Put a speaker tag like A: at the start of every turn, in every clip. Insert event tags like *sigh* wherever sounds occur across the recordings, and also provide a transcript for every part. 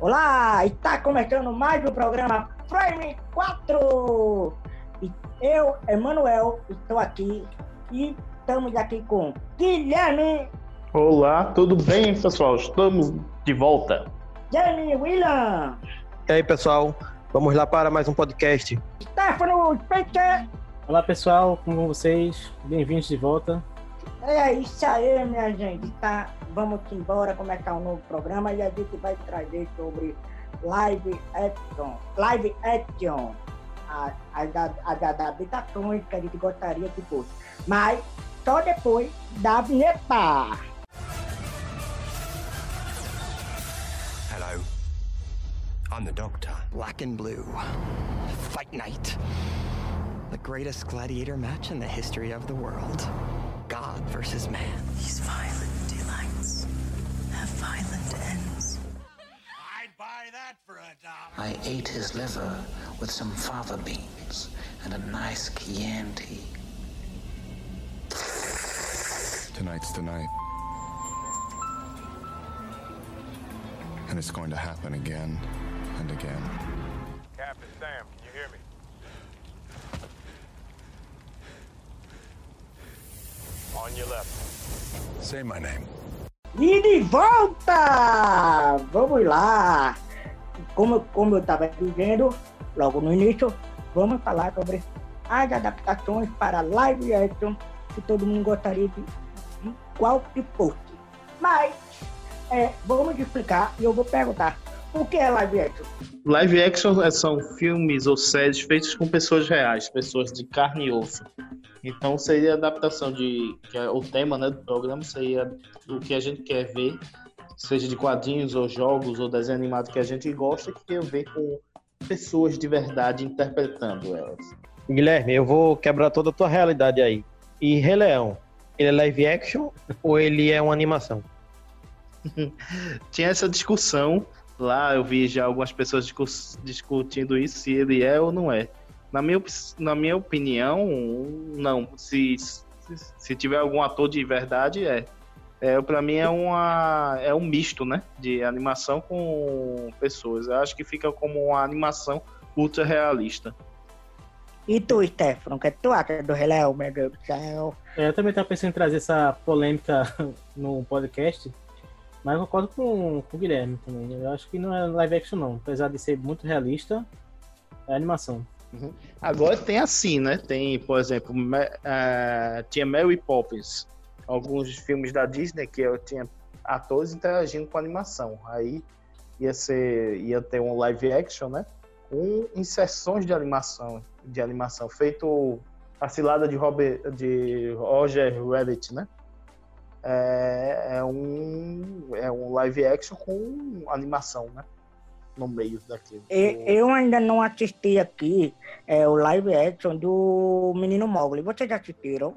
A: Olá, está começando mais um programa Frame 4. E eu, Emanuel, estou aqui e estamos aqui com Guilherme.
B: Olá, tudo bem, pessoal? Estamos de volta.
A: Jamie William.
C: E aí, pessoal? Vamos lá para mais um podcast.
A: Stefano Spencer.
D: Olá, pessoal, como vão vocês? Bem-vindos de volta.
A: É isso aí, minha gente. Tá, vamos embora começar um novo programa e a gente vai trazer sobre live action. Live action. As adaptações que a gente gostaria que fosse. Mas só depois da vinheta.
E: Hello. I'm the Doctor. Black and blue. Fight night. The greatest gladiator match in the history of the world. God versus man.
F: These violent delights have violent ends.
G: I'd buy that for a dollar.
H: I ate his liver with some fava beans and a nice Chianti.
I: Tonight's the night. And it's going to happen again and again.
G: Captain Sam, On your left.
I: Say my name.
A: E de volta! Vamos lá! Como, como eu estava dizendo logo no início, vamos falar sobre as adaptações para live action que todo mundo gostaria de de qual que fosse. Mas é, vamos explicar e eu vou perguntar o que é live action?
B: Live action é- são filmes ou séries feitos com pessoas reais, pessoas de carne e osso. Então seria a adaptação de. Que é, o tema né, do programa seria o que a gente quer ver, seja de quadrinhos ou jogos ou desenho animado que a gente gosta, que tem a ver com pessoas de verdade interpretando elas.
C: Guilherme, eu vou quebrar toda a tua realidade aí. E Rei Leão, ele é live action ou ele é uma animação? *laughs*
B: Tinha essa discussão lá, eu vi já algumas pessoas discutindo isso, se ele é ou não é. Na minha, na minha opinião, não. Se, se, se tiver algum ator de verdade, é. é para mim é, uma, é um misto, né? De animação com pessoas. Eu acho que fica como uma animação ultra realista.
A: E tu, Stefano, o que tu acha do Rei Leão, meu Deus do céu?
D: É, Eu também estava pensando em trazer essa polêmica *laughs* no podcast, mas eu concordo com, com o Guilherme também. Eu acho que não é live action, não. Apesar de ser muito realista, é animação.
B: Agora tem assim, né? Tem, por exemplo, eh, tinha Mary Poppins, alguns filmes da Disney que eu tinha atores interagindo com animação. Aí ia ser, ia ter um live action, né? Com inserções de animação, de animação feito a cilada de, Robert, de Roger Rabbit, né? É, é um é um live action com animação, né? No meio daquilo.
A: E- Eu ainda não assisti aqui é, o live action do Menino Mogli. Vocês já assistiram?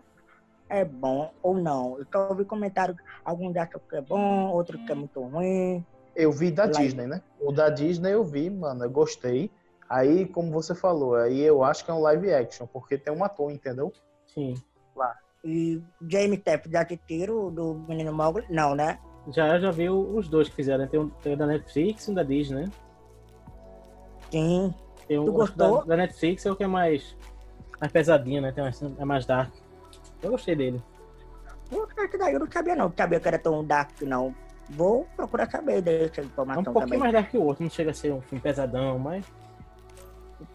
A: É bom ou não? Eu só ouvi comentário, alguns acham que é bom, outros que é muito ruim.
B: Eu vi da
A: Live.
B: Disney, né? O da Disney eu vi, mano, eu gostei. Aí, como você falou, aí eu acho que é um live action, porque tem um ator, entendeu?
D: Sim.
A: E Jamie Tepp já assistiram do Menino Mogli? Não, né?
D: Já, eu já vi os dois que fizeram. Tem o, tem da Netflix e o da Disney, né?
A: Sim.
D: Tem o
A: Tu
D: que da,
A: gostou?
D: da Netflix é o que é mais, mais pesadinho, né? Tem mais, é mais dark. Eu gostei dele.
A: Daí eu não sabia não, sabia que era tão dark, não. Vou procurar saber dessa
D: É um
A: informação
D: pouquinho
A: também.
D: mais dark que o outro, não chega a ser um filme pesadão, mas.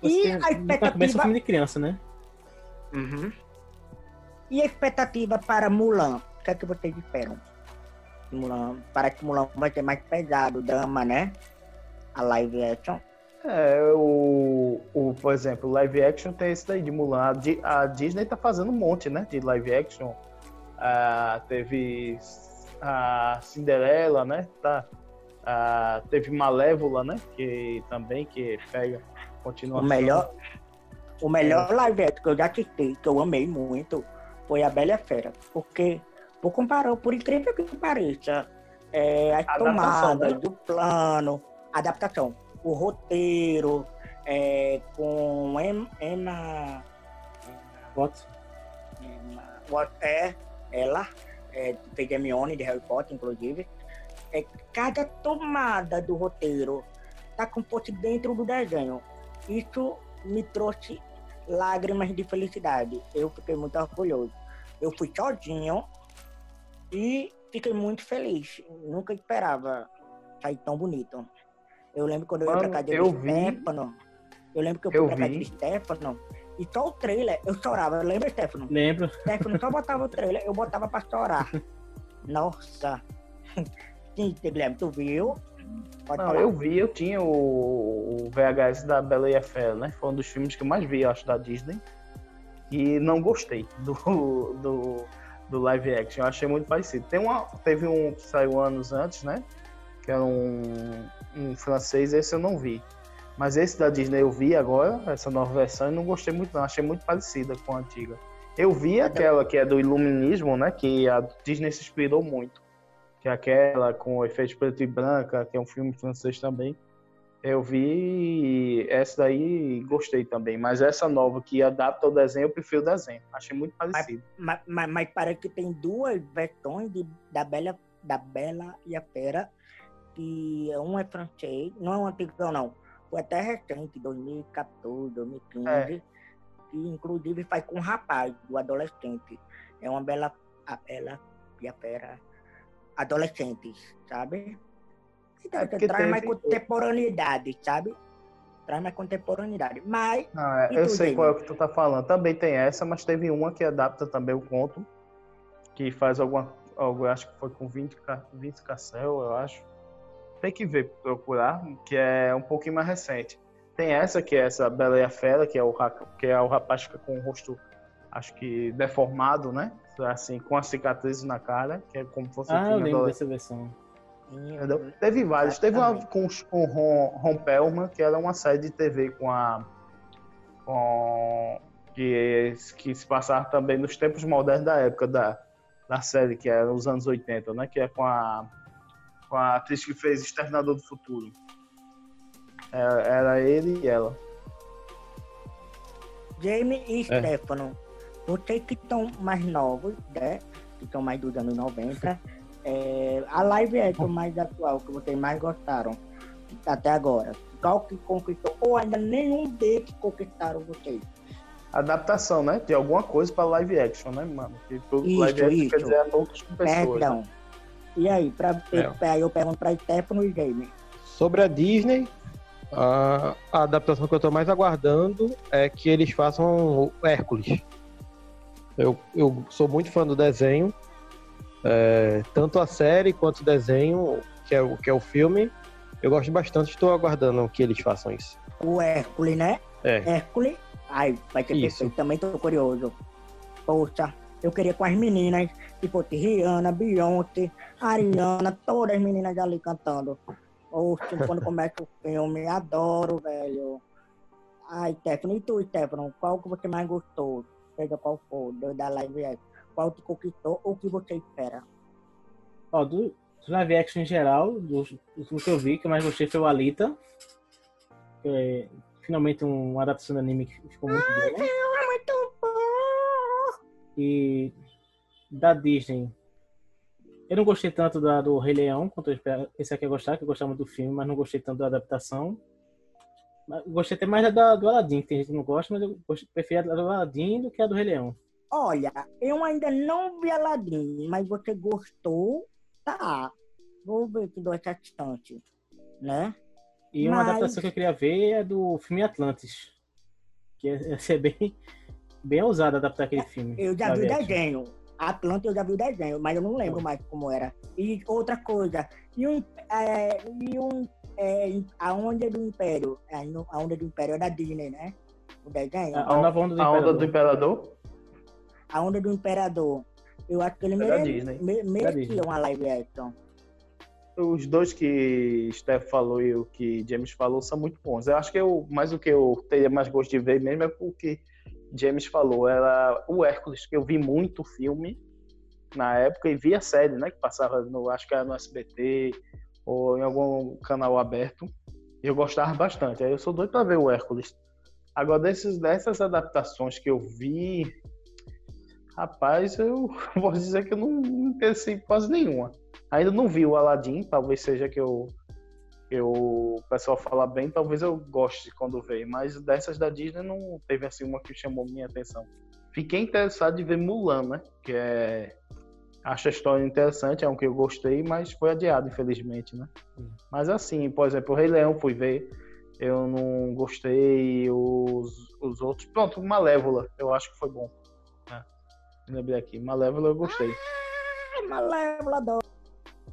A: E
D: Você-
A: a
D: começo é um
A: expectativa-
D: filme de criança, né?
A: E a expectativa para Mulan? O que é que vocês esperam? Mulan, parece que Mulan vai ser mais pesado, drama, né? A live action.
B: É, o, o, por exemplo, live action tem esse daí de Mulan. A, Di- a Disney tá fazendo um monte, né? De live action. Ah, teve a Cinderela, né? Tá. Ah, teve Malévola, né? Que também que pega
A: O
B: continuação.
A: melhor, o melhor live action que eu já assisti, que eu amei muito, foi a Bela e a Fera. Porque, por comparar, por incrível que pareça, é, as
B: Adaptação,
A: tomadas
B: né?
A: do plano, adaptação, o roteiro, é, com Em- Emma,
D: Watson.
A: Emma Wat- é, ela, é, fez Hermione de Harry Potter, inclusive. É, cada tomada do roteiro tá como fosse dentro do desenho. Isso me trouxe lágrimas de felicidade. Eu fiquei muito orgulhoso. Eu fui sozinho e fiquei muito feliz. Nunca esperava sair tão bonito. Eu lembro quando eu ia pra
B: Mano,
A: casa de Stefano. Eu lembro que eu fui
B: Eu
A: pra casa de Stefano. E só o trailer, eu chorava. Lembra, Stefano?
D: Lembro.
A: Stefano só botava o trailer, eu botava pra chorar. Nossa. *laughs* Sim, Guilherme, tu viu? Pode
B: Não,
A: falar.
B: eu vi, eu tinha o, o VHS da Bela e a Fera, né? Foi um dos filmes que eu mais vi, acho, da Disney. E não gostei do, do, do live action. Eu achei muito parecido. Tem uma, teve um que saiu anos antes, né? Que era um, um francês, esse eu não vi. Mas esse da Disney eu vi agora, essa nova versão, e não gostei muito, não. Achei muito parecida com a antiga. Eu vi aquela que é do iluminismo, né? Que a Disney se inspirou muito. Que é aquela com efeito preto e branca, que é um filme francês também. Eu vi essa daí e gostei também. Mas essa nova que adapta o desenho, eu prefiro o desenho. Achei muito parecido.
A: Mas, mas, mas parece que tem duas versões de, da, Bela, da Bela e a Fera. Que um é francês, não é um antigão, não. Foi até recente, 2014, 2015.
B: É.
A: Que inclusive faz com um rapaz, do adolescente. É uma Bela, a Bela e a Fera adolescentes, sabe? Então,
B: É
A: traz mais
B: teve-
A: contemporaneidade, sabe? Traz mais contemporaneidade. Mas
B: Não, é, eu sei qual é o que tu tá falando. Também tem essa, mas teve uma que adapta também o conto. Que faz alguma. Algo, eu acho que foi com 20, Ca- 20 Cassel, eu acho. Tem que ver, procurar, que é um pouquinho mais recente. Tem essa, que é essa Bela e a Fera, que é o, que é o rapaz que fica com o rosto, acho que deformado, né? Assim, com as cicatrizes na cara, que é como se fosse
D: Ah, eu
B: filme
D: lembro dessa versão.
B: Entendeu? Teve vários. Teve uma com o Ron, Ron Perlman, que era uma série de TV com a. Com, que, que se passava também nos tempos modernos da época da, da série, que era os anos 80, né? Que é com a, com a atriz que fez Exterminador do Futuro. Era, era ele e ela.
A: Jamie e
B: É.
A: Stefano, vocês que estão mais novos, né? Que estão mais dos anos 90, *laughs* é, a live action mais atual que vocês mais gostaram até agora. Qual que conquistou? Ou ainda nenhum deles conquistaram vocês?
B: Adaptação, né? De alguma coisa para live action, né, mano? Que tudo
A: Isso,
B: live action quer
A: isso.
B: dizer adultos com pessoas.
A: Perdão.
B: né?
A: E aí, pra,
C: É.
A: eu pergunto pra Stefano e Jamie.
C: Sobre a Disney, a, a adaptação que eu tô mais aguardando é que eles façam o Hércules. Eu, eu sou muito fã do desenho, é, tanto a série quanto o desenho, que é, o- que é o filme. Eu gosto bastante, estou aguardando que eles façam isso.
A: O Hércules, né?
C: É.
A: Hércules. Ai, vai ser
C: Isso.
A: perfeito. Também tô curioso. Poxa, eu queria com as meninas, fosse Rihanna, Beyoncé, Ariana, todas as meninas ali cantando. Poxa, quando começa o filme, adoro, velho. Ai, Stefano, e tu, Stefano, qual que você mais gostou? Seja qual for, da live action. Qual te conquistou ou que você espera?
D: Ó, do, do live action em geral, dos últimos que eu vi, que eu mais gostei foi o Alita. É finalmente um- uma adaptação do anime que ficou muito boa.
A: É muito bom!
D: E da Disney. Eu não gostei tanto da, do Rei Leão, quanto eu pensei que ia gostar, que eu gostava muito do filme, mas não gostei tanto da adaptação. Gostei até mais da, do Aladdin, que tem gente que não gosta, mas eu prefiro a do Aladdin do que a do Rei Leão.
A: Olha, eu ainda não vi Aladdin, mas você gostou? Tá. Vou ver que dou essa distante, né?
D: E uma
A: Mas-
D: adaptação que eu queria ver é do filme Atlantis. Que ia ia ser bem, bem ousado adaptar aquele filme.
A: Eu já vi o desenho. Atlanta eu já vi o desenho, mas eu não lembro mais como era. E outra coisa, e um, é, e um é, a onda do Império, a, a onda do Império é da Disney, né? O desenho.
D: A, a nova onda do
B: A onda do
D: Imperador.
A: A onda do Imperador. Eu acho que ele
B: É da
A: mere,
D: Da
A: merecia uma live action.
B: Os dois que Steph falou e o que James falou são muito bons. Eu acho que eu, mais o que eu teria mais gosto de ver mesmo é o que James falou. Era o Hércules, que eu vi muito filme na época e vi a série, né? Que passava no, acho que era no SBT ou em algum canal aberto. E eu gostava bastante. Aí eu sou doido pra ver o Hércules. Agora, desses, dessas adaptações que eu vi, rapaz, eu *laughs* vou dizer que eu não, não interessei quase nenhuma. Ainda não vi o Aladdin, talvez seja que eu eu, o pessoal fala bem, talvez eu goste quando ver, mas dessas da Disney não teve assim uma que chamou minha atenção. Fiquei interessado em ver Mulan, né? Que é. Acho a história interessante, é um que eu gostei, mas foi adiado, infelizmente, né? Mas assim, por exemplo, o Rei Leão fui ver, eu não gostei, os, os outros. Pronto, Malévola, eu acho que foi bom. É, lembrei aqui, Malévola eu gostei.
A: Ai, Malévola adoro.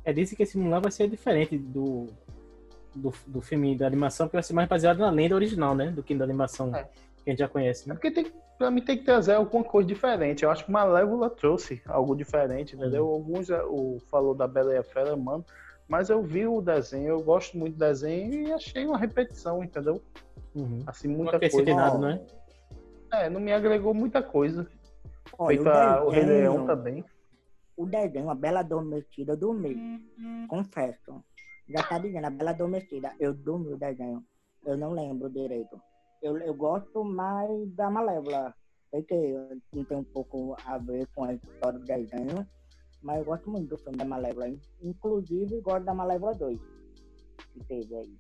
D: É, disse que esse Mulan vai ser diferente do, do, do filme da animação, porque vai ser mais baseado na lenda original, né? Do que da animação
B: É.
D: que a gente já conhece,
B: É
D: né?
B: porque tem, pra mim tem que trazer alguma coisa diferente. Eu acho que Malévola trouxe algo diferente, entendeu? Alguns é, o, falou da Bela e a Fera, mano. Mas eu vi o desenho, eu gosto muito do desenho e achei uma repetição, entendeu?
D: Uhum.
B: Assim,
D: Não
B: muita
D: acrescentei
B: coisa.
D: nada, não é?
B: É, não me agregou muita coisa.
A: Olha,
B: Feito a- o Rei
A: desenho-
B: Leão também.
A: O desenho, a Bela Adormecida, eu dormi. Confesso. Já tá dizendo, a Bela Adormecida, eu dormi o desenho. Eu não lembro direito. Eu, eu gosto mais da Malévola. Sei que não tem um pouco a ver com a história do desenho, mas eu gosto muito do filme da Malévola. Inclusive, gosto da Malévola 2, que teve aí.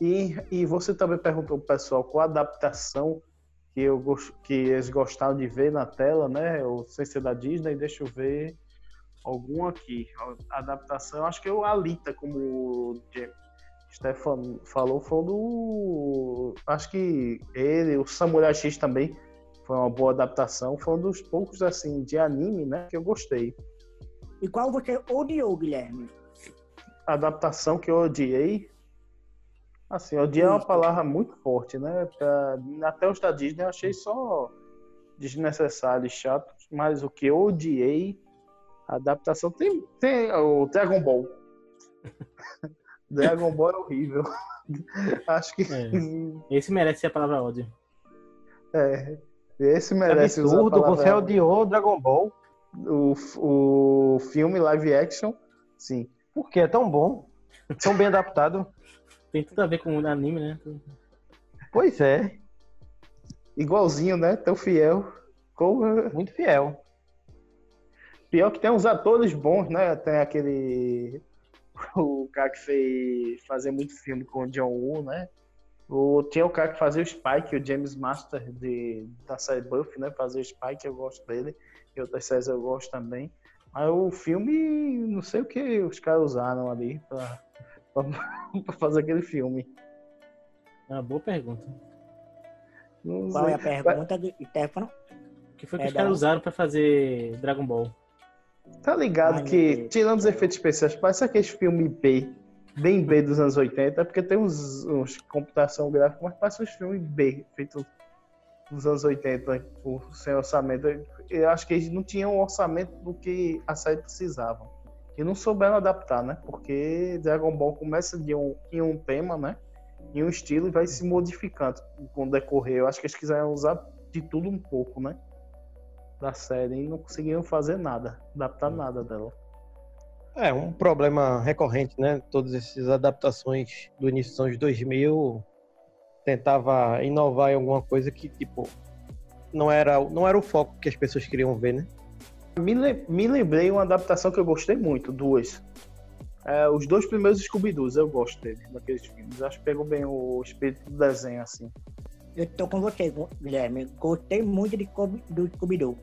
B: E, e você também perguntou pro pessoal qual a adaptação que, eu, que eles gostaram de ver na tela, né? Ou sem ser da Disney, deixa eu ver algum aqui. A adaptação, acho que é o Alita, como o Stefan falou, foi um do. Acho que ele, o Samurai X também foi uma boa adaptação. Foi um dos poucos assim de anime, né? Que eu gostei.
A: E qual você odiou, Guilherme?
B: A adaptação que eu odiei. Assim, odiar é uma palavra muito forte, né? Pra- até os da Disney eu achei só desnecessário e chato, mas o que eu odiei, a adaptação tem, tem o Dragon Ball. *laughs* Dragon Ball é horrível. *laughs* Acho que
D: Esse merece a palavra ódio.
B: é, esse
C: É
B: merece usar a
C: absurdo,
B: palavra-
C: você odiou Dragon Ball.
B: o, o filme live action, sim.
C: Por quê? É tão bom. Tão bem adaptado.
D: Tem tudo a ver com o anime, né?
C: Pois é,
B: Igualzinho, né? Tão fiel. Como...
C: muito fiel.
B: Pior que tem uns atores bons, né? Tem aquele. O cara que fez fazer muito filme com o John Woo, né? O, tinha o cara que fazia o Spike, o James Master de, da série Buffy, né? Fazia o Spike, eu gosto dele. E outras séries eu gosto também. Mas o filme, não sei o que os caras usaram ali pra, pra, *laughs* pra fazer aquele filme.
D: É uma boa pergunta.
B: Não
A: Qual é a
B: sei.
A: pergunta, Gui- Stefano?
D: O que foi que
A: É
D: os caras
A: da-
D: usaram pra fazer Dragon Ball?
B: Tá ligado
A: Ai,
B: que, tirando os efeitos especiais, parece aqueles filmes B, bem B dos anos 80, é porque tem uns, uns computação gráfica, mas parece uns filmes B, feitos nos anos 80, por, sem orçamento. Eu acho que eles não tinham o orçamento do que a série precisava. E não souberam adaptar, né? Porque Dragon Ball começa de um, em um tema, né? Em um estilo e vai se modificando com o decorrer. Eu acho que eles quiseram usar de tudo um pouco, né? Da série e não conseguiram fazer nada, adaptar nada dela.
C: É um problema recorrente, né? Todas essas adaptações do início dos anos 2000 tentava inovar em alguma coisa que, tipo, não era, não era o foco que as pessoas queriam ver, né?
B: Me, le- me lembrei uma adaptação que eu gostei muito, duas. É, os dois primeiros Scooby-Doos, eu gosto deles, daqueles filmes. Acho que pegou bem o espírito do desenho, assim.
A: Eu tô com você, Guilherme. Gostei muito de, Scooby- do Scooby-Doo.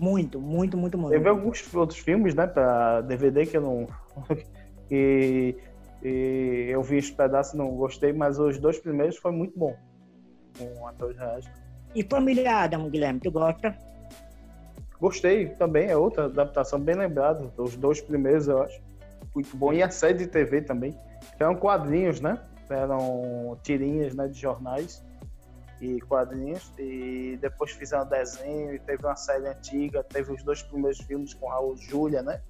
A: Muito, muito, muito, muito.
B: Teve alguns outros filmes, né, pra DVD que eu não. *laughs* e, e eu vi os pedaços e não gostei, mas os dois primeiros foi muito bom. Com atores reais.
A: E Família Adam, Guilherme, tu gosta?
B: Gostei também, é outra adaptação bem lembrada. Os dois primeiros eu acho. Muito bom. E a série de TV também. Eram quadrinhos, né? Eram tirinhas né, de jornais e quadrinhos. E depois fizeram desenho e teve uma série antiga. Teve os dois primeiros filmes com Raul Júlia, né?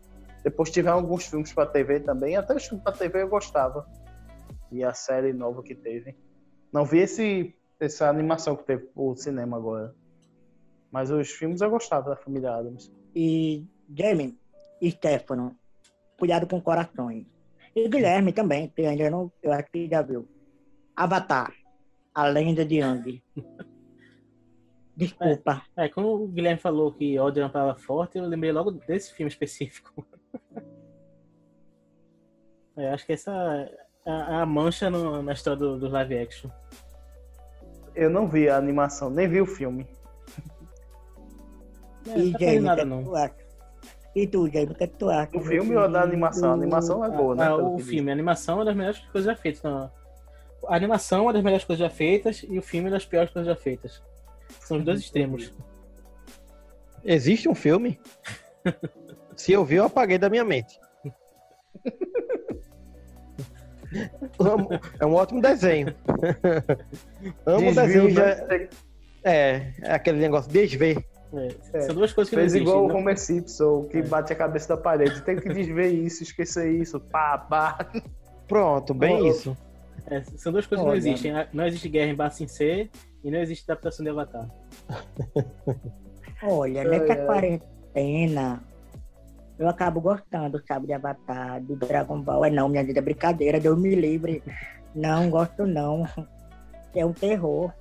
B: Depois tiveram alguns filmes para TV também. Até os filmes para TV eu gostava. E a série nova que teve. Não vi esse, essa animação que teve o cinema agora. Mas os filmes eu gostava da família Adams.
A: E Jamie e Stefano, Cuidado com Corações. E Guilherme também, que ainda não, eu acho que já viu. Avatar, A Lenda de Yang. *laughs* Desculpa.
D: É, quando o Guilherme falou que ódio é uma palavra forte, eu lembrei logo desse filme específico. *laughs* É, acho que essa a, a mancha no- na história do, do live action.
B: Eu não vi a animação, nem vi o filme.
D: É,
A: E
D: tá perdendo
A: Jamie, o
D: nada, não.
A: E tu, Jamie, o que tu acha?
B: O filme ou da animação? A animação é boa, né?
D: Ah, o filme, a animação é uma das melhores coisas já feitas. Não. A animação é uma das melhores coisas já feitas e o filme é uma das piores coisas já feitas. São os dois extremos.
C: Existe um filme? *laughs* Se eu vi, eu apaguei da minha mente. Amo- É um ótimo desenho. *laughs* Amo o
B: Desvio,
C: desenho. Já... É, é aquele negócio desver.
D: É, São duas coisas que não
B: Fez
D: existem.
B: igual o
D: não-
B: Homer Simpson, que
D: É.
B: bate a cabeça da parede. Tem que desver isso, esquecer isso. Pá, pá.
C: Pronto, bem isso.
D: é, são duas coisas que não
A: Olha.
D: existem. Não existe guerra em Bassin C e não existe adaptação de Avatar.
A: Olha, nessa quarentena, eu acabo gostando, sabe, de Avatar, de Dragon Ball. É não, minha vida é brincadeira, Deus me livre. Não gosto não. É um terror.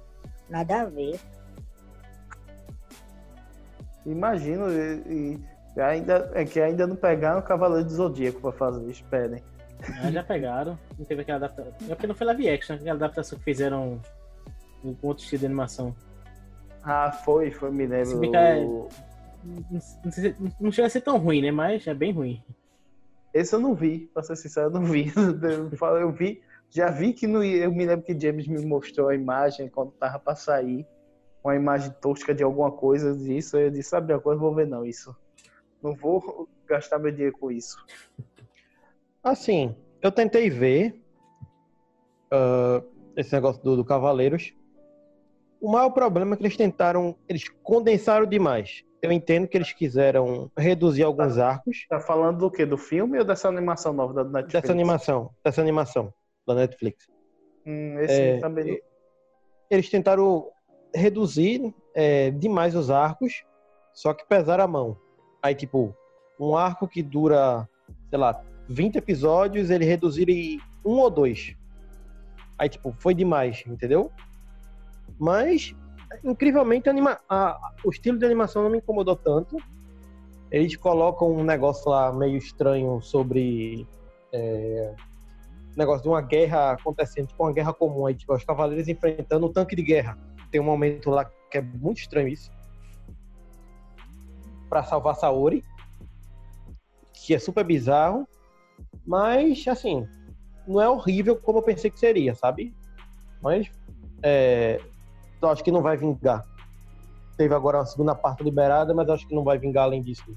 A: Nada a ver.
B: Imagino, e, e ainda, é que ainda não pegaram o Cavaleiro do Zodíaco pra fazer, esperem.
D: Ah, já pegaram. Não teve aquela adaptação. É porque não foi live action, aquela adaptação que fizeram com outro estilo de animação.
B: Ah, foi, foi, me lembro.
D: É- Não, não sei se- não chega a ser tão ruim, né? Mas é bem ruim.
B: Esse eu não vi, pra ser sincero, eu não vi. *laughs* Eu vi, já vi que no, eu me lembro que James me mostrou a imagem quando tava pra sair, uma imagem tosca de alguma coisa disso, aí eu disse, sabe a coisa, vou ver não, isso. Não vou gastar meu dinheiro com isso.
C: Assim, eu tentei ver ah, esse negócio do, do Cavaleiros. O maior problema é que eles tentaram, eles condensaram demais. Eu entendo que eles quiseram reduzir alguns arcos
B: Tá falando do quê? Do filme ou dessa animação nova da Netflix?
C: dessa animação, dessa animação da Netflix.
B: Hum, esse
C: É,
B: também
C: Eles tentaram reduzir é, demais os arcos, só que pesaram a mão. Aí, tipo, um arco que dura, sei lá, 20 episódios, ele reduziram em um ou dois. Aí, tipo, foi demais, entendeu? Mas, incrivelmente, anima- a- o estilo de animação não me incomodou tanto. Eles colocam um negócio lá meio estranho sobre. é, negócio de uma guerra acontecendo, tipo uma guerra comum aí, tipo, os cavaleiros enfrentando um tanque de guerra. Tem um momento lá que é muito estranho isso. Pra salvar Saori. Que é super bizarro. Mas, assim, não é horrível como eu pensei que seria, sabe? Mas, é, eu acho que não vai vingar. Teve agora uma segunda parte liberada, mas acho que não vai vingar além disso.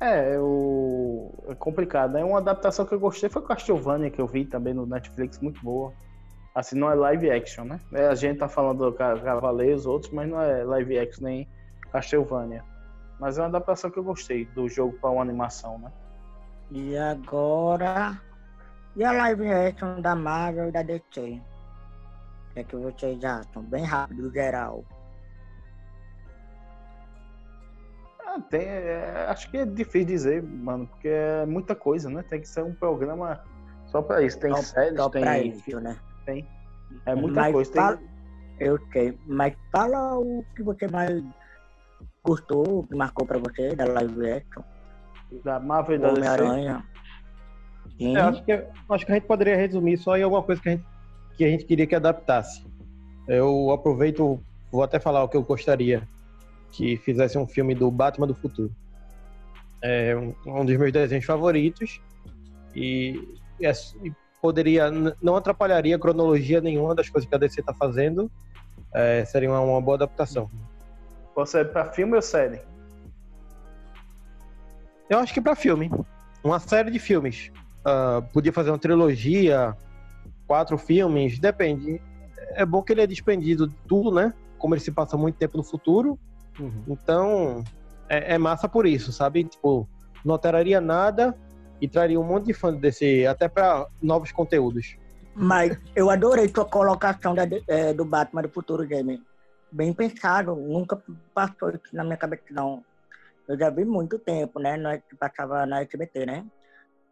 B: É, o... é complicado, né? Uma adaptação que eu gostei foi Castlevania, que eu vi também no Netflix, muito boa. Assim, não é live action, né? É, a gente tá falando do Ca- Cavaleiros, outros, mas não é live action nem Castlevania. Mas é uma adaptação que eu gostei do jogo para uma animação, né?
A: E agora. E a live action da Marvel e da DC? O que é que vocês acham? Bem rápido, geral.
B: Ah, tem, é, acho que é difícil dizer, mano, porque é muita coisa, né? Tem que ser um programa só pra isso. Tem
A: Só-
B: séries,
A: só
B: tem.
A: pra isso, né?
B: Tem. É muita
A: Mas
B: coisa.
A: fala-
B: Tem,
A: Eu sei, mas fala o que você mais gostou, o que marcou pra você da live action.
B: da Marvel da.
A: Homem-Aranha.
C: Eu acho que, acho que a gente poderia resumir só em alguma coisa que a gente, que a gente queria que adaptasse. Eu aproveito, vou até falar o que eu gostaria que fizesse um filme do Batman do futuro. É um, um dos meus desenhos favoritos e, e é- e poderia não atrapalharia cronologia nenhuma das coisas que a DC está fazendo. É, seria uma, uma boa adaptação.
B: Você é pra filme ou série?
C: Eu acho que para filme, uma série de filmes. Ah, podia fazer uma trilogia, quatro filmes, depende. É bom que ele é despendido de tudo, né? Como ele se passa muito tempo no futuro, então é, é massa por isso, sabe? Tipo, não alteraria nada e traria um monte de fã desse, até para novos conteúdos.
A: Mas eu adorei sua colocação da- é, do Batman do futuro, Jamie. Bem pensado, nunca passou isso na minha cabeça, não. Eu já vi muito tempo, né? Nós passava na SBT, né?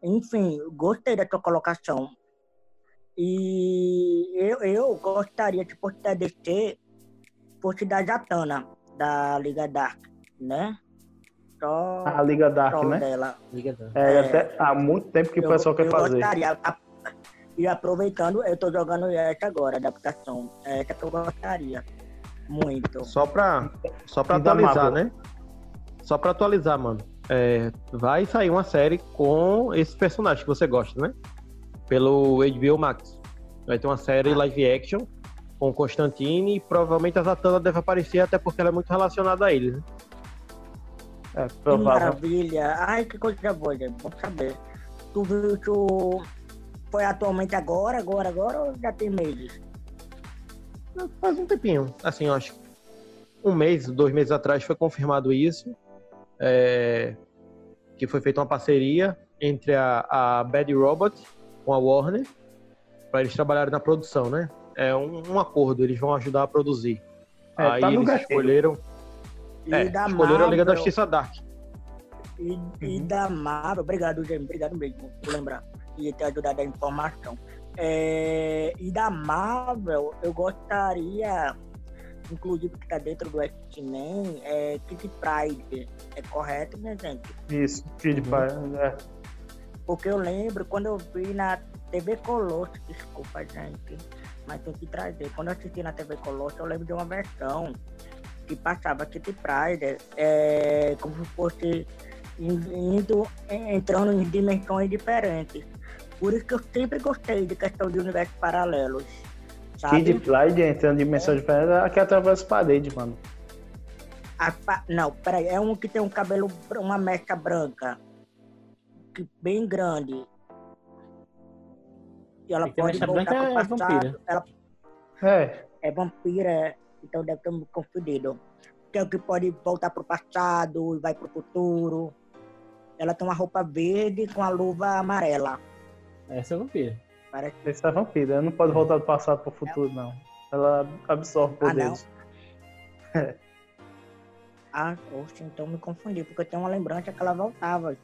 A: Enfim, gostei da sua colocação. E eu, eu gostaria que fosse da DC, fosse da Zatanna, da Liga Dark, né? Só
B: A Liga Dark, né?
A: dela.
D: Liga da-
B: É,
A: É.
B: até há muito tempo que o
A: Eu-
B: pessoal quer
A: eu
B: fazer.
A: Gostaria, a- e aproveitando, eu tô jogando essa agora, adaptação. É essa que eu gostaria. Muito.
C: Só pra, só pra
B: E
C: atualizar, né? Só pra atualizar, mano. É, vai sair uma série com esses personagens que você gosta, né? Pelo HBO Max. Vai ter uma série live action com Constantine e provavelmente a Zatanna deve aparecer, até porque ela é muito relacionada a eles, né?
B: É,
A: Que
B: provável.
A: maravilha. Ai, que coisa boa, gente. Bom saber. Tu viu que o... foi atualmente agora, agora, agora ou já tem meses?
C: Faz um tempinho. Assim, eu acho que um mês, dois meses atrás foi confirmado isso. é, que foi feita uma parceria entre a, a Bad Robot com a Warner para eles trabalharem na produção, né? É um, um acordo, eles vão ajudar a produzir.
B: É,
C: Aí
B: tá
C: eles
B: gatilho.
C: escolheram,
A: E
C: é,
A: da
C: escolheram a Liga da
A: Marvel-
C: Justiça Dark.
A: E, e da Marvel, obrigado, James, obrigado mesmo por lembrar e ter ajudado a informação. É, e da Marvel, eu gostaria, inclusive que está dentro do X-Men, é Kitty Pride. É correto, minha gente?
B: Isso, Kid
C: Uhum.
B: Pai, é.
A: Porque eu lembro quando eu vi na TV Colosso, desculpa, gente, mas tem que trazer. Quando eu assisti na TV Colosso, eu lembro de uma versão que passava Kitty Pride, é, como se fosse in- indo, entrando em dimensões diferentes. Por isso que eu sempre gostei de questão de universos paralelos. Sabe?
B: Kid Pride entrando em dimensão diferente, é que atravessa parede, mano.
A: A Não, peraí, é um que tem um cabelo, uma mecha branca, que, bem grande. E ela
D: a
A: pode
D: mecha
A: voltar
D: branca
A: pro
D: é
A: passado.
D: vampira.
A: Ela
B: É,
A: é vampira, é. Então deve ter me confundido. Que é o que pode voltar pro passado e vai pro futuro. Ela tem uma roupa verde com a luva amarela.
D: Essa é vampira.
A: Parece
B: esse é vampiro, ela não pode voltar do passado pro futuro, não. Ela absorve
A: Ah, não.
B: poderes. *laughs*
A: Ah, oxe, então me confundi, porque eu tenho uma lembrança que ela voltava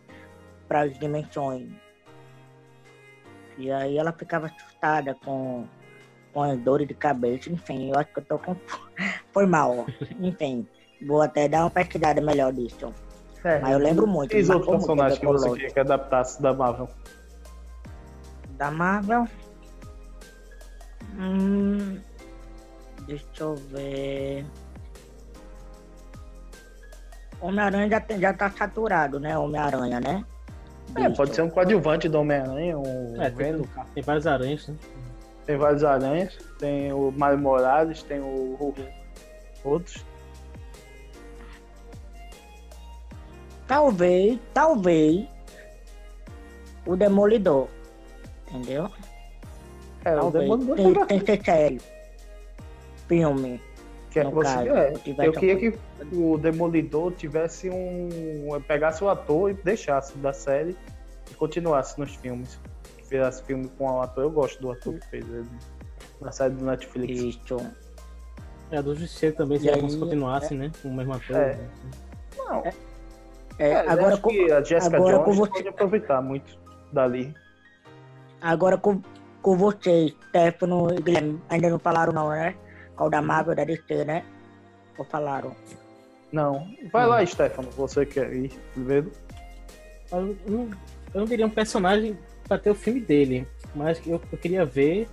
A: para as dimensões. E aí ela ficava assustada com, com as dores de cabeça, enfim, eu acho que eu tô com. *laughs* Foi mal. Enfim, vou até dar uma pesquisada melhor disso.
B: É,
A: Mas eu lembro muito.
B: Os
A: me
B: outros
A: muito
B: personagens que você queria que adaptasse da Marvel?
A: Da Marvel. Hum, deixa eu ver. Homem-Aranha já, tem- já tá saturado, né? Homem-Aranha, né?
B: É, pode ser um coadjuvante do Homem-Aranha, um
D: É, tem, tem várias aranhas, né?
B: Tem vários aranhas, tem o Mario Morales, tem o, o- outros.
A: Talvez, talvez. O Demolidor. Entendeu?
B: É, o
A: talvez.
B: Demolidor
A: tem,
B: tá
A: tem que ser série. Filme.
B: Que
A: no
B: você,
A: caso,
B: é, eu queria que o Demolidor tivesse um. pegasse o ator e deixasse da série e continuasse nos filmes. Fizesse filme com o ator. Eu gosto do ator que fez ele na série do Netflix.
A: Isso.
D: É, a do Justiceiro também, se
A: E
D: eles
A: aí,
D: continuasse, né? Com o mesmo ator.
B: É.
D: né?
B: Não,
A: É,
B: é,
A: agora,
B: acho
A: com,
B: que a Jessica
A: agora
B: Jones
A: com você-
B: pode aproveitar muito dali.
A: agora com, com vocês, Stefano e Guilherme, ainda não falaram não, né? Qual da Marvel da DC, né? Ou falaram?
B: Não. Vai lá, Stefano, você quer ir primeiro?
D: Eu não, eu não diria um personagem pra ter o filme dele, mas eu, eu queria ver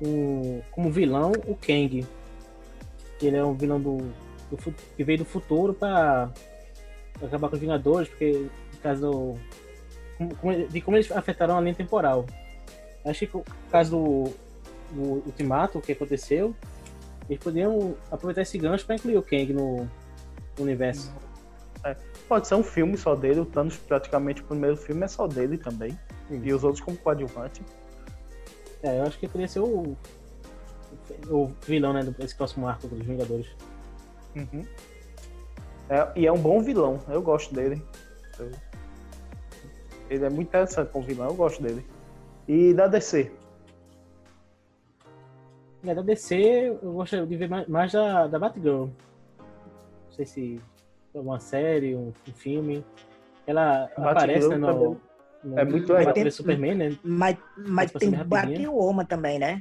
D: o, como vilão o Kang. Que ele é um vilão do, do que veio do futuro pra acabar com os Vingadores, porque no caso como- de como eles afetaram a linha temporal. Acho que caso do, do Ultimato, que aconteceu, eles poderiam aproveitar esse gancho pra incluir o Kang no universo.
B: Pode ser um filme só dele, o Thanos praticamente o primeiro filme é só dele também. E os outros como coadjuvante.
D: É, eu acho que poderia ser o, o vilão, né, desse próximo arco dos Vingadores.
B: Uhum. É, e é um bom vilão, eu gosto dele. Eu- Ele é muito interessante como vilão, eu gosto dele. E da DC?
D: É, da DC, eu gosto de ver mais, mais da, da Batgirl. Não sei se é uma série, um, um filme. Ela
B: Batgirl
D: aparece né, no. No
B: É muito legal.
D: Batman Superman, né?
A: Mas, mas tem. Batwoman também, né?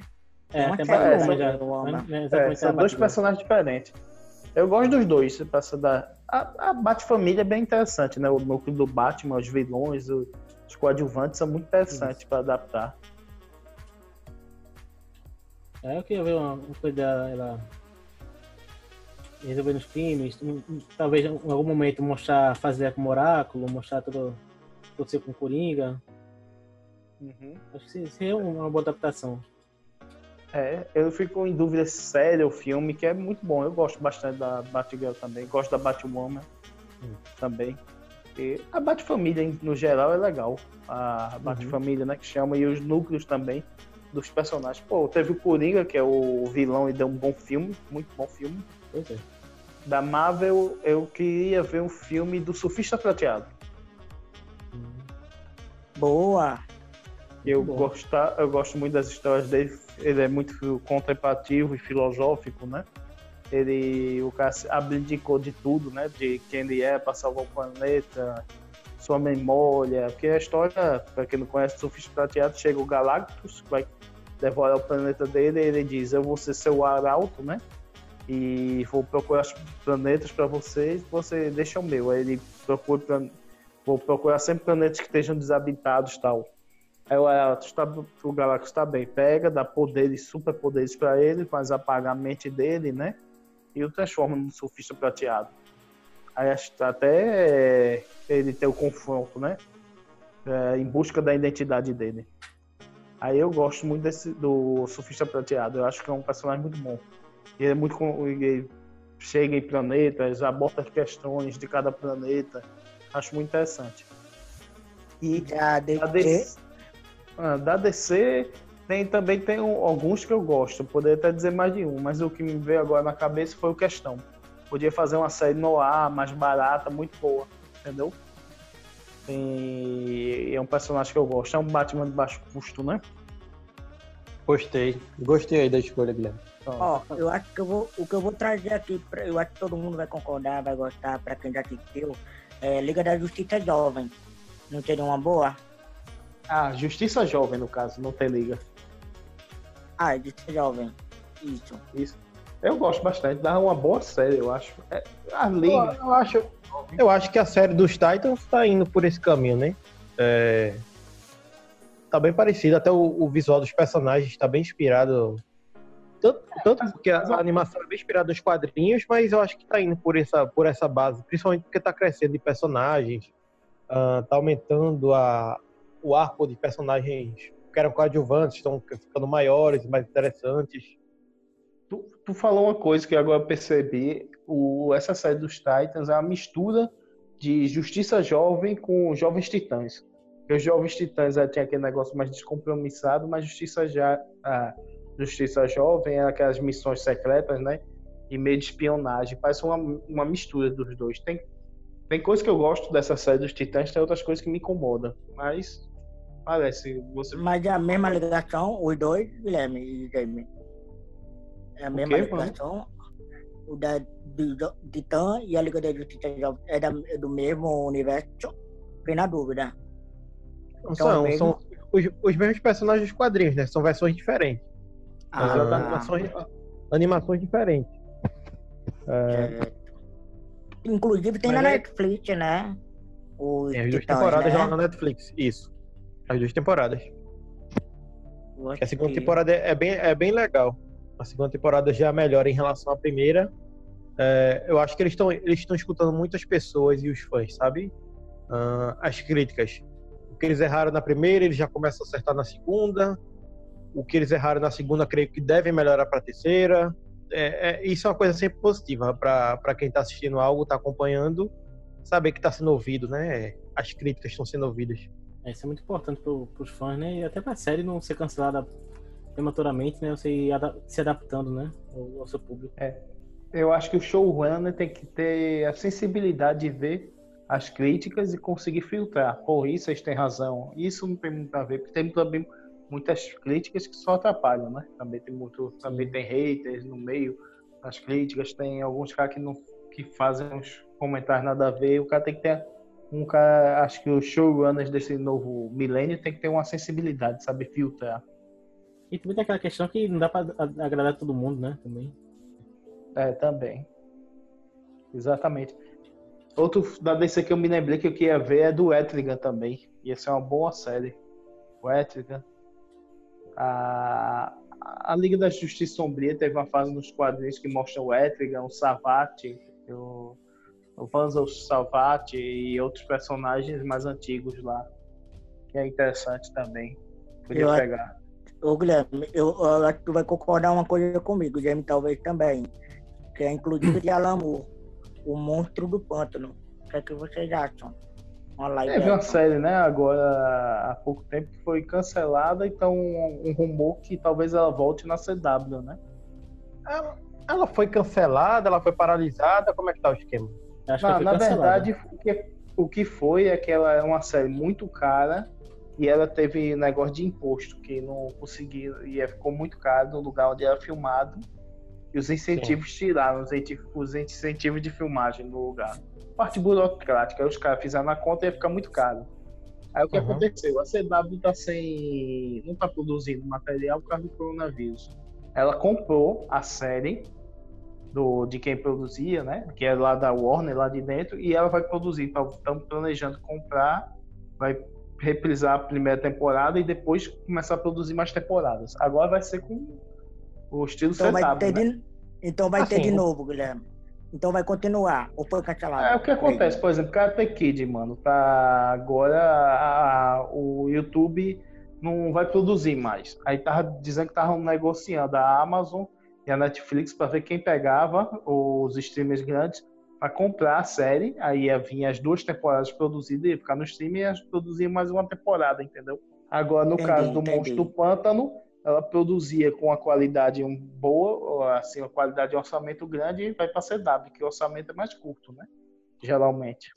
D: É,
A: uma
D: tem Batwoman já.
A: Batwoman.
D: é
B: É, são dois personagens diferentes. Eu gosto dos dois. Você passa da... A, a Bat-Família é bem interessante, né? O núcleo do Batman, os vilões, os, os coadjuvantes são muito interessantes para adaptar.
D: É, eu queria ver uma, uma coisa ela resolvendo os crimes, talvez em algum momento mostrar fazer com o oráculo, mostrar tudo o que aconteceu com o Coringa. Acho que seria uma boa adaptação.
B: É, eu fico em dúvida se série ou filme, que é muito bom. Eu gosto bastante da Batgirl também, gosto da Batwoman também. E a Batfamília, no geral, é legal. A Batfamília, né, que chama, e os núcleos também dos personagens. Pô, teve o Coringa, que é o vilão e deu um bom filme, muito bom filme.
D: Pois é.
B: Da Marvel, eu queria ver um filme do Surfista Prateado.
A: Boa.
B: Eu,
D: bom.
B: gosta, eu gosto muito das histórias dele. Ele é muito contemplativo e filosófico, né? Ele, o cara abdicou de tudo, né? De quem ele é para salvar o planeta, sua memória. Porque a história, para quem não conhece, o Surfista Prateado, chega o Galactus, vai devorar o planeta dele, e ele diz: Eu vou ser seu arauto, né? E vou procurar os planetas para vocês, você deixa o meu. Aí ele procura, vou procurar sempre planetas que estejam desabitados tal. Aí o Arautos tá, o Galactus tá bem, pega, dá poderes, superpoderes pra ele, faz apagar a mente dele, né? E o transforma num surfista prateado. Aí até ele ter o confronto, né? É, em busca da identidade dele. Aí eu gosto muito desse, do surfista prateado. Eu acho que é um personagem muito bom. Ele é muito. Ele chega em planetas, aborda as questões de cada planeta. Acho muito interessante. E da
A: DC.
B: DC, ah, da DC tem, também tem um- alguns que eu gosto. Poderia até dizer mais de um, mas o que me veio agora na cabeça foi o Questão. Podia fazer uma série no ar, mais barata, muito boa, entendeu? E é um personagem que eu gosto. É um Batman de baixo custo, né?
C: Gostei. Gostei aí da escolha, Guilherme.
A: Ó, eu acho que eu vou, o que eu vou trazer aqui, pra, eu acho que todo mundo vai concordar, vai gostar, pra quem já assistiu, é Liga da Justiça Jovem. Não seria uma boa?
B: Ah, Justiça Jovem, no caso, não tem liga.
A: Ah, Justiça Jovem. Isso.
B: Isso. Eu gosto bastante, dá uma boa série, eu acho. É, a
C: Eu,
B: liga.
C: eu acho, eu acho que a série dos Titans tá indo por esse caminho, né? É, tá bem parecido, até o, o visual dos personagens tá bem inspirado. Tanto, tanto porque a, a animação é bem inspirada nos quadrinhos, mas eu acho que tá indo por essa, por essa base, principalmente porque tá crescendo de personagens, ah, tá aumentando a, o arco de personagens que eram coadjuvantes, estão ficando maiores, mais interessantes.
B: Tu, tu falou uma coisa que agora eu percebi. O, essa série dos Titans é uma mistura de Justiça Jovem com Jovens Titãs. Porque os Jovens Titãs é, tinha aquele negócio mais descompromissado, mas Justiça, já, a Justiça Jovem é aquelas missões secretas, né? E meio de espionagem. Parece uma, uma mistura dos dois. Tem, tem coisa que eu gosto dessa série dos Titãs, tem outras coisas que me incomodam. Mas parece. Você
A: Mas é a mesma ligação, os dois, Guilherme e Jamie. É a mesma
B: quê, mano?
A: ligação. O da Titã e a Liga da Justiça Jovem é, da- é do mesmo universo. Fiquei na dúvida.
C: Não
A: Então,
C: são,
A: mesmo-
C: são os, os mesmos personagens dos quadrinhos, né? São versões diferentes.
A: Ah,
C: animações, animações diferentes. É,
A: é. Inclusive tem
C: Mas
A: na
C: é-
A: Netflix, né? Os
C: tem as duas
A: Titãs,
C: temporadas
A: né?
C: lá na Netflix. Isso. As duas temporadas. A segunda
A: que-
C: temporada é bem, é bem legal. A segunda temporada já é melhor em relação à primeira. É, eu acho que eles estão eles estão escutando muitas pessoas e os fãs, sabe? Ah, as críticas. O que eles erraram na primeira, eles já começam a acertar na segunda. O que eles erraram na segunda, creio que devem melhorar para a terceira. É, é- isso é uma coisa sempre positiva para quem está assistindo algo, está acompanhando, saber que está sendo ouvido, né? As críticas estão sendo ouvidas.
D: É, Isso é muito importante pro, pros fãs, né? E até pra série não ser cancelada prematuramente, né? Você ir se adaptando, né? Ao, ao seu público.
B: Eu acho que o showrunner tem que ter a sensibilidade de ver as críticas e conseguir filtrar. Pô, isso vocês têm razão. Isso não tem muito a ver, porque tem também muitas críticas que só atrapalham, né? Também tem muito, também tem haters no meio das críticas, tem alguns caras que não que fazem uns comentários nada a ver. O cara tem que ter um cara, acho que os showrunners desse novo milênio tem que ter uma sensibilidade, saber filtrar.
D: E também tem aquela questão que não dá pra a- agradar todo mundo, né? Também.
B: É, também. Exatamente. Outro da DC que eu me lembrei que eu queria ver é do Etrigan também. Ia ser uma boa série. O Etrigan. A, a Liga da Justiça Sombria teve uma fase nos quadrinhos que mostra o Etrigan, o Savate, o, o Vanzo Savate e outros personagens mais antigos lá. Que é interessante também. Podia
A: Eu
B: pegar.
A: Ô, Guilherme, eu, eu acho que tu vai concordar uma coisa comigo, Guilherme talvez também. Que é inclusive de Alamo, o monstro do pântano. O que é que vocês acham? Live
B: Teve uma série, né, agora há pouco tempo que foi cancelada, então um, um rumor que talvez ela volte na CW, né?
C: Ela, ela foi cancelada, ela foi paralisada, como é que tá o esquema?
D: Acho que
B: Na,
D: foi
B: na
D: cancelada.
B: verdade, o que, o que foi é que ela é uma série muito cara e ela teve negócio de imposto, que não conseguiu, e ficou muito caro no lugar onde era filmado. E os incentivos tiraram, os incentivos, os incentivos de filmagem no lugar. Parte burocrática, aí os caras fizeram na conta e ia ficar muito caro. Aí o que
C: Uhum.
B: aconteceu? A CW tá sem. não tá produzindo material por causa do coronavírus. Ela comprou a série do, de quem produzia, né? Que é lá da Warner, lá de dentro, e ela vai produzir. Estamos planejando comprar, vai reprisar a primeira temporada e depois começar a produzir mais temporadas. Agora vai ser com o estilo
A: Então vai,
B: CW,
A: ter
B: né?
A: de, então vai ter
C: Assim,
A: de
C: o-
A: novo, Guilherme. Então vai continuar. Ou foi cancelado?
B: É o que acontece, por exemplo, Karate Kid, mano, tá agora a- a- o YouTube não vai produzir mais. Aí tava dizendo que estavam negociando a Amazon e a Netflix para ver quem pegava os streamers grandes para comprar a série. Aí ia vir as duas temporadas produzidas e ficar no streaming e elas produziam mais uma temporada, entendeu? Agora, no
A: Entendi,
B: caso do
A: entendi.
B: Monstro do Pântano, ela produzia com a qualidade boa, assim, uma qualidade de orçamento grande e vai para CW, que o orçamento é mais curto, né? Geralmente.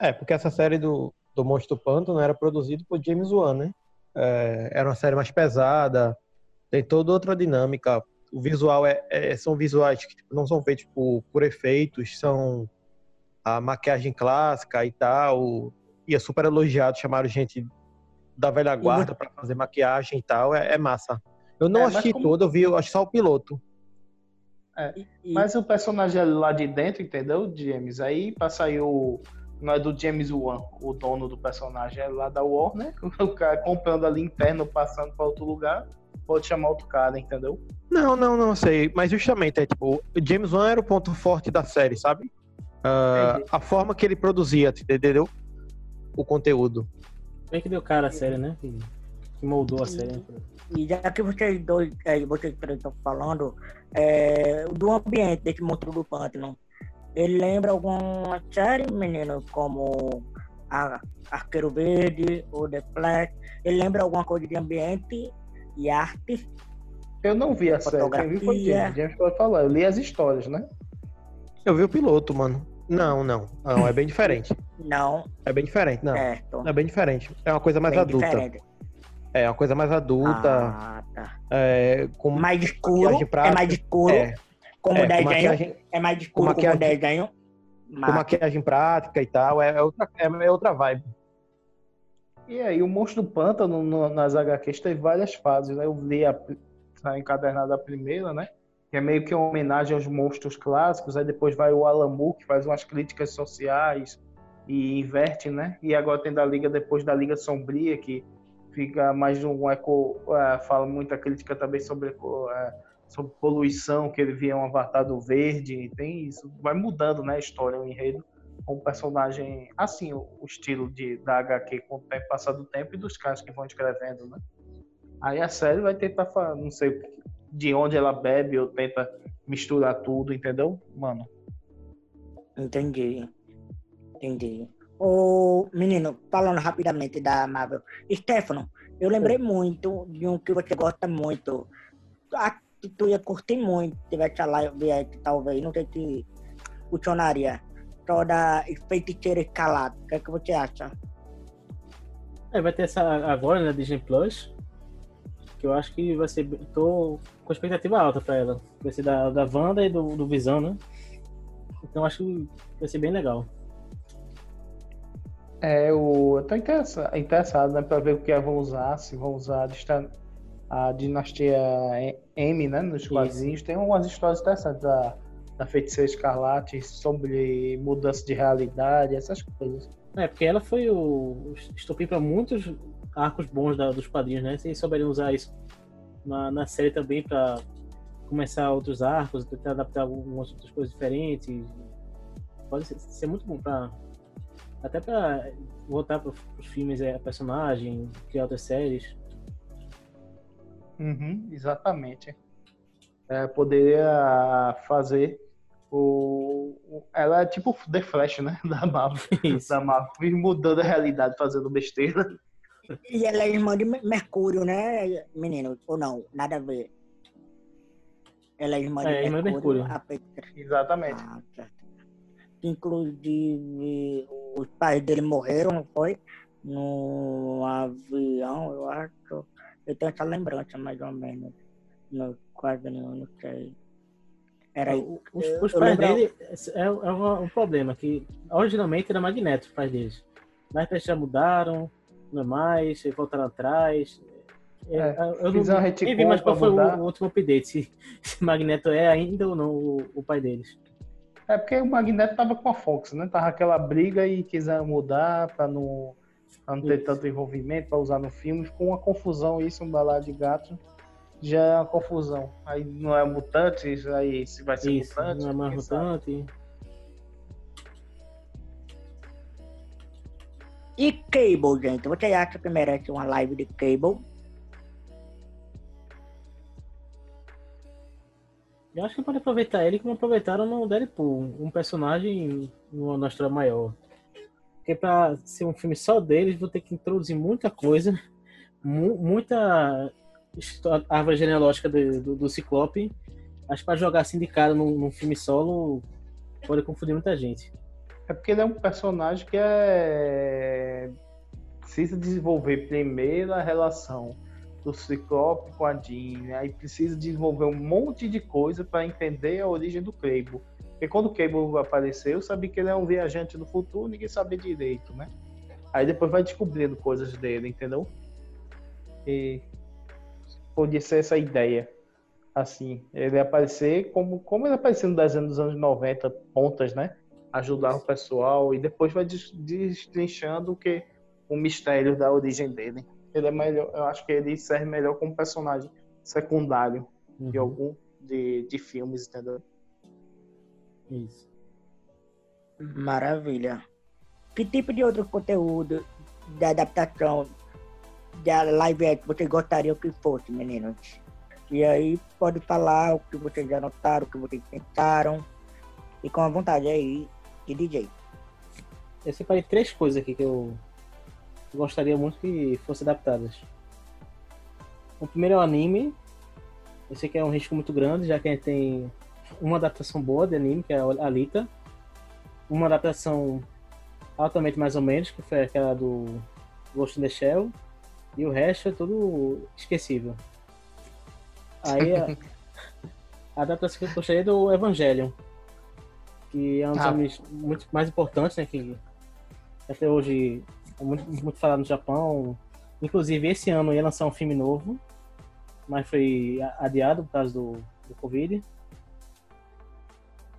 C: É, porque essa série do, do Monstro do Pântano era produzida por James Wan, né? É, era uma série mais pesada, tem toda outra dinâmica. O visual é, é- são visuais que tipo, não são feitos por, por efeitos, são a maquiagem clássica e tal. E é super elogiado, chamaram gente da velha guarda para fazer maquiagem e tal. É, é massa. Eu não
B: É,
C: assisti
B: como-
C: todo, eu vi, eu acho só o piloto.
A: E-
B: Mas o personagem é lá de dentro, entendeu, James? Aí pra sair o. Não é do James Wan, o dono do personagem, é lá da Warner. *laughs* O cara comprando ali interno, passando pra outro lugar, pode chamar outro cara, entendeu?
C: Não, não, não sei. Mas justamente, é tipo, o James Wan era o ponto forte da série, sabe?
B: Entendi.
C: a forma que ele produzia, entendeu? O conteúdo.
D: Bem que deu cara a série, né? Que, que moldou a série. né?
A: E já que vocês dois, é, vocês três estão falando é, do ambiente desse monstro do pântano, ele lembra alguma série, menino, como a Arqueiro Verde ou The Flash? Ele lembra alguma coisa de ambiente e arte?
B: Eu não vi a série, quem viu foi. James. James pode falar, eu li as histórias, né?
C: Eu vi o piloto, mano. Não, não. Não, é bem diferente.
A: Não,
C: É bem diferente, não. É,
A: certo.
C: bem diferente. É uma coisa mais
A: Bem
C: adulta.
A: diferente.
C: É uma coisa mais adulta.
A: Ah, tá.
C: é, com
A: Mais escuro, é
C: prática.
A: mais escuro,
C: é,
A: como
C: é, com
A: desenho,
C: maquiagem,
A: é mais escuro como
C: maquiagem-
A: desenho.
C: com maquiagem prática e tal. É, é outra, é, é outra vibe.
B: E aí, o Monstro do Pântano no- nas HQs teve várias fases, né? Eu li a, a encadernada a primeira, né? Que é meio que uma homenagem aos monstros clássicos. Aí depois vai o Moore, que faz umas críticas sociais e inverte, né? E agora tem da Liga, depois da Liga Sombria, que fica mais um eco... eh, fala muita crítica também sobre, eh, sobre poluição, que ele via um avatar do verde. Tem isso. Vai mudando, né? A história, o enredo com um personagem assim, o, o estilo de, da HQ com o tempo, passar do tempo e dos caras que vão escrevendo, né? Aí a série vai tentar, não sei de onde ela bebe ou tenta misturar tudo, entendeu? Mano,
A: Entendi. Entendi. Ô, menino, falando rapidamente da Marvel. Stefano, eu lembrei muito de um que você gosta muito. Que tu ia curtir muito se tivesse a live aí, talvez. Não sei se funcionaria. Toda feiticeira escalada. O que, é que você acha?
D: É, vai ter essa agora na Disney Plus. Que eu acho que vai ser. Tô com expectativa alta pra ela. Vai ser da, da Wanda e do, do Visão, né? Então acho que vai ser bem legal.
B: é. Eu tô interessa- interessado, né, pra ver o que vão usar, se vão usar a, dinastia M, né, nos quadrinhos. Tem umas histórias interessantes da, da Feiticeira Escarlate sobre mudança de realidade, essas coisas.
D: É, porque ela foi o estopim para muitos arcos bons da, dos quadrinhos, né? Se eles souberem usar isso na, na série também para começar outros arcos, tentar adaptar algumas outras coisas diferentes, pode ser, ser muito bom para até para voltar para os filmes, é, personagem, criar outras séries.
B: Uhum, exatamente. É, poderia fazer o, Ela é tipo The Flash, né? *laughs* Da Marvel.
D: Isso.
B: Da Marvel. Mudando a realidade, fazendo besteira.
A: E ela é irmã de Mer- Mercúrio, né, menino? Ou não? Nada a ver. Ela é irmã de
D: É, irmã de
A: Mercúrio.
D: Mercúrio.
A: a Petra.
B: Exatamente.
A: Ah, tá. Inclusive, os pais dele morreram, não foi? No avião, eu acho. Eu tenho essa lembrança, mais ou menos. No quadrinho, não sei. Era
D: O- Os,
A: eu-
D: os pais
A: lembro-
D: dele é, é um, um problema, que originalmente era Magneto, os pais deles. Mas eles já mudaram, não é mais, voltaram atrás. É,
B: É,
D: eu não
B: retcon
D: nem vi mais qual foi o, o último update, se, se Magneto é ainda ou não o, o pai deles.
B: É porque o Magneto tava com a Fox, né? Tava aquela briga e quiseram mudar pra não, pra não ter
D: Isso.
B: tanto envolvimento, pra usar no filme. Ficou uma confusão isso, um balado de gato. Já é uma confusão. Aí não é mutante, aí se vai ser
D: Isso,
B: mutante.
D: não é mais
B: quem sabe.
A: E Cable, gente? Você acha que merece uma live de Cable?
D: Eu acho que pode aproveitar ele como aproveitaram no Deadpool, um personagem numa história maior. Porque pra ser um filme só deles, vou ter que introduzir muita coisa, mu- muita árvore genealógica do, do, do Ciclope. Acho que pra jogar assim de cara num, num filme solo pode confundir muita gente.
B: É porque ele é um personagem que é. Precisa desenvolver primeiro a relação do Ciclope com a Jean, aí precisa desenvolver um monte de coisa para entender a origem do Cable. Porque quando o Cable apareceu, eu sabia que ele é um viajante do futuro, ninguém sabia direito, né? Aí depois vai descobrindo coisas dele, entendeu? E podia ser essa ideia. Assim, ele aparecer como, como ele apareceu no desenho dos anos 90, pontas, né? Ajudar o pessoal e depois vai des- destrinchando o que o mistério da origem dele. Ele é melhor, eu acho que ele serve melhor como personagem secundário de
D: Uhum.
B: algum de, de filmes, entendeu?
D: Isso.
A: Maravilha. Que tipo de outro conteúdo de adaptação da live action você gostaria que fosse, meninos? E aí pode falar o que vocês já notaram, o que vocês pensaram. E com a vontade aí, de DJ.
D: Eu separei três coisas aqui que eu gostaria muito que fossem adaptadas. O primeiro é o anime. Eu sei que é um risco muito grande, já que a gente tem uma adaptação boa de anime, que é a Alita. Uma adaptação altamente mais ou menos, que foi aquela do Ghost in the Shell. E o resto é tudo esquecível. Aí a, a *laughs* adaptação que eu gostaria é do Evangelion. Que é um dos
B: Ah.
D: animes muito mais importantes, né? Que até hoje é muito, muito falado no Japão. Inclusive, esse ano ia lançar um filme novo, mas foi adiado por causa do, do Covid.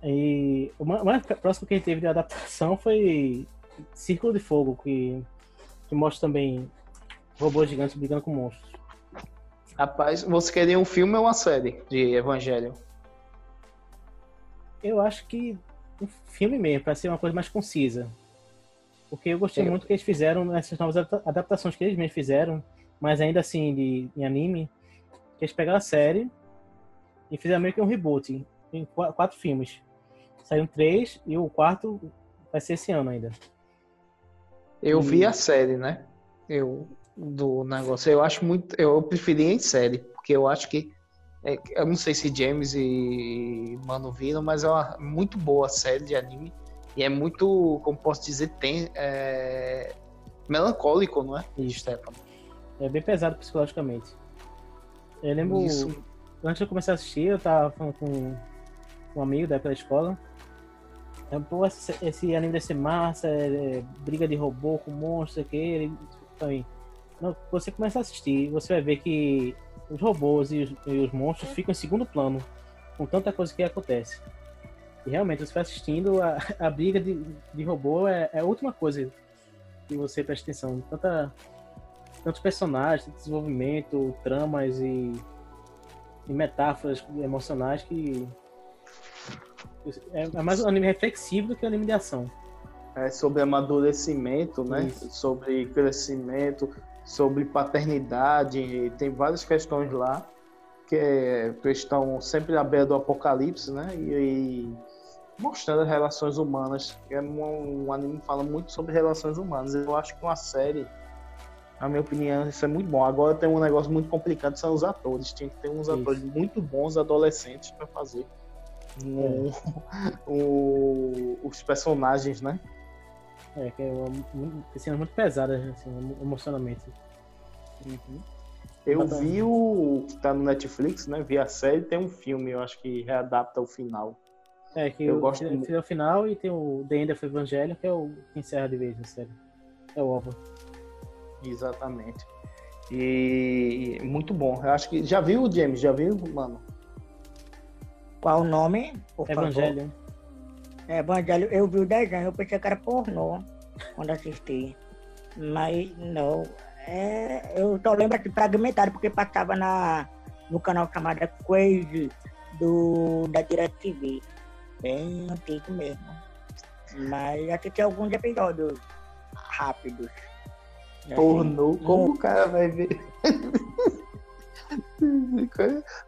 D: E o ma- mais próximo que a gente teve de adaptação foi Círculo de Fogo, que, que mostra também robôs gigantes brigando com monstros.
B: Rapaz, você queria um filme ou uma série de Evangelho?
D: Eu acho que um filme mesmo, para ser uma coisa mais concisa. Porque eu gostei
B: Eu-
D: muito que eles fizeram nessas novas adapta- adaptações que eles mesmos fizeram, mas ainda assim de, em anime, que eles pegaram a série e fizeram meio que um reboot em qua- quatro filmes. Saíram três e o quarto vai ser esse ano ainda.
B: Eu
D: E-
B: vi a série, né? Eu do negócio. Eu acho muito. Eu preferi em série, porque eu acho que. É, eu não sei se James e Mano viram, mas é uma muito boa série de anime. E é muito, como posso dizer, tem, é, melancólico, não é?
D: Isso.
B: Stefano?
D: É bem pesado psicologicamente. Eu lembro,
B: Isso.
D: antes de eu começar a assistir, eu tava falando com um amigo da época da escola. Eu, Pô, esse, esse anime deve ser massa, é, é, briga de robô com monstro, que ele também. Não, você começa a assistir, você vai ver que os robôs e os, e os monstros ficam em segundo plano, com tanta coisa que acontece. E realmente, você vai assistindo, a, *laughs* a briga de, de robô é, é a última coisa que você presta atenção. Tanta, tantos personagens, tanto desenvolvimento, tramas e, e metáforas emocionais que. É, é mais um anime reflexivo do que um anime de ação.
B: É sobre amadurecimento, né?
D: Isso.
B: Sobre crescimento, sobre paternidade, tem várias questões lá que, é, que estão sempre à beira do apocalipse, né? E, e mostrando as relações humanas. É um, um anime que fala muito sobre relações humanas. Eu acho que uma série, na minha opinião, isso é muito bom. Agora tem um negócio muito complicado, são os atores. Tinha que ter uns atores muito bons, adolescentes, para fazer um- o- *laughs* os personagens, né?
D: É, que é uma, cenas muito pesadas, assim, emocionalmente.
B: Eu
D: Bacana.
B: vi o que tá no Netflix, né? Vi a série, tem um filme, eu acho que readapta o final.
D: É, que
B: Eu
D: o
B: gosto
D: tem
B: muito.
D: tem o final e tem o The End of Evangelion, que é o que encerra de vez a série. É o OVA.
B: Exatamente. E muito bom. Eu acho que. Já viu o James? Já viu, mano?
A: Qual o nome? Por favor? É, Evangelho, eu vi o desenho, eu pensei que era pornô quando assisti. Mas não. É, eu só lembro aqui fragmentado, porque passava na, no canal chamado Crazy do, da DirecTV. Bem antigo mesmo. Mas assisti alguns episódios rápidos. Assim,
B: Pornô. Como
A: não-
B: o cara vai ver? *laughs*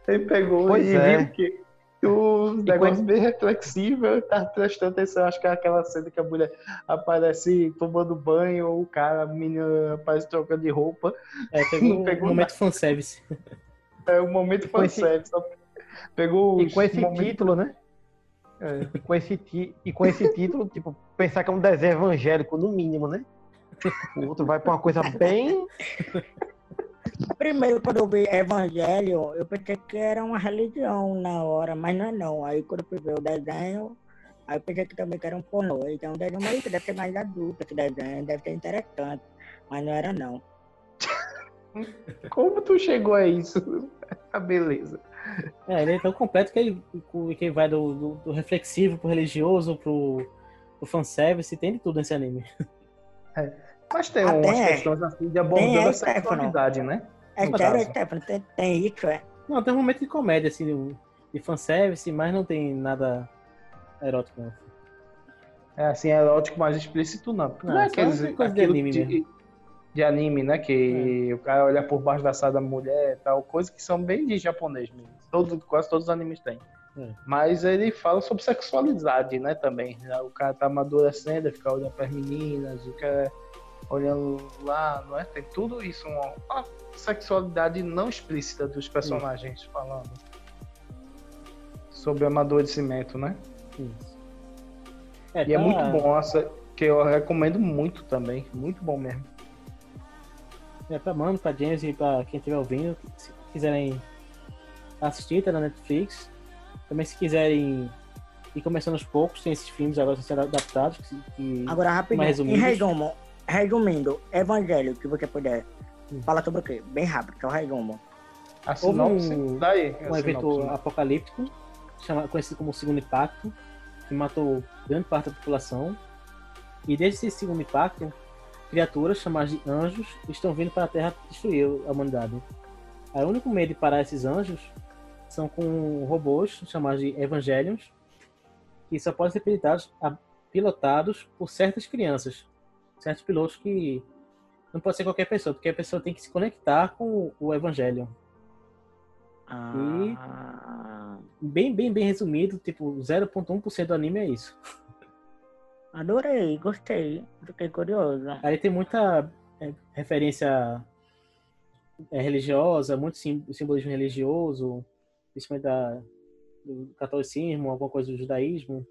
B: Ele pegou
C: Pois
B: e
C: é.
B: viu que o negócio bem reflexivo, eu tava prestando atenção, acho que é aquela cena que a mulher aparece tomando banho, ou o cara, a menina aparece trocando de roupa.
D: É, pegou um
B: pegou
D: momento fanservice.
B: É o momento
C: com esse-
B: fanservice. só Pegou
C: E com esse
B: momentos-
C: título, né? E com esse, ti- e com esse título, tipo, pensar que é um desenho evangélico, no mínimo, né? O outro vai pra uma coisa bem.
A: Primeiro, quando eu vi Evangelho, eu pensei que era uma religião na hora, mas não é não. Aí quando eu fui ver o desenho, aí eu pensei que também que era um pornô. Então o desenho mas deve ser mais adulto esse desenho, deve ser interessante. Mas não era não. *laughs*
B: Como tu chegou a isso? *laughs* Ah, beleza.
D: É, ele é tão completo que ele, que ele vai do, do, do reflexivo pro religioso, pro, pro fanservice, tem de tudo nesse anime.
B: Mas tem
A: Até
B: umas
A: é.
B: questões assim de abordando
A: é,
B: a sexualidade, né?
A: É
B: No
A: sério,
B: caso.
A: Stefano, tem, tem isso, é?
D: Não, tem um momento de comédia, assim, de- de fanservice, mas não tem nada erótico, não.
B: É assim, erótico mais explícito, não. Não,
D: Não,
B: é aqueles,
D: coisa de anime
B: de,
D: mesmo.
B: de anime, né? Que o cara olha por baixo da saia da mulher e tal, coisa que são bem de japonês mesmo. Todo, quase todos os animes têm.
D: É.
B: Mas ele fala sobre sexualidade, né, também. O cara tá amadurecendo, ele fica olhando pras meninas, o cara olhando lá, não é? Tem tudo isso, uma, uma sexualidade não explícita dos personagens falando. Sobre amadurecimento, né?
D: Isso. É,
B: E é
D: tá-
B: muito bom, essa, que eu recomendo muito também. Muito bom mesmo.
D: É pra Mano, pra James e pra quem estiver ouvindo, se quiserem assistir, tá na Netflix. Também se quiserem ir começando aos poucos, tem esses filmes agora sendo adaptados. Que, que-
A: Agora, rapidinho,
D: mais
A: em resumo, resumindo, Evangelho, que você puder,
D: Hum.
A: fala sobre o quê? Bem rápido, só resumo.
B: A sinopse,
D: um-
B: daí,
D: um
B: a
D: evento
B: né?
D: apocalíptico, chama- conhecido como Segundo Impacto, que matou grande parte da população. E desde esse segundo impacto, criaturas chamadas de anjos estão vindo para a Terra destruir a humanidade. Aí, o único meio de parar esses anjos são com robôs chamados de Evangelions, que só podem ser pilotados por certas crianças, certos pilotos que não pode ser qualquer pessoa, porque a pessoa tem que se conectar com o Evangelion.
A: Ah,
D: Bem, bem, bem resumido, tipo, 0.1% do anime é isso.
A: adorei, gostei, fiquei curioso.
D: Aí tem muita é, referência é, religiosa, muito sim- simbolismo religioso, principalmente da, do catolicismo, alguma coisa do judaísmo.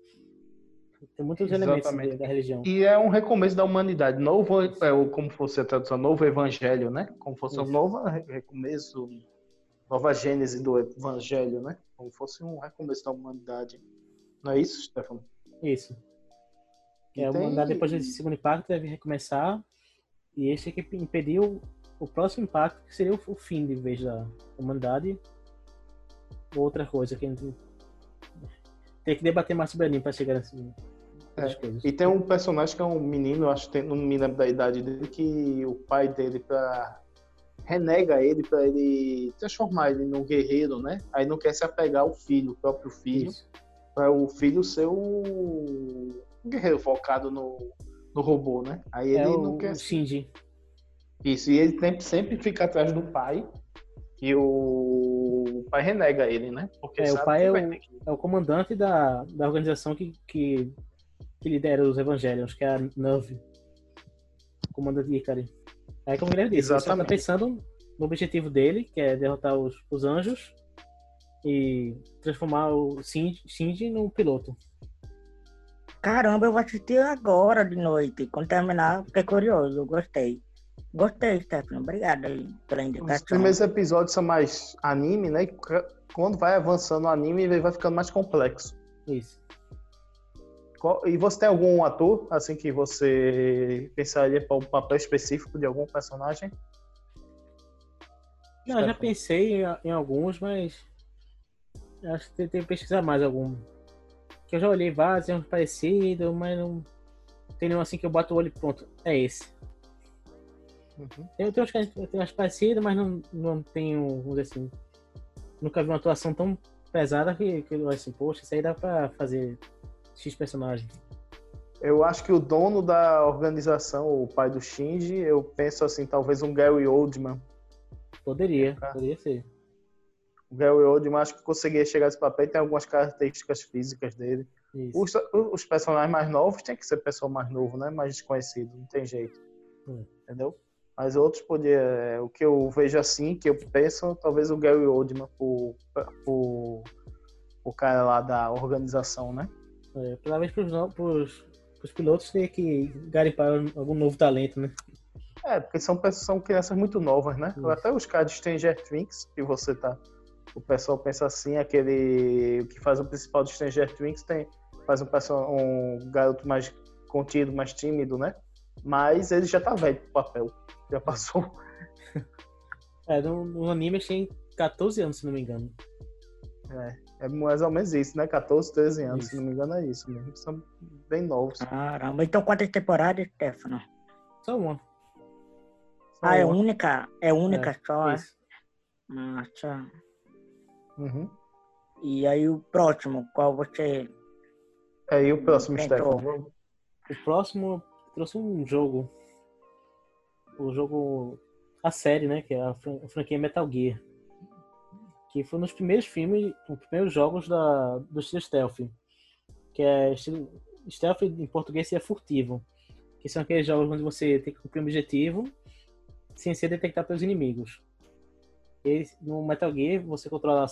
D: Tem muitos elementos
B: Exatamente.
D: da- da religião.
B: E é um recomeço da humanidade. Novo, é, como fosse a tradução, novo evangelho, né? Como fosse um
D: Isso.
B: novo re- recomeço, nova gênese do evangelho, né? Como fosse um recomeço da humanidade. Não é isso, Stefano?
D: Isso. É, a humanidade depois desse segundo impacto deve recomeçar e este é que impediu o próximo impacto, que seria o, fim de vez da humanidade. Outra coisa que a gente tem que debater mais sobre anime pra chegar nessas
B: É,
D: coisas.
B: E tem um personagem que é um menino, acho que tem- não me lembro da idade dele, que o pai dele pra, renega ele pra ele transformar ele num guerreiro, né? Aí não quer se apegar ao filho, o próprio filho, para o filho ser um um guerreiro focado no, no robô, né? Aí ele
D: É
B: não
D: o,
B: quer
D: Shinji.
B: isso, e ele tem, sempre fica atrás do pai, e o, o pai renega ele, né? Porque
D: É, o pai é o,
B: que-
D: é o comandante da, da organização que, que, que lidera os Evangelions, que é a NUV. Comandante Ikari. Aí, como o Guilherme disse, ele só tá
B: Exatamente.
D: pensando no objetivo dele, que é derrotar os, os anjos e transformar o Shinji, Shinji num piloto.
A: Caramba, eu vou assistir agora de noite. Quando terminar, fiquei curioso, eu gostei. Gostei, Stefano. Obrigado aí pela
B: Os
A: indicação.
B: primeiros episódios são mais anime, né? E Quando vai avançando o anime, ele vai ficando mais complexo.
D: Isso.
B: E você tem algum ator, assim, que você pensaria para um papel específico de algum personagem?
D: Não, eu já pensei em, em alguns, mas acho que tem, que pesquisar mais algum. Que eu já olhei vários, é um parecido, mas não tem nenhum assim que eu boto o olho e pronto. É esse.
B: Uhum.
D: Tem, tem uns tem umas parecidas, mas não, não tenho, vamos dizer assim. Nunca vi uma atuação tão pesada que, que assim, poxa, isso aí dá pra fazer X personagem.
B: Eu acho que o dono da organização, o pai do Shinji, eu penso assim, talvez um Gary Oldman.
D: Poderia,
B: Ah.
D: poderia ser.
B: O Gary Oldman acho que conseguiria chegar a esse papel e tem algumas características físicas dele. Os, os personagens mais novos tem que ser pessoal mais novo, né? Mais desconhecido, não tem jeito.
D: Hum.
B: Entendeu? Mas outros podia. é, O que eu vejo assim, que eu penso, talvez o Gary Oldman pro, pro, o cara lá da organização, né?
D: É, vez pros, pros, pros pilotos ter que garimpar algum novo talento, né?
B: É, porque são, são crianças muito novas, né?
D: Isso.
B: Até os caras de Stranger Things, que você tá. O pessoal pensa assim, aquele que faz o principal de Stranger Things tem, faz um, um garoto mais contido, mais tímido, né? Mas ele já tá velho pro papel. Já passou. *laughs*
D: É, no, no anime têm 14 anos, se não me engano.
B: É, é mais ou menos isso, né? 14, 13 anos,
D: Isso.
B: se não me engano, é isso mesmo. São bem novos.
A: Caramba, então quantas temporadas, Stefano?
D: Só uma.
A: Ah, é
B: São-
A: única? É única só, é? Nossa.
B: Uhum.
A: E aí o próximo, qual você...
B: Aí o próximo. Stefano.
D: O próximo trouxe um jogo. O jogo. A série, né? Que é a franquia Metal Gear. Que foi dos primeiros filmes, dos primeiros jogos da, do estilo stealth. Que é. Stealth em português seria furtivo. Que são aqueles jogos onde você tem que cumprir um objetivo sem ser detectado pelos inimigos. E no Metal Gear você controla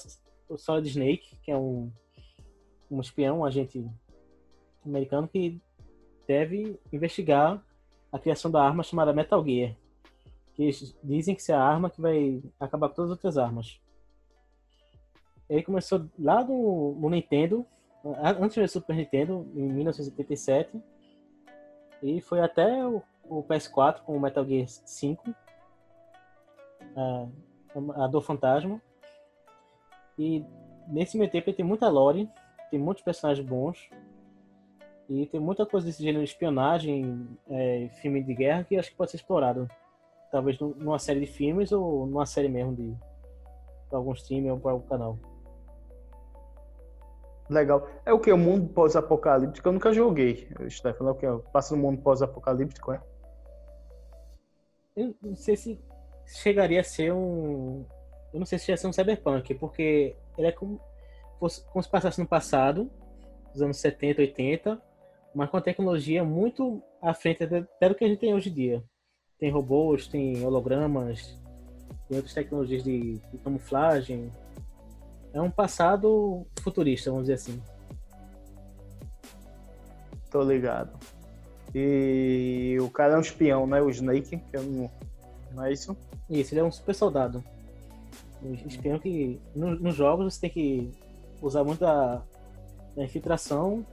D: o Solid Snake, que é um, um espião, um agente americano que deve investigar a criação da arma chamada Metal Gear. Que dizem que é a arma que vai acabar com todas as outras armas. Ele começou lá no, no Nintendo, antes do Super Nintendo, em 1987, e foi até o, o PS4 com o Metal Gear 5, a, a Dor Fantasma. E nesse meio tempo ele tem muita lore, tem muitos personagens bons, e tem muita coisa desse gênero de espionagem, é, filme de guerra, que acho que pode ser explorado. Talvez num- numa série de filmes ou numa série mesmo de pra algum stream ou para algum canal.
B: Legal. É o que? O mundo pós-apocalíptico? Eu nunca joguei, Stefano. É o que? Passa no mundo pós-apocalíptico, é?
D: Eu não sei se chegaria a ser um. Eu não sei se ia ser um cyberpunk, porque ele é como, fosse- como se passasse no passado, dos anos 70, 80, mas com a tecnologia muito à frente até do que a gente tem hoje em dia. Tem robôs, tem hologramas, tem outras tecnologias de, de camuflagem. É um passado futurista, vamos dizer assim.
B: Tô ligado. E o cara é um espião, né? O Snake, que eu não. Não é isso?
D: Isso, ele é um super soldado. Um espião que no- nos jogos você tem que usar muito a, a infiltração.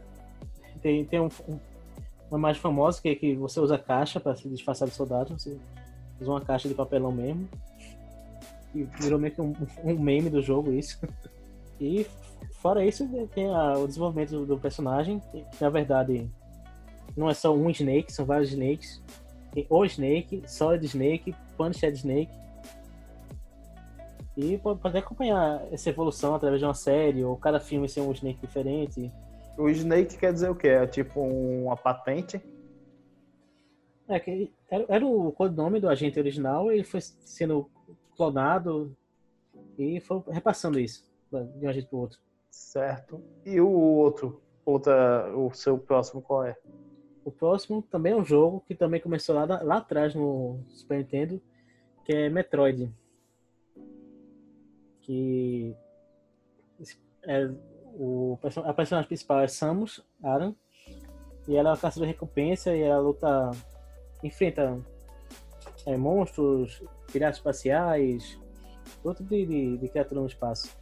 D: Tem, tem um, um- uma imagem famosa que, é que você usa caixa para se disfarçar de soldado. Você usa uma caixa de papelão mesmo. E virou meio que um, um meme do jogo isso. E fora isso, tem a- o desenvolvimento do, do personagem, que na verdade não é só um Snake, são vários Snakes. Tem o Snake, Solid Snake, Punished Snake. E pode pode acompanhar essa evolução através de uma série, ou cada filme ser um Snake diferente.
B: O Snake quer dizer o quê? É tipo uma patente?
D: É, que era, era o codinome do agente original, ele foi sendo clonado e foi repassando isso de um agente pro outro.
B: Certo. E o outro? Outra, o seu próximo qual é?
D: O próximo também é um jogo que também começou lá, lá atrás no Super Nintendo, que é Metroid. Que é o, a personagem principal é Samus Aran, e ela é uma caçadora de recompensa e ela luta, enfrenta é, monstros, piratas espaciais, outro de, de, de criatura no espaço.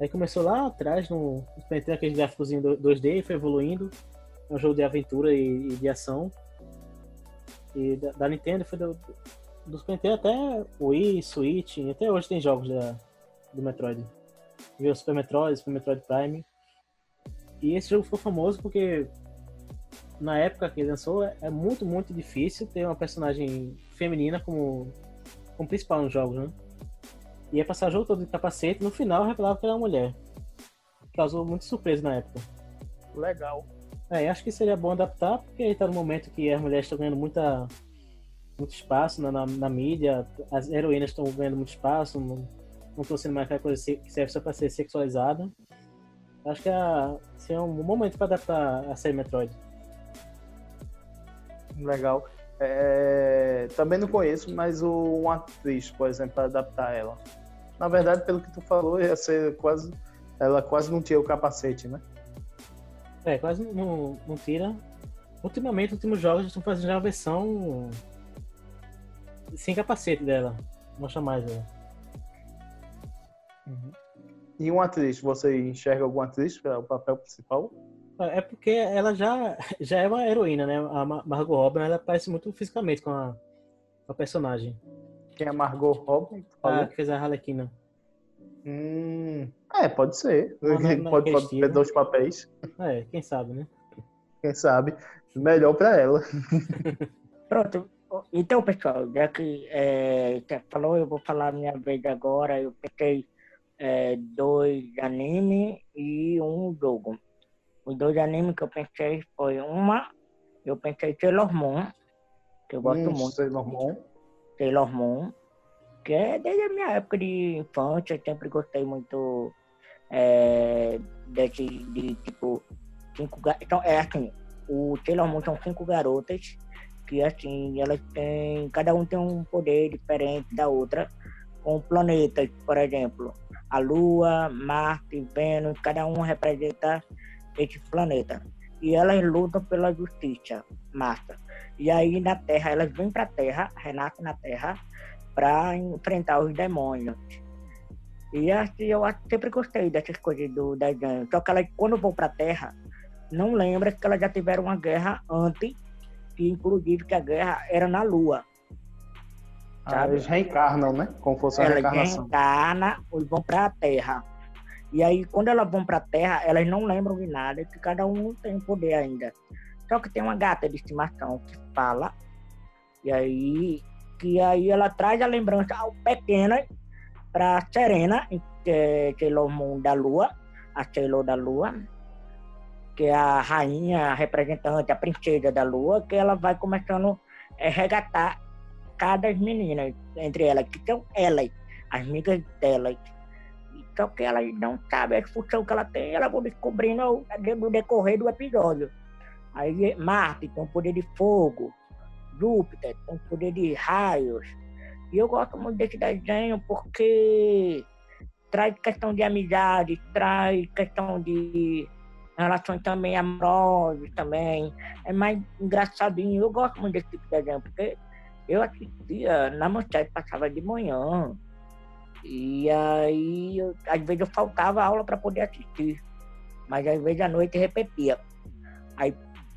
D: Aí começou lá atrás no Nintendo, aquele gráficozinho do- 2D, e foi evoluindo um jogo de aventura e, e de ação. E da, da Nintendo foi do, do Super Nintendo até Wii, Switch, até hoje tem jogos da, do Metroid. Viu Super Metroid, Super Metroid Prime. E esse jogo ficou famoso porque na época que ele lançou é, muito, muito difícil ter uma personagem feminina como, como principal nos jogos, né? Ia passar o jogo todo de capacete, no final revelava que era uma mulher. Causou muita surpresa na época.
B: Legal.
D: É, acho que seria bom adaptar, porque está no momento que as mulheres estão ganhando muita, muito espaço na, na, na mídia, as heroínas estão ganhando muito espaço, não estão sendo mais aquela coisa que serve só para ser sexualizada. Acho que é, seria um bom momento para adaptar a série Metroid.
B: Legal. É, também não conheço, mas o, uma atriz, por exemplo, para adaptar ela. Na verdade, pelo que tu falou, ia ser quase. Ela quase não tinha o capacete, né?
D: É, quase não, não tira. Ultimamente, os últimos jogos estão fazendo já a versão sem capacete dela. Mostra mais ela.
B: E uma atriz, você enxerga alguma atriz para o papel principal?
D: É porque ela já, já é uma heroína, né? A Ma- Margot Robbie, ela parece muito fisicamente com a, com a personagem.
B: Quem é Margot Robbie? tu
D: A
B: falou?
D: que fez a Harlequina.
B: Hum, é, pode ser.
D: Não, não, não é
B: pode pode ter dois papéis,
D: É, quem sabe, né?
B: quem sabe. Melhor para ela. *laughs*
A: Pronto. Então, pessoal, já que é, você falou, eu vou falar a minha vez agora. Eu pensei é, dois animes e um jogo. Os dois animes que eu pensei foi uma, eu pensei Sailor Moon, que eu gosto
B: Hum,
A: muito.
B: Sailor Moon.
A: Sailor Moon, que é desde a minha época de infância, eu sempre gostei muito é, desse, de tipo, cinco Então, é assim, o Sailor Moon são cinco garotas que assim, elas têm, cada um tem um poder diferente da outra, com planetas, por exemplo, a Lua, Marte, Vênus, cada um representa esse planeta. E elas lutam pela justiça, massa. E aí na Terra, elas vêm para a Terra, renascem na Terra, para enfrentar os demônios. E assim, eu sempre gostei dessas coisas do desenho. Só que elas, quando vão para a Terra, não lembra que elas já tiveram uma guerra antes, que inclusive que a guerra era na Lua.
B: Ah, eles reencarnam, né? Como fosse
A: Elas
B: reencarnação.
A: reencarnam e vão para a Terra. E aí, quando elas vão para a Terra, elas não lembram de nada, que cada um tem poder ainda. Só que tem uma gata de estimação que fala, e aí, que aí ela traz a lembrança ao pequena para Serena, que é Sailor Moon da Lua, a Sailor da Lua, que é a rainha, a representante, a princesa da Lua, que ela vai começando a resgatar cada menina entre elas, que são elas, as amigas delas. Só que elas não sabem a função que ela tem, elas vão descobrindo no decorrer do episódio. Aí Marte tem um poder de fogo, Júpiter tem um poder de raios. E eu gosto muito desse desenho porque traz questão de amizade, traz questão de relações também amorosas também. É mais engraçadinho. Eu gosto muito desse tipo de desenho, porque eu assistia na manchete, passava de manhã. E aí, eu- às vezes eu faltava aula para poder assistir. Mas às vezes à noite repetia. Aí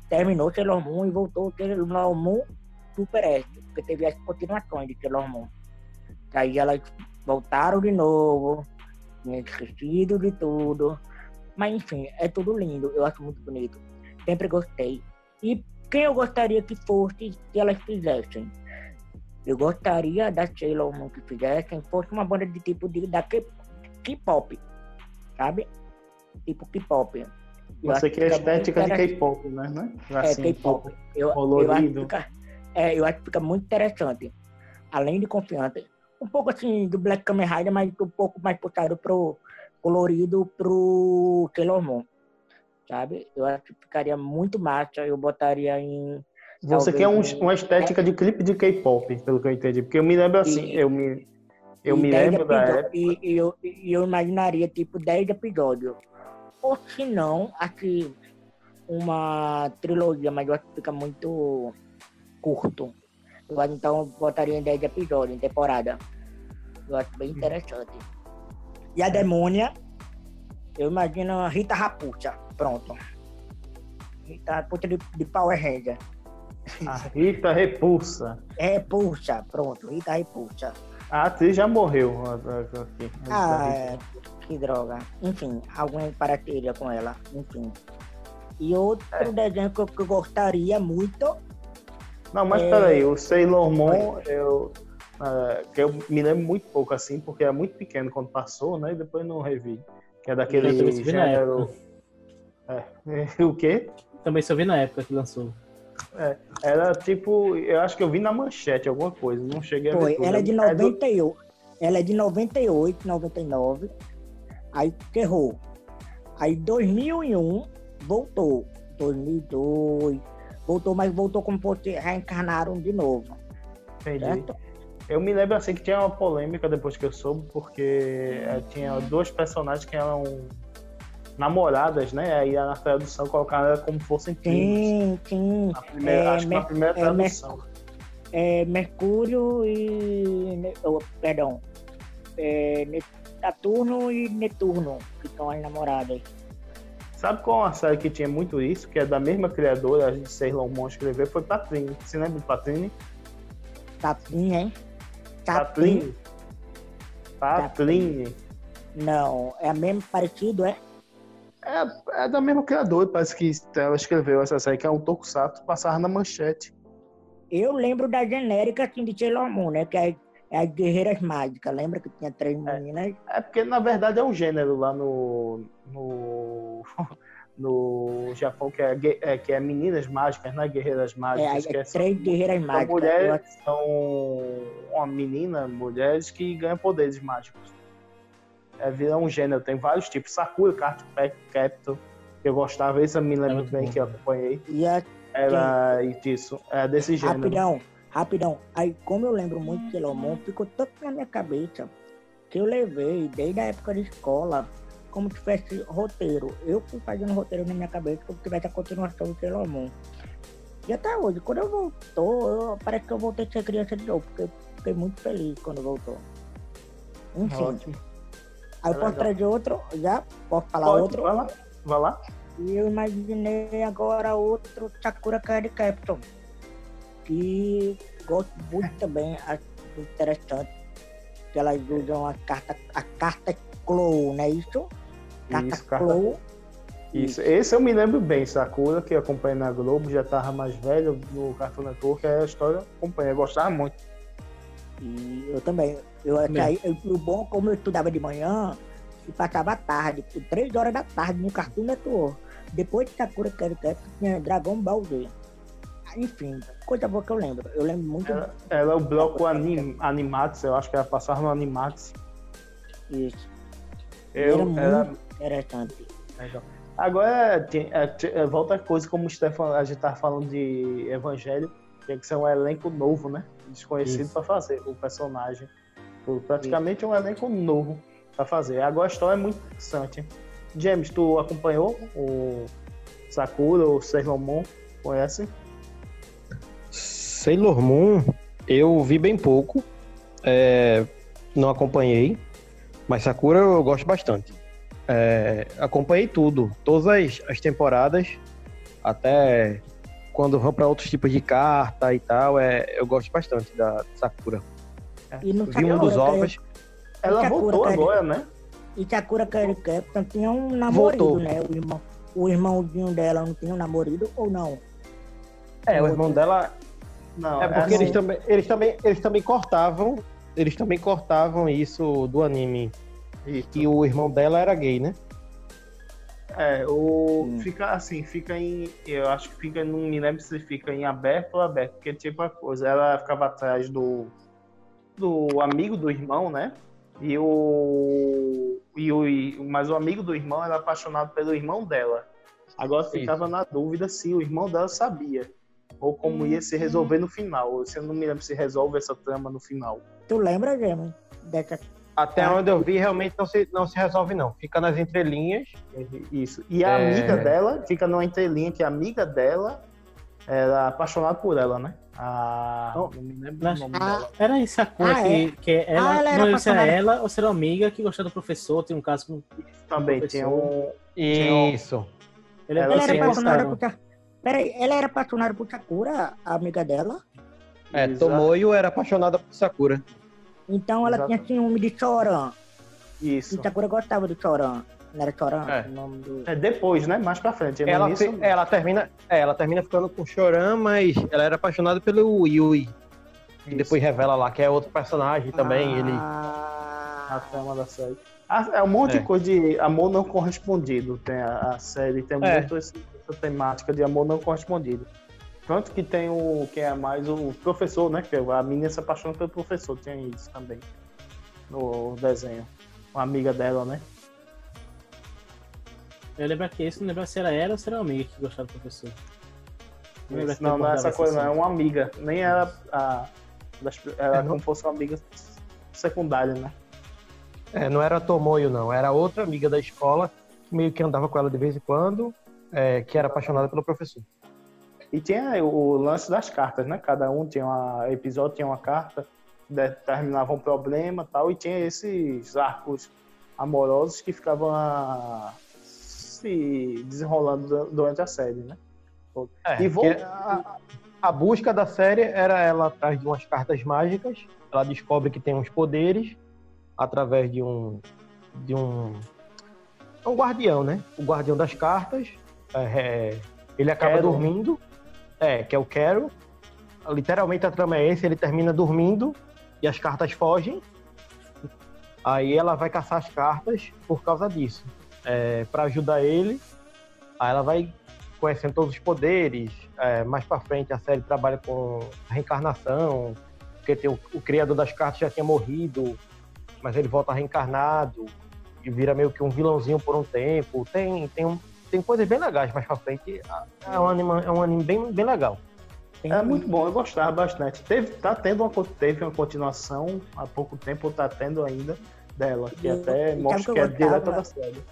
A: terminou Sailor Moon e voltou Sailor Moon Super S, porque teve as continuações de Sailor Moon. Aí elas voltaram de novo. tinha esquecido de tudo. Mas enfim, é tudo lindo, eu acho muito bonito. Sempre gostei. E quem eu gostaria que fosse que elas fizessem? Eu gostaria da Sailor Moon que fizessem, fosse uma banda de tipo de, da K-pop, sabe? Tipo K-pop.
B: Você
A: acho
B: que é
A: fica muito
B: estética de. K-pop, né? né?
A: É,
B: Assim,
A: K-pop. Eu, eu, acho que fica, é, eu acho que fica muito interessante. Além de confiante. Um pouco assim do Black Kamen Rider, mas um pouco mais puxado pro colorido pro Sailor Moon. Sabe? Eu acho que ficaria muito massa. Eu botaria em.
B: Você quer um- uma estética de clipe de K-pop, pelo que eu entendi. Porque eu me lembro assim,
A: E-
B: eu me, eu me
A: 10
B: lembro da época.
A: E, e eu, e eu imaginaria tipo 10 episódios. Ou se não, aqui uma trilogia, mas eu acho que fica muito curto. Eu acho, então eu botaria em 10 episódios, em temporada. Eu acho bem interessante. E a demônia, eu imagino a Rita Rapucha. Pronto. Rita Rapucha de, de Power Ranger.
B: A Rita Repulsa.
A: Repulsa, pronto, Rita Repulsa.
B: A atriz já morreu. aqui.
A: Ah, é, que droga. Enfim, alguém pareceria com ela. Enfim. E outro
B: É.
A: desenho que eu, que eu gostaria muito.
B: Não, mas
A: É.
B: peraí, o Sailor Moon, eu, ah, que eu me lembro muito pouco assim, porque era muito pequeno quando passou, né? E depois não revi. Que é daquele
D: Eu
B: gênero. É. o quê?
D: Também só vi na época que lançou.
B: É, era tipo, eu acho que eu vi na manchete alguma coisa, não cheguei a ver.
A: Foi, ela é de
B: do-
A: 98. Ela é de 98, 99. Aí errou. Aí 2001 voltou. 2002 voltou, mas voltou como fosse reencarnaram de novo.
B: Entendi.
A: Certo?
B: Eu me lembro assim que tinha uma polêmica depois que eu soube, porque eh, tinha duas personagens que eram namoradas, né? Aí na tradução colocaram ela como fossem primos.
A: Sim, sim.
B: Na primeira,
A: É,
B: acho que na primeira
A: é,
B: tradução.
A: é, Mercúrio e. Oh, perdão. É, Saturno e Netuno, que são as namoradas.
B: Sabe qual é uma série que tinha muito isso, que é da mesma criadora, a gente Sailor Moon escreveu, foi Patrine. Você lembra de Patrine?
A: Tapinha, hein?
B: Patrine. Patrine.
A: Não, é a mesma parecido, é?
B: É, é da mesma criadora, parece que ela escreveu essa série, que é um tokusatsu, passava na manchete.
A: Eu lembro da genérica assim, de Sailor Moon, né? Que é, é as Guerreiras Mágicas. Lembra que tinha três meninas?
B: É porque, na verdade, é um gênero lá no. no, *laughs* no Japão, que é, é, que é meninas mágicas, né? Guerreiras
A: É,
B: mágicas.
A: as
B: que é-
A: as três Guerreiras
B: são
A: Mágicas.
B: Mulheres, são uma menina, mulheres que ganham poderes mágicos. É, vira um gênero, tem vários tipos. Sakura, Card Captor, que eu gostava, esse eu me lembro
D: muito
B: bem
D: bom.
B: que eu acompanhei.
A: E a
B: Era disso, é desse gênero.
A: Rapidão, rapidão. Aí, como eu lembro muito de Sailor Moon, ficou tanto na minha cabeça que eu levei desde a época de escola como se tivesse roteiro. Eu fui fazendo roteiro na minha cabeça como se tivesse a continuação do Sailor Moon. E até hoje, quando eu voltou, eu- parece que eu voltei a ser criança de novo, porque eu fiquei muito feliz quando voltou. Enfim,
B: Ótimo.
A: Aí
B: É
A: posso
B: legal.
A: trazer outro? Já? Posso falar
B: Pode,
A: outro?
B: Vai lá, vai lá.
A: E eu imaginei agora outro Sakura Card Captor. Que gosto muito também, acho interessante. Que elas usam a carta, a carta Clow, não é isso? Carta
B: Isso, carta
A: Clow.
B: Isso. Esse eu me lembro bem, Sakura, que eu acompanhei na Globo, já tava mais velho no Cartoon Network, é a história eu gostava muito.
A: E eu também. Eu,
D: Também.
A: aí, eu- o bom, como eu estudava de manhã, e passava tarde, por três horas da tarde no Cartoon Network. Depois de Sakura Card Captor, tinha Dragon Ball Z. Enfim, coisa boa que eu lembro. Eu lembro muito
B: Ela, ela é o bloco anim, Animax, eu acho que ela passava no Animax.
A: disso.
B: Eu,
A: era muito interessante.
B: Legal. Agora, tem- é, é, volta a coisa, como o Stefan, a gente tá falando de Evangelho, tem que ser um elenco novo, né? Desconhecido
D: Isso.
B: para fazer o personagem. Foi Praticamente um elenco novo para fazer. Agora a história é muito interessante. James, tu acompanhou o Sakura, o Sailor Moon? Conhece?
C: Sailor Moon, eu vi bem pouco, é, não acompanhei, mas Sakura eu gosto bastante. É, acompanhei tudo, todas as, as temporadas, até quando vão para outros tipos de carta e tal, é, eu gosto bastante da Sakura.
A: E no
C: Vi um dos ovos,
B: Ela
A: Sakura
B: voltou
A: Card-
B: agora, né?
A: E Sakura Captain tinha um namorado,
C: Voltou.
A: né? O, irmão, o irmãozinho dela não tinha um namorado ou não?
C: É, o irmão dela.
B: Não,
C: É porque
B: assim,
C: eles também, eles também, eles também cortavam, eles também cortavam isso do anime.
B: isso.
C: Que o irmão dela era gay, né?
B: É, o.
A: Hum.
B: Fica assim, fica em. Eu acho que fica. Não me lembro se fica em aberto ou aberto. Porque, tipo, a coisa. Ela ficava atrás do. Do amigo do irmão, né? E o. E o e- mas o amigo do irmão era apaixonado pelo irmão dela. Agora ficava na dúvida se o irmão dela sabia. Ou como ia se resolver no final. Eu não me lembro se resolve essa trama no final.
A: Tu lembra, Gema? Dessa...
C: Até
A: Ah.
C: onde eu vi, realmente não se, não se resolve, não. Fica nas entrelinhas.
B: Isso. E a
C: É.
B: amiga dela, fica numa entrelinha que a amiga dela era apaixonada por ela, né? A...
D: Oh,
B: não me lembro
D: mas-
B: o nome
A: Ah,
B: dela.
D: Era isso a cor
A: Ah,
D: que, que ela,
A: Ah, ela era
D: não lembro se era
A: apaixonada.
D: ela ou se era uma amiga que gostava do professor, tem um caso com
B: Também
D: professor.
B: tinha um.
C: Isso.
D: ele
B: Ela
A: Ela era apaixonada
D: gostaram.
A: por Peraí, ela era apaixonada por Sakura, a amiga dela?
C: É,
B: Exato.
C: Tomoyo era apaixonada por Sakura.
A: Então ela
B: Exato.
A: tinha ciúme de Choran.
B: Isso.
A: E Sakura gostava de Choran. Não era Choran
C: É.
A: o nome do...
B: É depois, né? Mais pra frente. No
C: Ela,
B: início,
C: fi- ela termina, é, ela termina ficando com Choran, mas ela era apaixonada pelo Yui. E
B: Isso.
C: depois revela lá que é outro personagem também. Ele
B: a
A: Ah,
B: trama da série. Ah, É um monte
C: É.
B: de coisa de amor não correspondido. Tem a, a série, tem
C: É.
B: muito essa temática de amor não correspondido. Tanto que tem o que é mais o professor, né? Que a menina se apaixona pelo professor, tem isso também no desenho. Uma amiga dela, né?
D: Eu lembro que esse, não lembro se era ela ou se era uma amiga que gostava do professor. Não
B: Isso, não, não é essa coisa, não. É uma amiga. Nem era a. das- Era
C: É, não-
B: como fosse uma amiga secundária, né?
C: é, não era Tomoyo, não. Era outra amiga da escola que meio que andava com ela de vez em quando, é, que era apaixonada pelo professor.
B: E tinha o lance das cartas, né? Cada um tinha uma episódio, tinha uma carta, determinava um problema tal, e tinha esses arcos amorosos que ficavam ah, se desenrolando du- durante a série, né?
C: É,
B: E vou-
C: a, a busca da série era ela atrás de umas cartas mágicas. Ela descobre que tem uns poderes através de um de um um guardião, né? O guardião das cartas. É, é, ele acaba
B: Carol.
C: dormindo. É, que é o Carol. Literalmente a trama é esse, ele termina dormindo e as cartas fogem. Aí ela vai caçar as cartas por causa disso. É, para ajudar ele. Aí ela vai conhecendo todos os poderes. É, mais pra frente a série trabalha com reencarnação, porque tem o, o criador das cartas já tinha morrido, mas ele volta reencarnado e vira meio que um vilãozinho por um tempo. Tem, tem, um, tem coisas bem legais mais pra frente. É um anime, é um anime bem, bem legal.
A: tem
B: É muito bom, eu gostava bastante. Teve, tá tendo uma, teve uma continuação há pouco tempo, tá tendo ainda, dela, que
A: E-
B: até mostra
A: que
B: é direta
A: gostava?
B: da série.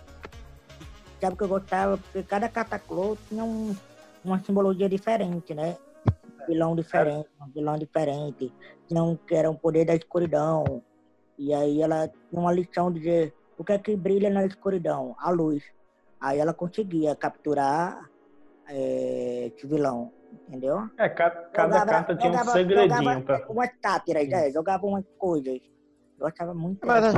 A: Sabe o que eu gostava? Porque cada cataclô tinha um, uma simbologia diferente, né? Vilão diferente, um vilão diferente. Tinha um que era um poder da escuridão. E aí ela tinha uma lição de dizer o que é que brilha na escuridão? A luz. Aí ela conseguia capturar é, esse vilão, entendeu?
B: É, ca- cada,
A: Jogava-
B: carta tinha um
A: jogava-
B: segredinho.
A: Jogava
B: pra...
A: umas sátiras, né? jogava umas coisas. Eu achava muito
C: Mas.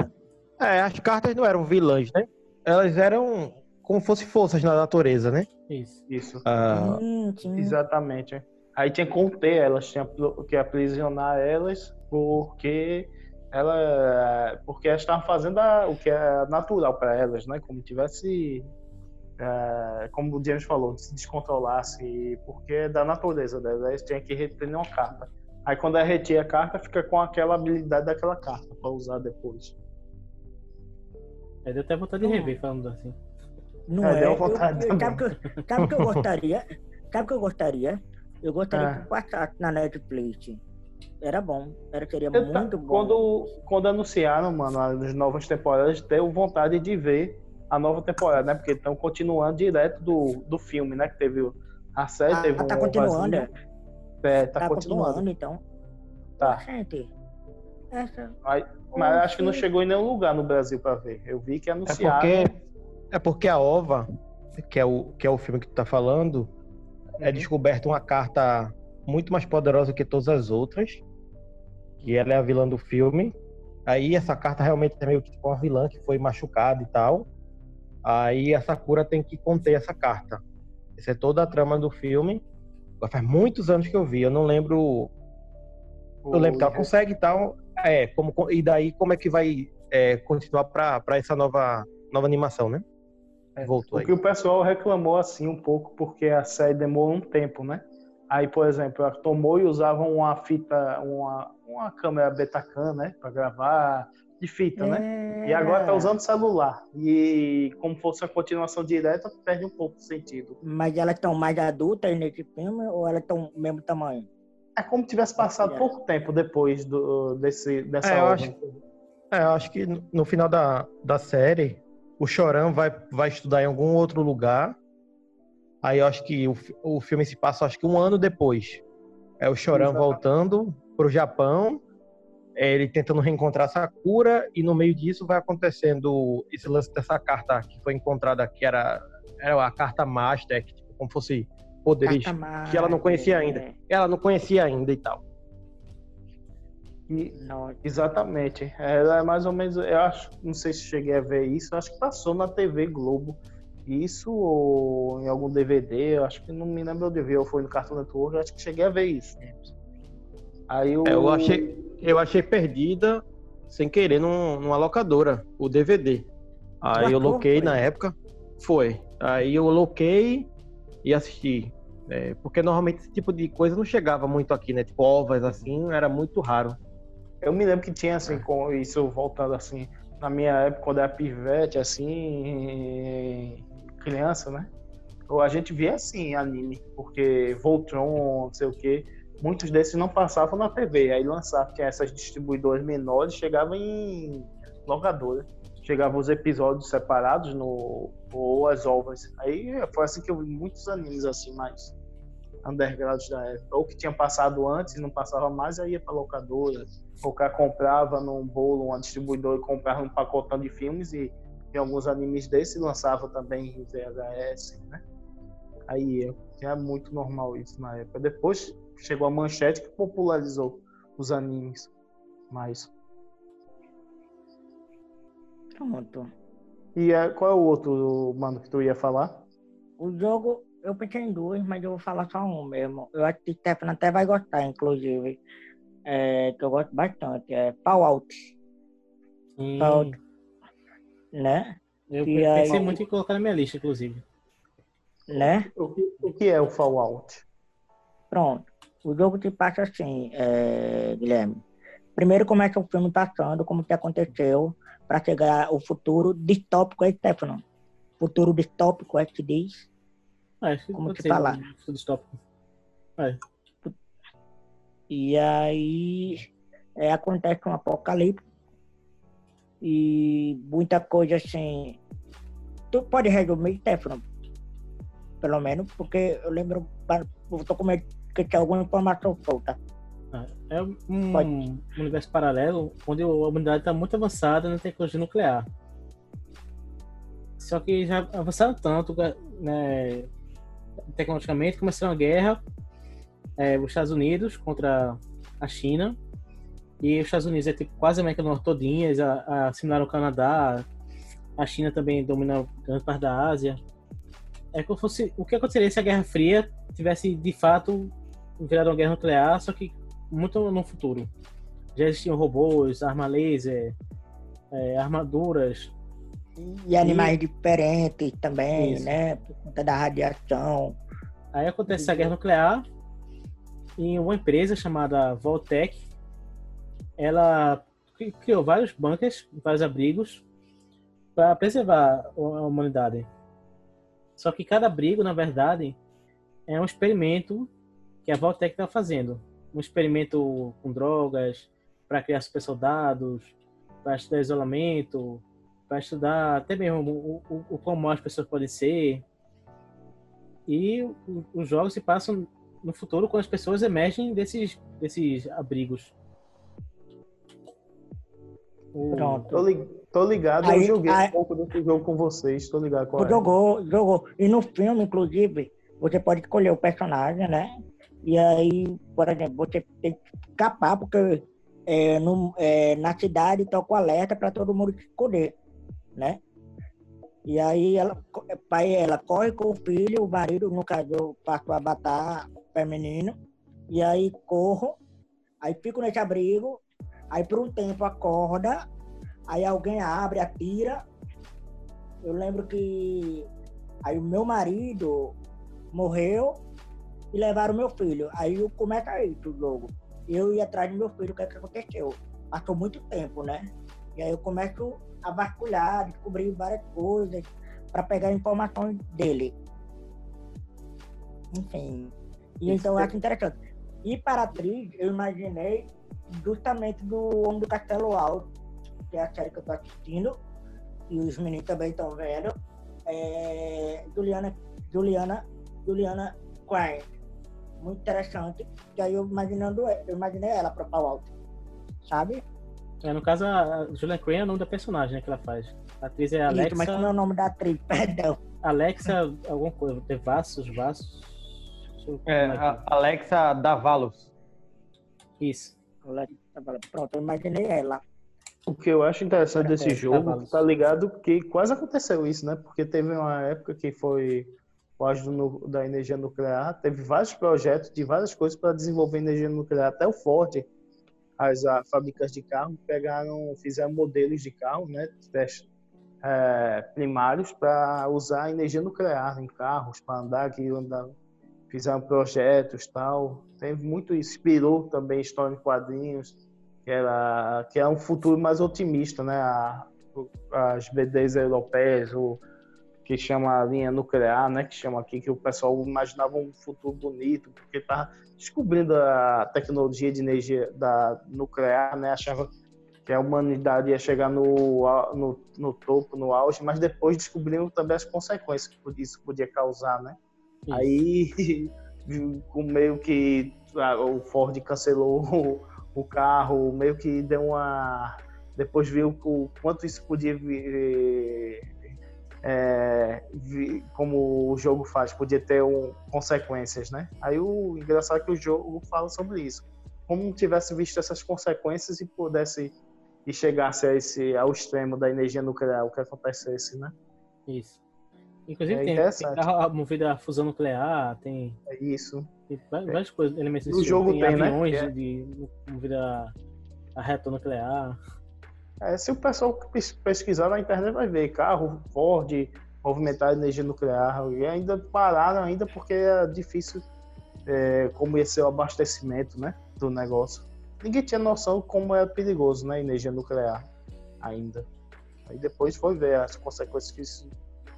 C: É, as cartas não eram vilãs, né? Elas eram como fosse forças na natureza, né?
D: Isso.
B: Isso.
C: Ah,
A: Sim, sim.
B: Exatamente. Aí tinha que conter elas, tinha que aprisionar elas, porque ela, porque elas estavam fazendo a- o que é natural para elas, né? Como tivesse, é, como o James falou, se descontrolasse, porque é da natureza delas, elas tinham que reter uma carta. Aí quando ela retira a carta, fica com aquela habilidade daquela carta para usar depois.
D: Aí deu até vontade de rever falando assim.
A: Não
B: É,
A: é?
B: deu
A: Eu-
B: vontade
A: eu- sabe, que eu, sabe o que eu *laughs* gostaria? Sabe o que eu gostaria? Eu gostaria
B: Ah.
A: que passasse na Netflix. Era bom. Era, seria
B: Eu
A: muito bom.
B: Quando, quando anunciaram, mano, as novas temporadas, deu vontade de ver a nova temporada, né? Porque estão continuando direto do, do filme, né? Que teve o- a série,
A: Ah,
B: teve
A: tá
B: um
A: continuando,
B: vazio. É, tá,
A: tá
B: continuando.
A: continuando, então.
B: Tá.
A: Gente, essa...
B: Aí- mas acho que não chegou em nenhum lugar no Brasil pra ver. Eu vi que
C: é
B: anunciaram.
C: porque é porque a Ova, que é o que é o filme que tu tá falando, é
B: Uhum.
C: descoberta uma carta muito mais poderosa que todas as outras, que ela é a vilã do filme, Aí essa carta realmente é meio que tipo uma vilã que foi machucada e tal. Aí a Sakura tem que conter essa carta. Essa é toda a trama do filme. Faz muitos anos que eu vi, eu não lembro. Eu lembro que ela consegue e tal. É, como, e daí como é que vai é, continuar para essa nova, nova animação, né? Voltou aí.
B: Porque o pessoal reclamou assim um pouco porque a série demorou um tempo, né? Aí, por exemplo, a Tomoe usava uma fita, uma, uma câmera Betacam, né? Para gravar de fita, né? E agora tá usando celular. E como fosse a continuação direta, perde um pouco o sentido.
A: Mas elas estão mais adultas nesse filme ou elas estão do mesmo tamanho?
B: É como se tivesse passado pouco tempo depois do, desse, dessa
C: É, eu
B: obra.
C: acho, é, eu acho que no final da, da série, o Chorão vai, vai estudar em algum outro lugar. Aí eu acho que o, o filme se passa, acho que um ano depois. É o Chorão voltando pro Japão, é ele tentando reencontrar Sakura, e no meio disso vai acontecendo esse lance dessa carta que foi encontrada, que era, era a carta Master, que, tipo, como fosse poderes que ela não conhecia ainda. Ela não conhecia ainda e tal.
B: E-
A: Não,
B: exatamente. Ela é mais ou menos, eu acho, não sei se cheguei a ver isso, acho que passou na TV Globo. Isso ou em algum DVD, eu acho que não me lembro onde vi, ou foi no Cartoon Network, eu acho que cheguei a ver isso. Aí o...
C: É, eu achei, eu achei perdida sem querer num, numa locadora, o DVD. Aí eu loquei na época, foi. Aí eu loquei e assisti. É, porque normalmente esse tipo de coisa não chegava muito aqui, né? Tipo ovas assim, era muito raro.
B: Eu me lembro que tinha assim, com isso voltando assim, na minha época, quando era pivete, assim, criança, né? A gente via assim anime, porque Voltron, não sei o quê, muitos desses não passavam na TV, aí lançavam, tinha essas distribuidoras menores, chegavam em locadora. Chegavam os episódios separados no ou as ovas. Aí foi assim que eu vi muitos animes assim, mais undergrounds da época. Ou que tinha passado antes e não passava mais, aí ia pra locadora. Ou cara comprava num bolo, uma distribuidora, comprava um pacotão de filmes e tem alguns animes desses lançava também em VHS, né? Aí. Era muito normal isso na época. Depois chegou a manchete que popularizou os animes. Mas.
A: pronto.
B: E é, qual é o outro, mano, que tu ia falar?
A: O jogo, eu pensei em dois, mas eu vou falar só um mesmo. Eu acho que Stefano até vai gostar, inclusive. É, que eu gosto bastante. É Fallout,
D: Sim.
A: Fallout. né?
D: Eu
A: E
D: pensei
A: aí-
D: muito em colocar na minha lista, inclusive.
A: Né?
B: O que, o que é o Fallout?
A: Pronto. O jogo se passa assim, é, Guilherme. Primeiro começa o filme passando, como que aconteceu, para chegar o futuro distópico, é Stefano. Futuro distópico, é que diz.
D: Que
A: Como que falar?
D: um estudo distópico. É.
A: E aí é, acontece um apocalipse e muita coisa assim. Tu pode resumir, Stefano? Pelo menos, porque eu lembro, eu tô com medo que tinha alguma informação solta.
D: Ah, É um universo paralelo onde a humanidade está muito avançada na tecnologia nuclear. Só que já avançaram tanto né, tecnologicamente, começaram a guerra, é, os Estados Unidos contra a China, e os Estados Unidos é tipo quase a América do Norte todinha, eles assimilaram o Canadá, a China também domina grande parte da Ásia. É como se fosse, o que aconteceria se a Guerra Fria tivesse de fato virado uma guerra nuclear, só que muito no futuro. Já existiam robôs, arma laser, é, armaduras.
A: E animais diferentes também,
D: Isso.
A: né? Por conta da radiação.
D: Aí acontece a guerra nuclear e uma empresa chamada Voltec, ela cri- criou vários bunkers, vários abrigos para preservar a humanidade. Só que cada abrigo, na verdade, é um experimento que a Voltec está fazendo. Um experimento com drogas, para criar super soldados, para estudar isolamento, para estudar até mesmo o, o, o como as pessoas podem ser. E os jogos se passam no futuro quando as pessoas emergem desses, desses abrigos.
A: Pronto.
B: Tô, li- tô ligado, eu
A: Aí-
B: joguei
A: aí-
B: um pouco desse jogo com vocês, tô ligado qual
A: Tu
B: é.
A: jogou, jogou. E no filme, inclusive, você pode escolher o personagem, né? E aí, por exemplo, você tem que escapar, porque é, no- é, na cidade tocou alerta para todo mundo se esconder, né? E aí ela, pai, ela corre com o filho, o marido, no caso, eu passo a batar feminino, e aí corro, aí fico nesse abrigo, aí por um tempo acorda, aí alguém abre, atira. Eu lembro que aí o meu marido morreu e levaram meu filho. Aí eu começa aí o jogo. Eu ia atrás do meu filho, o que, é que aconteceu? Passou muito tempo, né? E aí eu começo a vasculhar, descobrir várias coisas para pegar informações dele. Enfim. E então eu acho interessante. E para a atriz, eu imaginei justamente do Homem do Castelo Alto, que é a série que eu tô assistindo, e os meninos também estão vendo. É, Juliana, Juliana, Juliana Quine. Muito interessante. Que aí eu imaginando, eu imaginei ela para o alto. Sabe?
D: É, no caso, a Julia Crane é o nome da personagem né, que ela faz. A atriz é Alexa.
A: Isso, mas como é o nome da atriz? *laughs* Perdão.
D: Alexa, alguma coisa. De Vassos, Vassos.
C: É, a Alexa Davalos.
D: Isso.
A: Pronto, eu imaginei ela.
B: O que eu acho interessante desse
A: É,
B: jogo, tá ligado? Que quase aconteceu isso, né? Porque teve uma época que foi o auge do nu- da energia nuclear, teve vários projetos de várias coisas para desenvolver energia nuclear. Até o Ford, as a, fábricas de carro, pegaram, fizeram modelos de carro, né? Testes é, primários para usar energia nuclear em carros, para andar aqui, andar. Fizeram projetos tal. Teve muito. Inspirou também história em quadrinhos que era que é um futuro mais otimista, né? A- as BDs europeias, o que chama a linha nuclear, né? Que chama aqui que o pessoal imaginava um futuro bonito, porque tá descobrindo a tecnologia de energia da nuclear, né? Achava que a humanidade ia chegar no, no, no topo, no auge, mas depois descobriram também as consequências que isso podia causar, né? Aí, *laughs* com meio que ah, o Ford cancelou *laughs* o, o carro, meio que deu uma. Depois viu o quanto isso podia vir. É, vi- como o jogo faz, podia ter um, consequências, né? Aí o engraçado é que o jogo fala sobre isso. Como tivesse visto essas consequências e pudesse e chegasse a esse, ao extremo da energia nuclear, o que acontecesse, né?
D: Isso. Inclusive
B: É
D: tem, tem a fusão nuclear, tem,
B: É isso.
D: tem várias coisas, elementos
B: jogo
D: Tem,
B: tem, né?
D: aviões
B: Que é-
D: de, de movido a, a reator nuclear.
B: É, se o pessoal pes- pesquisar na internet vai ver carro Ford movimentar energia nuclear e ainda pararam ainda porque é difícil é, como ia ser o abastecimento né, do negócio. Ninguém tinha noção como é perigoso né, energia nuclear ainda. Aí depois foi ver as consequências que isso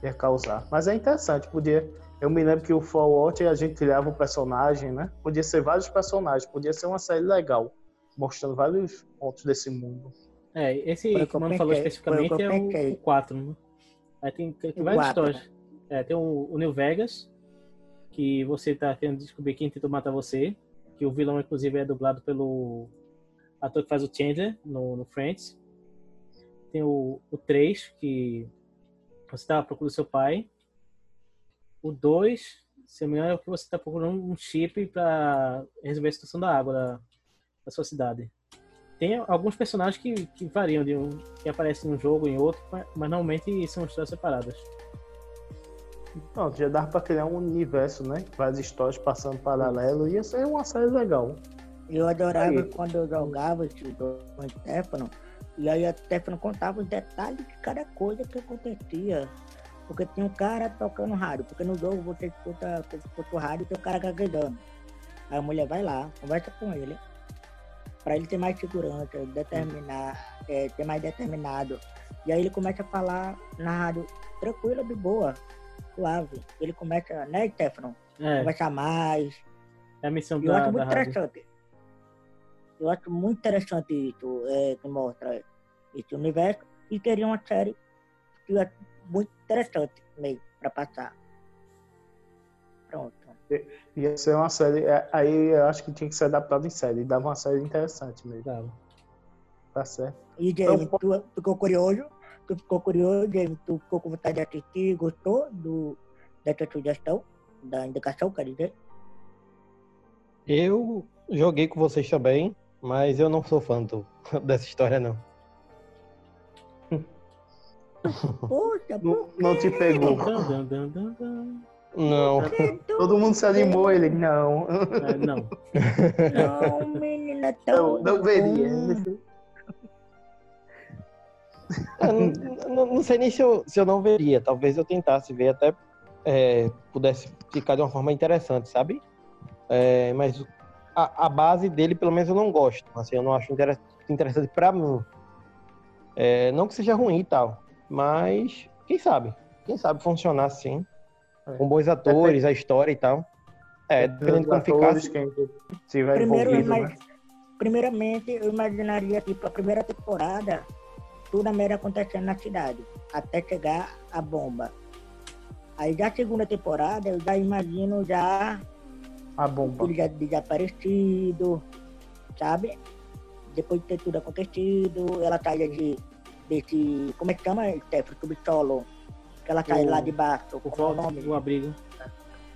B: ia causar. Mas é interessante, podia. Eu me lembro que o Fallout a gente criava um personagem, né? Podia ser vários personagens, podia ser uma série legal, mostrando vários pontos desse mundo.
D: É, esse
A: Foi
D: que o Mano falou especificamente é o,
A: pensei.
D: o 4, né? Aí tem, várias histórias. É, tem o, o New Vegas, que você tá querendo descobrir quem tentou matar você, que o vilão, inclusive, é dublado pelo ator que faz o Chandler no, no Friends. Tem o, o 3, que você tá procurando seu pai. O 2, se eu me engano, é o que você tá procurando um chip para resolver a situação da água da, da sua cidade. Tem alguns personagens que, que variam de um que aparecem num jogo em outro, mas mas normalmente são histórias separadas.
B: Pronto, já dava pra criar um universo, né? Várias histórias passando paralelo. Ia ser uma série legal.
A: Eu adorava
B: Aí.
A: quando eu jogava esse jogo com o Stefano, e aí o Stefano contava os detalhes de cada coisa que acontecia. Porque tinha um cara tocando rádio, porque no jogo você escuta, você escuta o rádio e tem o cara gaguejando. Aí a mulher vai lá, conversa com ele, para ele ter mais segurança, determinar, é, ser mais determinado. E aí ele começa a falar na rádio, tranquilo, de boa, suave. Ele começa, né, Stefano?
D: É,
A: Conversar mais,
D: é a missão
A: eu
D: da,
A: acho muito
D: rádio.
A: interessante. Eu acho muito interessante isso, é, que mostra esse universo. E queria uma série que acho muito interessante mesmo, para passar. Pronto.
B: Ia ser uma série. é, Aí eu acho que tinha que ser adaptado em série. Dava uma série interessante mesmo.
D: Dava.
B: Tá certo.
A: E Jamie, tu ficou curioso? Tu ficou curioso, Jamie? Tu ficou com vontade de assistir? Gostou do, dessa sugestão? Da indicação, quer dizer?
C: Eu joguei com vocês também. Mas eu não sou fã do- *laughs* dessa história, não.
A: Poxa,
B: Não, não te pegou.
C: Não. *laughs*
B: Todo mundo se animou, ele não.
D: É, não.
A: não, menina, tão *laughs*
B: Não, não veria.
C: não, não- não sei nem se eu, se eu não veria. Talvez eu tentasse ver, até é, pudesse ficar de uma forma interessante, sabe? É, mas a, a base dele, pelo menos, eu não gosto. Assim, eu não acho inter- interessante pra mim. É, não que seja ruim e tal, mas quem sabe? Quem sabe funcionar assim, com bons atores, a história e tal. É, dependendo de como ficasse.
B: quem estiver
A: Primeiro, eu
B: envolvido,
A: imag-
B: né?
A: primeiramente, eu imaginaria, tipo, a primeira temporada, tudo a merda acontecendo na cidade, até chegar a bomba. Aí já a segunda temporada, eu já imagino já
B: A bomba.
A: ele já desaparecido, sabe? Depois de ter tudo acontecido, ela sai de, desse, como é que chama, Steph, subsolo, que ela sai
D: O-
A: lá de baixo,
D: O
A: qual é o
D: voto,
A: nome?
D: o abrigo.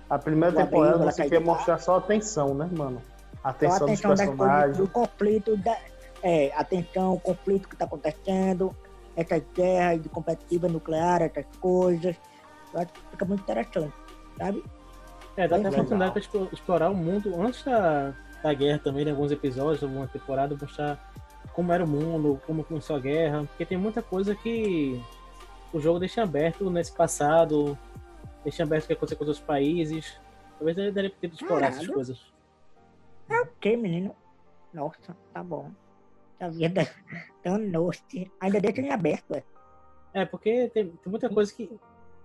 B: A primeira
A: O abrigo,
B: temporada
A: ela
B: você
A: cai
B: quer mostrar só a tensão, né, mano? A tensão
A: a
B: dos
A: atenção das coisas,
B: personagens.
A: do conflito, da, é, atenção, o conflito que está acontecendo, essas guerras de competitiva nuclear, essas coisas. Eu acho que fica muito interessante, sabe?
D: É, dá até a oportunidade pra expo- explorar o mundo antes da, da guerra também, em alguns episódios, alguma temporada, mostrar como era o mundo, como começou a guerra, porque tem muita coisa que o jogo deixa aberto nesse passado, deixa aberto o que aconteceu com os outros países. Talvez daria daria tempo de explorar essas
A: Caralho.
D: coisas.
A: É o que, menino? Nossa, tá bom. A vida tão noite. Ainda deixa em aberto, é.
D: É, porque tem, tem muita coisa que.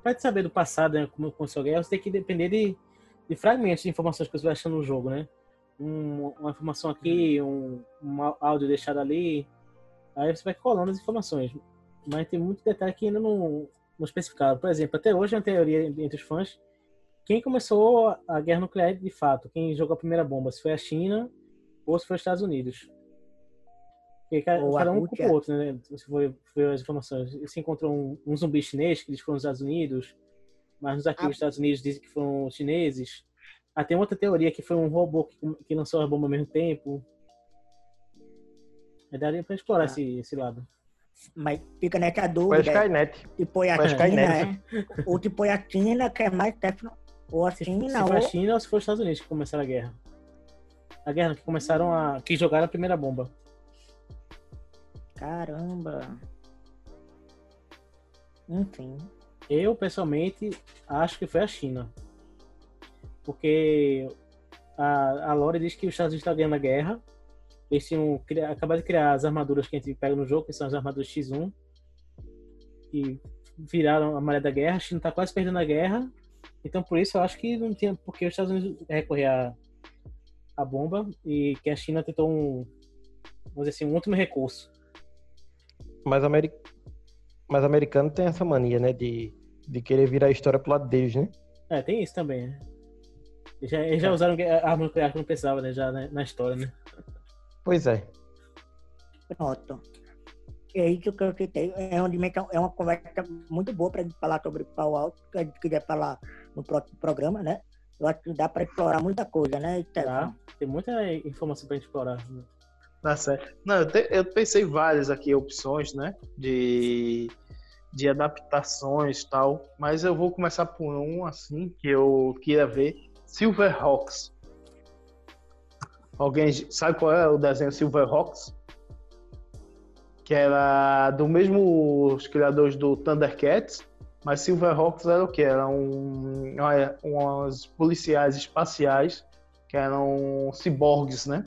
D: Pra te saber do passado, né, como começou a guerra, você tem que depender de, de fragmentos de informações que você vai achando no jogo, né? Um- uma informação aqui, um, um áudio deixado ali. Aí você vai colando as informações. Mas tem muito detalhe que ainda não, não especificado. Por exemplo, até hoje é uma teoria entre os fãs. Quem começou a guerra nuclear de fato? Quem jogou a primeira bomba? Se foi a China ou se foi os Estados Unidos? Porque ca-
A: Ou a
D: cada um culpa o outro, né? Se foi, foi as informações. Se encontrou um, um zumbi chinês que diz que foram os Estados Unidos, mas nos arquivos
A: Ah.
D: dos Estados Unidos dizem que foram os chineses. Ah, tem outra teoria que foi um robô que, que lançou a bomba ao mesmo tempo. Aí daria pra explorar
A: Ah.
D: esse, esse lado.
A: Mas fica nessa
C: Foi a
A: dúvida. é,
C: Skynet.
A: Se põe a China,
C: Skynet.
A: é. Ou se põe a China, que é mais tecno. Ou a
D: Se,
A: China,
D: se foi a
A: ou.
D: China ou se foi os Estados Unidos que começaram a guerra. A guerra que começaram a. que jogaram a primeira bomba.
A: Caramba. Enfim.
D: Eu, pessoalmente, acho que foi a China. Porque a, a Lore diz que os Estados Unidos estão ganhando a guerra. Eles tinham cri- acabado de criar as armaduras que a gente pega no jogo, que são as armaduras X1. E viraram a maré da guerra. A China está quase perdendo a guerra. Então, por isso, eu acho que não tinha porque os Estados Unidos recorrer à, à bomba e que a China tentou um, vamos dizer assim, um último recurso.
C: Mas, ameri... Mas americano tem essa mania, né? De, de querer virar a história pro lado deles, né?
D: É, tem isso também, né? Eles já, eles já usaram arma nuclear que não precisava, né? Já né, na história, né?
C: Pois é.
A: Pronto. É isso que eu citei. É uma, dimensão, é uma conversa muito boa para a gente falar sobre Fallout, que a gente quiser falar no próximo programa, né? Eu acho que dá para explorar muita coisa, né, Stefan?
D: Tá? Tem muita informação pra gente explorar. né?
B: Tá certo. Não, eu, te- eu pensei várias aqui opções, né? De, de adaptações e tal. Mas eu vou começar por um, assim, que eu queria ver. Silverhawks. Alguém sabe qual é o desenho Silverhawks? Que era do mesmo os criadores do Thundercats, mas Silverhawks era o que? Eram olha, umas policiais espaciais que eram ciborgues, né?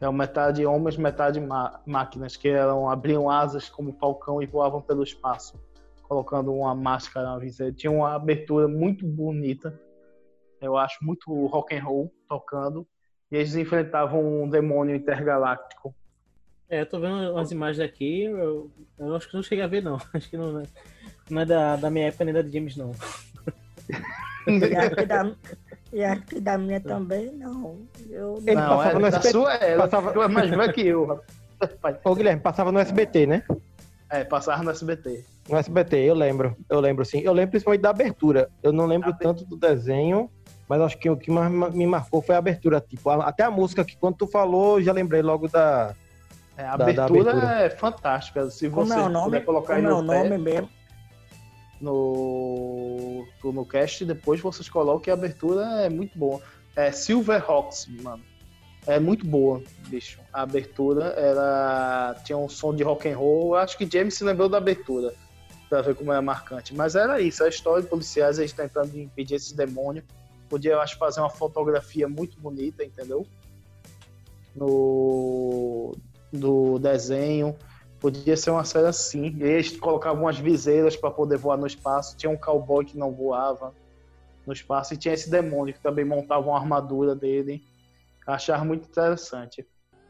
B: Eram metade homens, metade máquinas, que eram abriam asas como falcão e voavam pelo espaço, colocando uma máscara na viseira. Tinha uma abertura muito bonita, eu acho muito rock and roll tocando, e eles enfrentavam um demônio intergaláctico.
D: É, eu tô vendo umas imagens aqui, eu, eu acho que não cheguei a ver, não. *laughs* Acho que não, é- não é da, da minha época nem da de James, não.
A: E que da, e que da minha também, não. Eu
C: Ele
B: Não,
C: passava
B: é,
C: no
B: da
C: SBT.
B: sua era,
C: passava-
B: tu é mais velho que eu. rapaz.
C: Ô, Guilherme, passava no SBT, né?
B: É, passava no SBT.
C: No SBT, eu lembro. Eu lembro, sim. Eu lembro principalmente da abertura. Eu não lembro tanto do desenho, Mas acho que o que mais ma- me marcou foi a abertura. Tipo, a- até a música que quando tu falou, eu já lembrei logo da.
B: É, a
C: Da- da
B: abertura,
C: abertura.
B: é fantástica. Se
A: Como
B: você
A: é o nome?
B: puder colocar aí
A: é o
B: no, pé,
A: nome mesmo?
B: no, no cast, depois vocês colocam a abertura é muito boa. É Silverhawks, mano. É muito boa, bicho. A abertura era tinha um som de rock and roll. Acho que James se lembrou da abertura pra ver como era marcante. Mas era isso, a história de policiais eles tentando impedir esses demônios. Podia, eu acho, fazer uma fotografia muito bonita, entendeu? No do desenho. Podia ser uma série assim. E Eles colocavam umas viseiras para poder voar no espaço. Tinha um cowboy que não voava no espaço. E tinha esse demônio que também montava uma armadura dele. Achava muito interessante.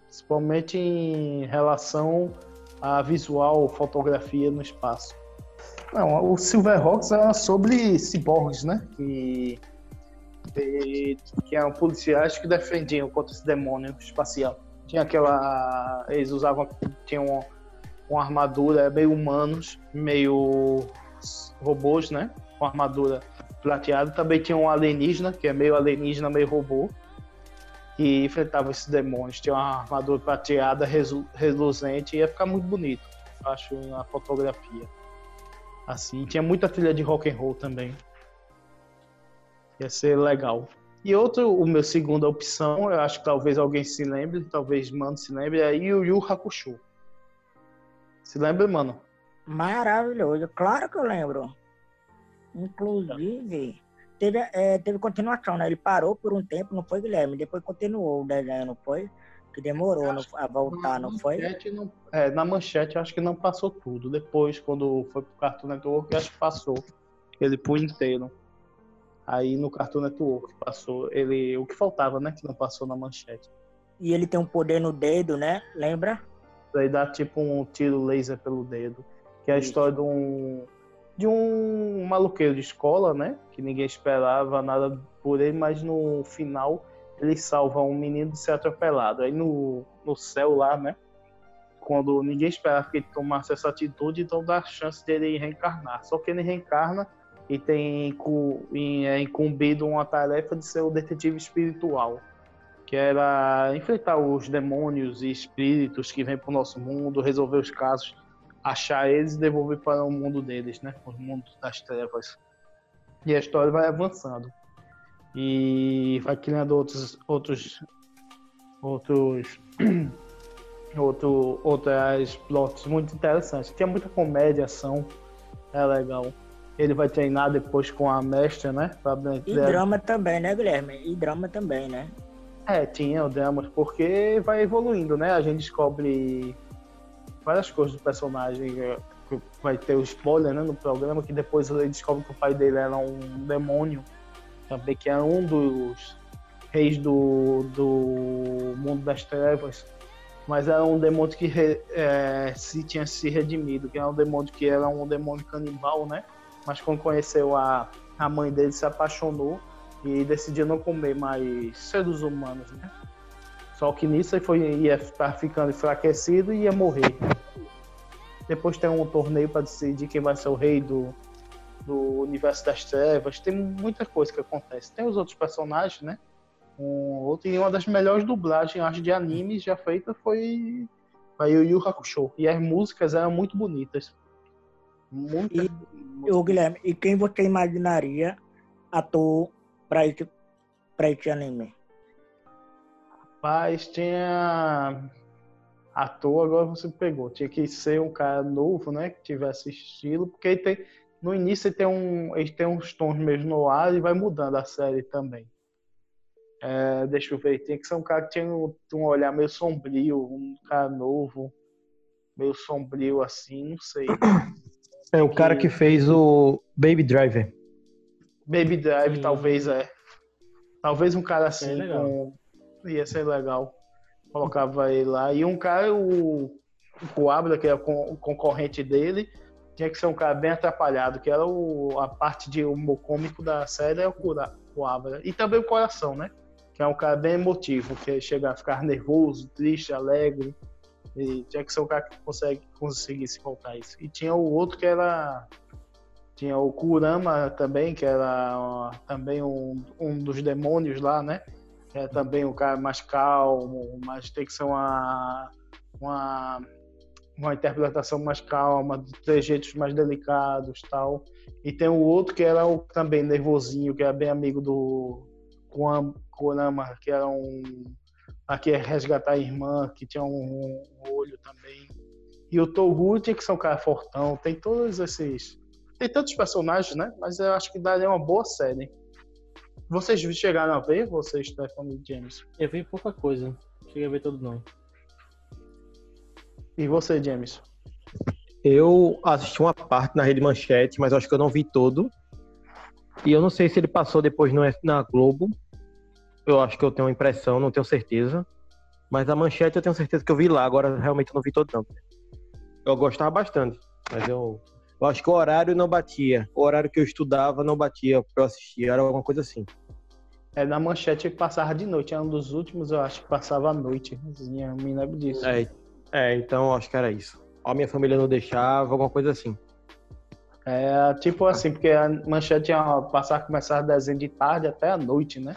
B: Principalmente em relação a visual, fotografia no espaço. Não, o Silverhawks era sobre ciborgues, né? Que, de- que eram policiais que defendiam contra esse demônio espacial. Tinha aquela. Eles usavam. Tinham uma, uma armadura meio humanos, meio robôs, né? Com armadura prateada. Também tinha um alienígena, que é meio alienígena, meio robô. Que enfrentava esses demônios. Tinha uma armadura prateada, resu- reluzente, e ia ficar muito bonito. Acho na fotografia. Assim, tinha muita trilha de rock and roll também. Ia ser legal. E outro, o meu segunda opção, eu acho que talvez alguém se lembre, talvez Mano se lembre, é Yu Yu Hakusho. Se lembra, mano?
A: Maravilhoso, claro que eu lembro. Inclusive, teve, é, teve continuação, né? Ele parou por um tempo, não foi, Guilherme? Depois continuou o desenho, não foi? Que demorou não- a voltar, não foi?
B: Não- é, na manchete eu acho que não passou tudo. Depois, quando foi pro Cartoon Network, eu acho que passou ele por inteiro. Aí no Cartoon Network passou ele o que faltava, né? Que não passou na manchete.
A: E ele tem um poder no dedo, né? Lembra?
B: Daí dá tipo um tiro laser pelo dedo. Que é a
A: Isso.
B: história de um. De um maluqueiro de escola, né? Que ninguém esperava nada por ele, mas no final ele salva um menino de ser atropelado. Aí no, no céu lá, né? Quando ninguém esperava que ele tomasse essa atitude, então dá a chance dele reencarnar. Só que ele reencarna e tem é incumbido uma tarefa de ser o detetive espiritual que era enfrentar os demônios e espíritos que vêm para o nosso mundo, resolver os casos, achar eles e devolver para o mundo deles, né? O mundo das trevas. E a história vai avançando. E vai criando outros outros outros *clears throat* outro, outras plots muito interessantes. Tinha muita comédia, ação, é legal. Ele vai treinar depois com a mestra, né?
A: E drama também, né, Guilherme? E drama também, né?
B: É, tinha o dramas, porque vai evoluindo, né? A gente descobre várias coisas do personagem. é, Vai ter o spoiler né, no programa, que depois ele descobre que o pai dele era um demônio, também que era um dos reis do, do mundo das trevas. Mas era um demônio que re- é, se tinha se redimido, que era um demônio que era um demônio canibal, né? Mas quando conheceu a, a mãe dele, se apaixonou e decidiu não comer mais seres humanos, né? Só que nisso ele foi, ia estar ficando enfraquecido e ia morrer. Depois tem um torneio para decidir quem vai ser o rei do, do universo das trevas. Tem muita coisa que acontece. Tem os outros personagens, né? Um outro, e uma das melhores dublagens, acho, de animes já feita foi a Yu Yu Hakusho. E as músicas eram muito bonitas. Muito,
A: E, ô, Guilherme, e quem você imaginaria ator pra esse, pra esse anime?
B: Mas tinha ator, agora você pegou. Tinha que ser um cara novo, né? Que tivesse estilo, porque ele tem, no início ele tem, um, ele tem uns tons mesmo no ar e vai mudando a série também. É, deixa eu ver, tinha que ser um cara que tinha um, um olhar meio sombrio, um cara novo, meio sombrio assim, não sei. *coughs*
C: É o cara que fez o Baby Driver.
B: Baby Drive, talvez é. Talvez um cara assim,
D: legal.
B: com... ia ser legal. Colocava ele lá. E um cara, o, o Coabra, que é o con- o concorrente dele, tinha que ser um cara bem atrapalhado, que era o, a parte de humor cômico da série, é o Coabra. E também o Coração, né? Que é um cara bem emotivo, que chega a ficar nervoso, triste, alegre. E tinha que ser cara que consegue conseguir se voltar isso. E tinha o outro que era. Tinha o Kurama também, que era ó, também um, um dos demônios lá, né? É também um cara mais calmo, mas tem que ser uma, uma, uma interpretação mais calma, de trejeitos mais delicados tal. E tem o outro que era o também nervosinho, que era bem amigo do Kurama, que era um. Aqui é resgatar a irmã, que tinha um, um olho também. E o Toguchi, que são um cara fortão, tem todos esses. Tem tantos personagens, né? Mas eu acho que daria uma boa série. Vocês chegaram a ver, vocês, Stephanie e James?
D: Eu vi pouca coisa. Cheguei a ver tudo não.
B: E você, James?
C: Eu assisti uma parte na Rede Manchete, mas eu acho que eu não vi todo. E eu não sei se ele passou depois no, na Globo. Eu acho que eu tenho uma impressão, não tenho certeza. Mas a Manchete eu tenho certeza que eu vi lá. Agora realmente eu não vi todo, não. Eu gostava bastante, mas eu, eu acho que o horário não batia. O horário que eu estudava não batia pra eu assistir. Era alguma coisa assim.
B: É na manchete que passava de noite. É um dos últimos, eu acho que passava à noite. Eu me lembro disso.
C: É, é, então acho que era isso. A minha família não deixava, alguma coisa assim.
B: É tipo assim, porque a manchete ia passar, começar desenho de tarde até a noite, né?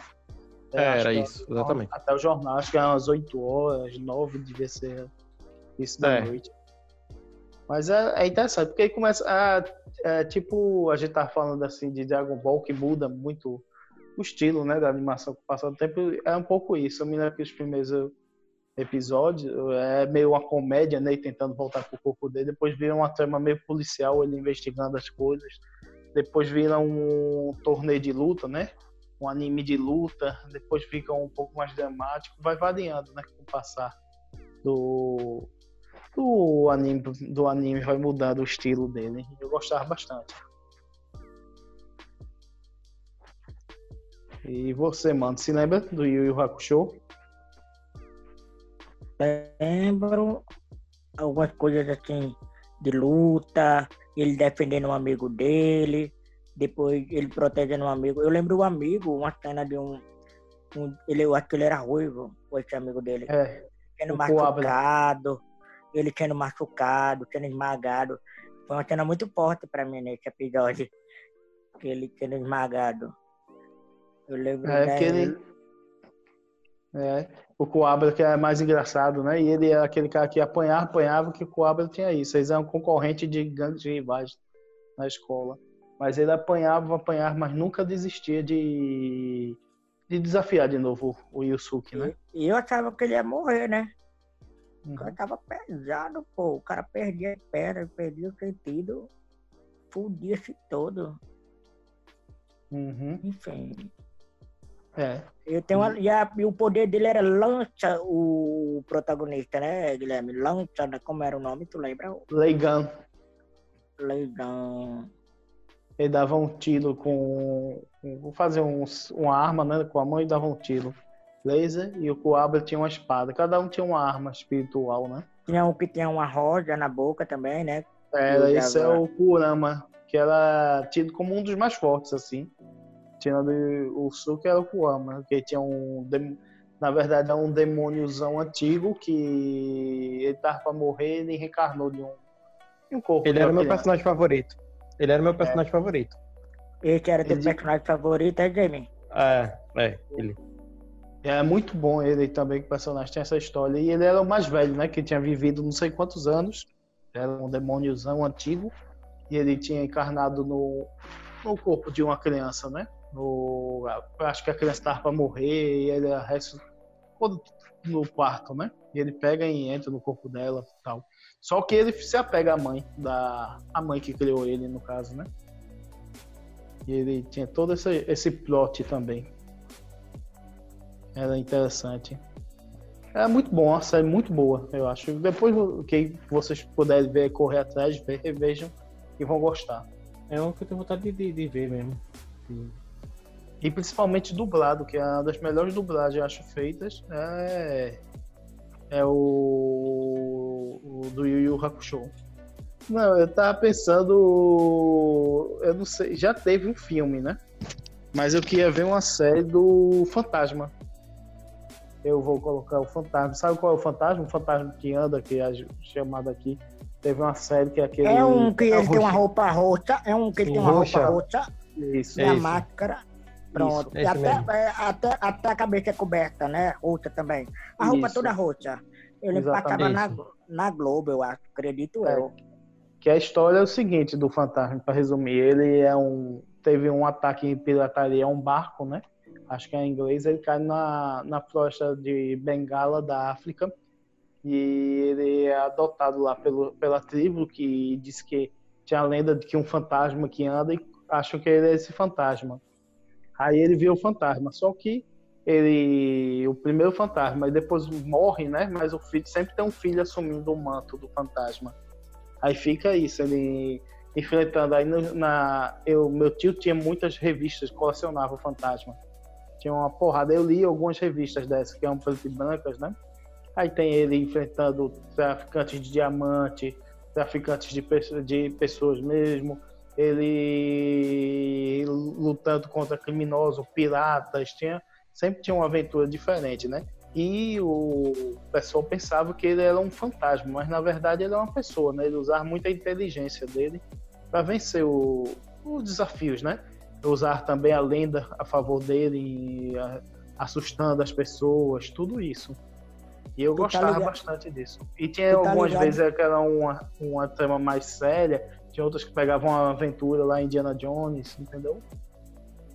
C: É, era
B: que
C: isso, exatamente.
B: Até o jornal, acho que era umas 8 horas, 9 devia ser isso da
C: É.
B: noite. Mas é, é interessante, porque aí começa a. É, tipo, a gente tá falando assim de Dragon Ball que muda muito o estilo, né, da animação com o passar do tempo. É um pouco isso. Eu me lembro que os primeiros episódios é meio uma comédia, né, tentando voltar pro corpo dele. Depois vira uma trama meio policial, ele investigando as coisas. Depois vira um torneio de luta, né? Um anime de luta. Depois fica um pouco mais dramático. Vai variando, né, com o passar do do anime, do anime vai mudando o estilo dele. Eu gostava bastante. E você, mano, se lembra do Yu Yu Hakusho?
A: Lembro algumas coisas assim de luta, ele defendendo um amigo dele, depois ele protegendo um amigo. Eu lembro um amigo, uma cena de um. um- ele, eu acho que ele era ruivo, o esse amigo dele.
B: É,
A: Sendo
B: o Coabra.
A: machucado, ele sendo machucado, sendo esmagado. Foi uma cena muito forte pra mim nesse episódio. Que ele sendo esmagado. Eu lembro
B: é
A: né,
B: ele. É, o Coabra que é mais engraçado, né? E ele era aquele cara que apanhava, apanhava, que o Coabra tinha isso. Eles eram concorrente de grandes rivais na escola. Mas ele apanhava, apanhava, mas nunca desistia de, de desafiar de novo o Yusuke, né?
A: E eu achava que ele ia morrer, né? O
B: Uhum.
A: cara tava pesado, pô. O cara perdia a perna, perdia o sentido. Fudia-se todo.
B: Uhum.
A: Enfim.
B: É.
A: Eu tenho uma- e, a- e o poder dele era lança o protagonista, né, Guilherme? Lança, né? como era o nome, tu lembra?
B: Leigan.
A: Leidão.
B: Ele dava um tiro com. com fazer um, uma arma né, com a mão e dava um tiro. Laser e o Coabra tinha uma espada. Cada um tinha uma arma espiritual, né?
A: Tinha um que tinha uma rosa na boca também, né?
B: Era,
A: Eu
B: esse é o Kurama, que era tido como um dos mais fortes, assim. Tirando o Suki era o Kurama, que tinha um. Na verdade, é um demôniozão antigo que ele tava pra morrer ele reencarnou de um, de um corpo.
C: Ele era
B: uma
C: meu
B: criança.
C: personagem favorito. Ele era meu personagem favorito.
A: Esse era teu
B: Ele-
A: personagem favorito, é Jamie?
C: É, é, ele.
B: É muito bom ele também, que o personagem tem essa história. E ele era o mais velho, né? Que tinha vivido não sei quantos anos. Era um demôniozão antigo. E ele tinha encarnado no, no corpo de uma criança, né? No, acho que a criança estava para morrer e ele resta no quarto, né? E ele pega e entra no corpo dela e tal. Só que ele se apega à mãe, da, a mãe que criou ele, no caso, né? E ele tinha todo esse, esse plot também. Era interessante. É muito bom, uma série muito boa, eu acho. Depois que vocês puderem ver, correr atrás, ver, revejam e vão gostar.
D: É um que eu tenho vontade de, de, de ver mesmo.
B: E principalmente dublado, que é uma das melhores dublagens, eu acho, feitas. É, é o, o do Yu Yu Hakusho. Não, eu tava pensando. Eu não sei, já teve um filme, né? Mas eu queria ver uma série do Fantasma. Eu vou colocar o Fantasma. Sabe qual é o Fantasma? O Fantasma que anda, que é chamado aqui Teve uma série que é aquele.
A: É um que
C: É
A: ele tem uma roupa roxa, é um que ele
C: Sim,
A: tem uma
C: roxa.
A: roupa roxa
B: Isso.
A: e
C: É
A: a
C: isso.
A: máscara. Pronto.
C: Isso,
A: e até, é, até, até a cabeça é coberta, né? Roxa também. A roupa
B: Isso.
A: toda roxa. Ele
B: Exatamente.
A: empacava na, na Globo, eu acredito
B: É.
A: eu.
B: Que a história é o seguinte do fantasma, para resumir, ele é um teve um ataque em pirataria a um barco, né? Acho que é em inglês, ele cai na, na floresta de Bengala da África e ele é adotado lá pelo, pela tribo que diz que tinha a lenda de que um fantasma que anda e acham que ele é esse fantasma. Aí ele vê o fantasma, só que ele o primeiro fantasma e depois morre, né? Mas o filho sempre tem um filho assumindo o manto do fantasma. Aí fica isso, ele enfrentando aí no- na eu meu tio tinha muitas revistas, colecionava o fantasma. Tinha uma porrada, eu li algumas revistas dessas que eram preto e brancas, né? Aí tem ele enfrentando traficantes de diamante, traficantes de, de pessoas mesmo, ele lutando contra criminosos, piratas, tinha sempre tinha uma aventura diferente, né? E o pessoal pensava que ele era um fantasma, mas na verdade ele é uma pessoa, né? Ele usava muita inteligência dele para vencer o- os desafios, né? Usar também a lenda a favor dele, a- assustando as pessoas, tudo isso. E eu
A: Tu tá
B: gostava
A: ligado?
B: bastante disso. E tinha
A: Tu tá
B: algumas
A: ligado?
B: vezes que era uma, uma trama mais séria, tinha outras que pegavam uma aventura lá em Indiana Jones, entendeu?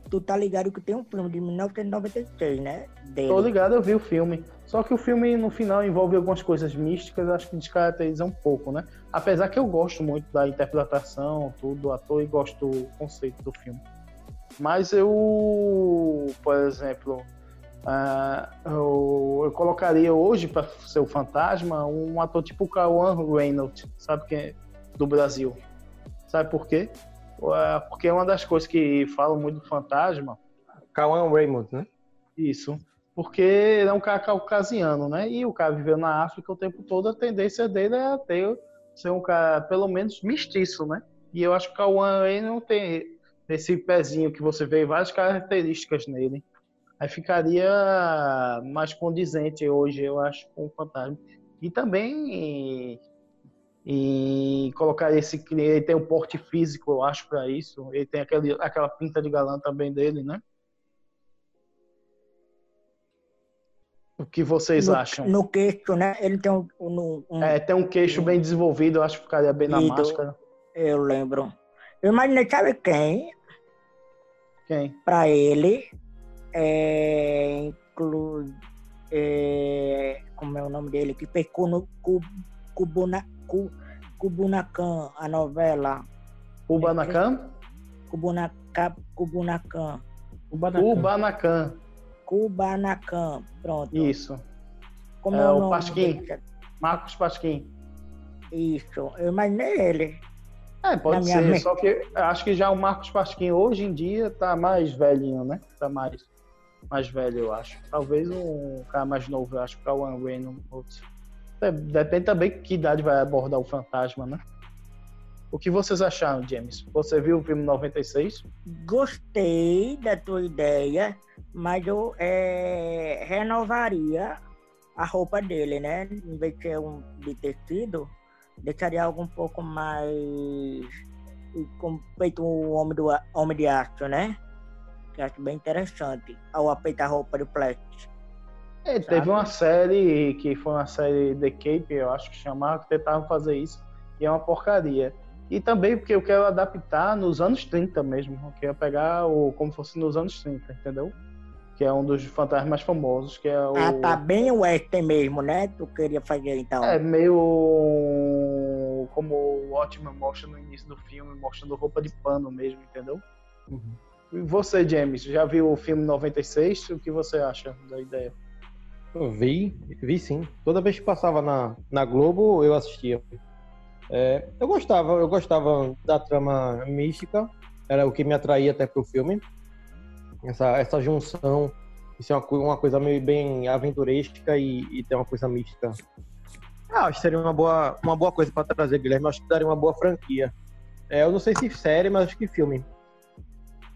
A: Tu tá ligado que tem um filme de 1996, né? Dele.
B: Tô ligado, eu vi o filme. Só que o filme, no final, envolve algumas coisas místicas, acho que descaracteriza um pouco, né? Apesar que eu gosto muito da interpretação, tudo, do ator, e gosto do conceito do filme. Mas eu, por exemplo, ah, eu, eu colocaria hoje, para ser o fantasma, um ator tipo o Cauã Reynolds, sabe quem é? Do Brasil. Sabe por quê? Ah, Porque é uma das coisas que falam muito do fantasma,
C: Kawan Raymond, né?
B: isso. Porque ele é um cara caucasiano, né? E o cara viveu na África o tempo todo, a tendência dele é ter, ser um cara, pelo menos, mestiço, né? E eu acho que o aí não tem esse pezinho que você vê várias características nele. Aí ficaria mais condizente hoje, eu acho, com o fantasma. E também e colocar esse ele tem um porte físico, eu acho, para isso. Ele tem aquele, aquela pinta de galã também dele, né? O que vocês
A: no,
B: acham?
A: No queixo, né? Ele tem um. um, um-
B: É, tem um queixo bem desenvolvido, eu acho que ficaria bem na máscara.
A: Eu lembro. Eu imaginei, sabe quem?
B: Quem?
A: Pra ele. É, inclu, é, como é o nome dele? Que fez Kuno- Ku- Kubuna, Ku- Kubunacam, a novela.
B: Kubanacan?
A: Kubunacam. Kubunacam.
B: Kubanacan.
A: Kubanacan. Pronto.
B: Isso.
A: Como
B: É
A: é, o
B: Pasquim. Marcos Pasquim.
A: Isso. Eu imaginei ele.
B: É, pode ser.
A: mente.
B: Só que eu acho que já o Marcos Pasquim hoje em dia tá mais velhinho, né? Tá mais, mais velho, eu acho. Talvez um cara mais novo, eu acho que é o One Reynolds. É, Depende também que idade vai abordar o fantasma, né? O que vocês acharam, James? Você viu o filme 96?
A: Gostei da tua ideia, mas eu é, renovaria a roupa dele, né? Em vez de ser um de tecido, deixaria algo um pouco mais como feito o homem, do, homem de aço, né? Que acho bem interessante. Ao apeitar a roupa de plástico.
B: É, teve uma série que foi uma série The Cape, eu acho que chamava, que tentavam fazer isso, e é uma porcaria. E também porque eu quero adaptar nos anos 30 mesmo, eu quero pegar o, como fosse nos anos 30, entendeu? Que é um dos fantasmas mais famosos, que é o...
A: Ah, tá bem western mesmo, né? Tu queria fazer então.
B: É meio como o Ótimo mostra no início do filme, mostrando roupa de pano mesmo, entendeu? E você, James, já viu o filme 96? O que você acha da ideia?
C: Vi, vi sim. Toda vez que passava na, na Globo, eu assistia. É, eu gostava, eu gostava da trama mística, era o que me atraía até pro filme. Essa, essa junção, isso é uma, uma coisa meio bem aventuresca e, e tem uma coisa mística. Ah, acho que seria uma boa, uma boa coisa para trazer, Guilherme. Acho que daria uma boa franquia. É, eu não sei se série, mas acho que filme.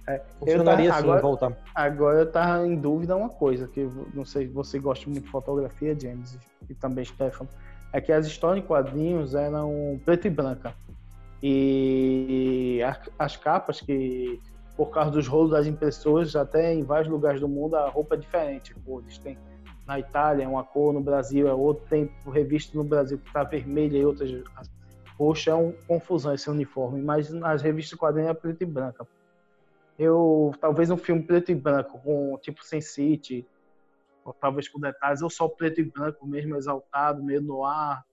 B: É,
C: Funcionaria
B: tava-
C: assim,
B: agora-
C: voltar.
B: Agora eu tava em dúvida uma coisa, que não sei se você gosta muito de fotografia, James, e também Stefano. é que as histórias em quadrinhos eram preto e branca. E as capas que, por causa dos rolos das impressoras, até em vários lugares do mundo a roupa é diferente. Cores. Tem na Itália é uma cor, no Brasil é outra, tem revista no Brasil que está vermelha e outras. Poxa, é uma confusão esse uniforme, mas nas revistas quadrinhos é preto e branca. Eu, talvez um filme preto e branco, com tipo Sin City, ou talvez com detalhes, ou só preto e branco mesmo, exaltado, meio no ar.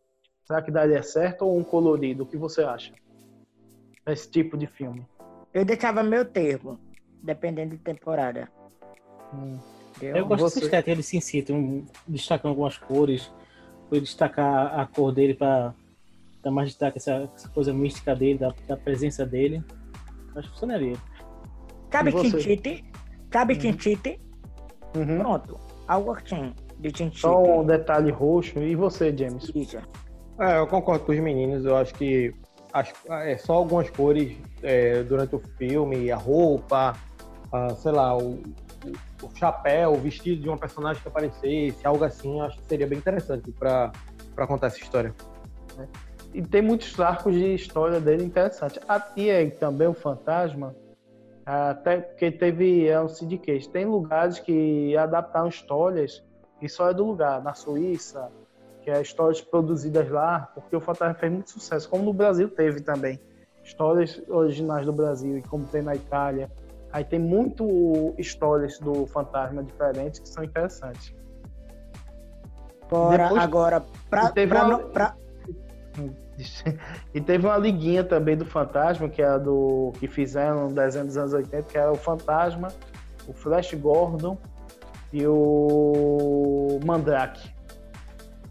B: Será que daria certo ou um colorido? O que você acha? Esse tipo de filme.
A: Eu deixava meu termo, dependendo de temporada. Entendeu?
D: Eu gosto
B: Você-
D: dessa estética de Sin City, um, destacando algumas cores, foi destacar a cor dele para dar mais destaque a essa, essa coisa mística dele, da, da presença dele. Acho que funcionaria.
A: Sabe
B: E?
A: Tinchite? Sabe Tinchite?
B: Uhum.
A: Pronto. Algo assim, de Tinchite.
B: Só um detalhe roxo. E você, James?
A: Isso.
C: É, eu concordo com os meninos. Eu acho que as, é só algumas cores é, durante o filme, a roupa, a, sei lá, o, o- chapéu, o vestido de uma personagem que aparecesse, algo assim, eu acho que seria bem interessante para contar essa história.
B: E tem muitos arcos de história dele interessantes. Ah, E aí também o Fantasma, até porque teve é um syndicate. Tem lugares que adaptaram histórias e só é do lugar. Na Suíça, que é histórias produzidas lá, porque o Fantasma fez muito sucesso, como no Brasil teve também. Histórias originais do Brasil, e como tem na Itália. Aí tem muito histórias do Fantasma diferentes que são interessantes.
A: Bora
B: Depois-
A: agora pra,
B: teve
A: pra,
B: uma-
A: pra- *laughs*
B: E teve uma liguinha também do Fantasma, que é a do que fizeram no desenho dos anos 80, que era o Fantasma, o Flash Gordon e o Mandrake.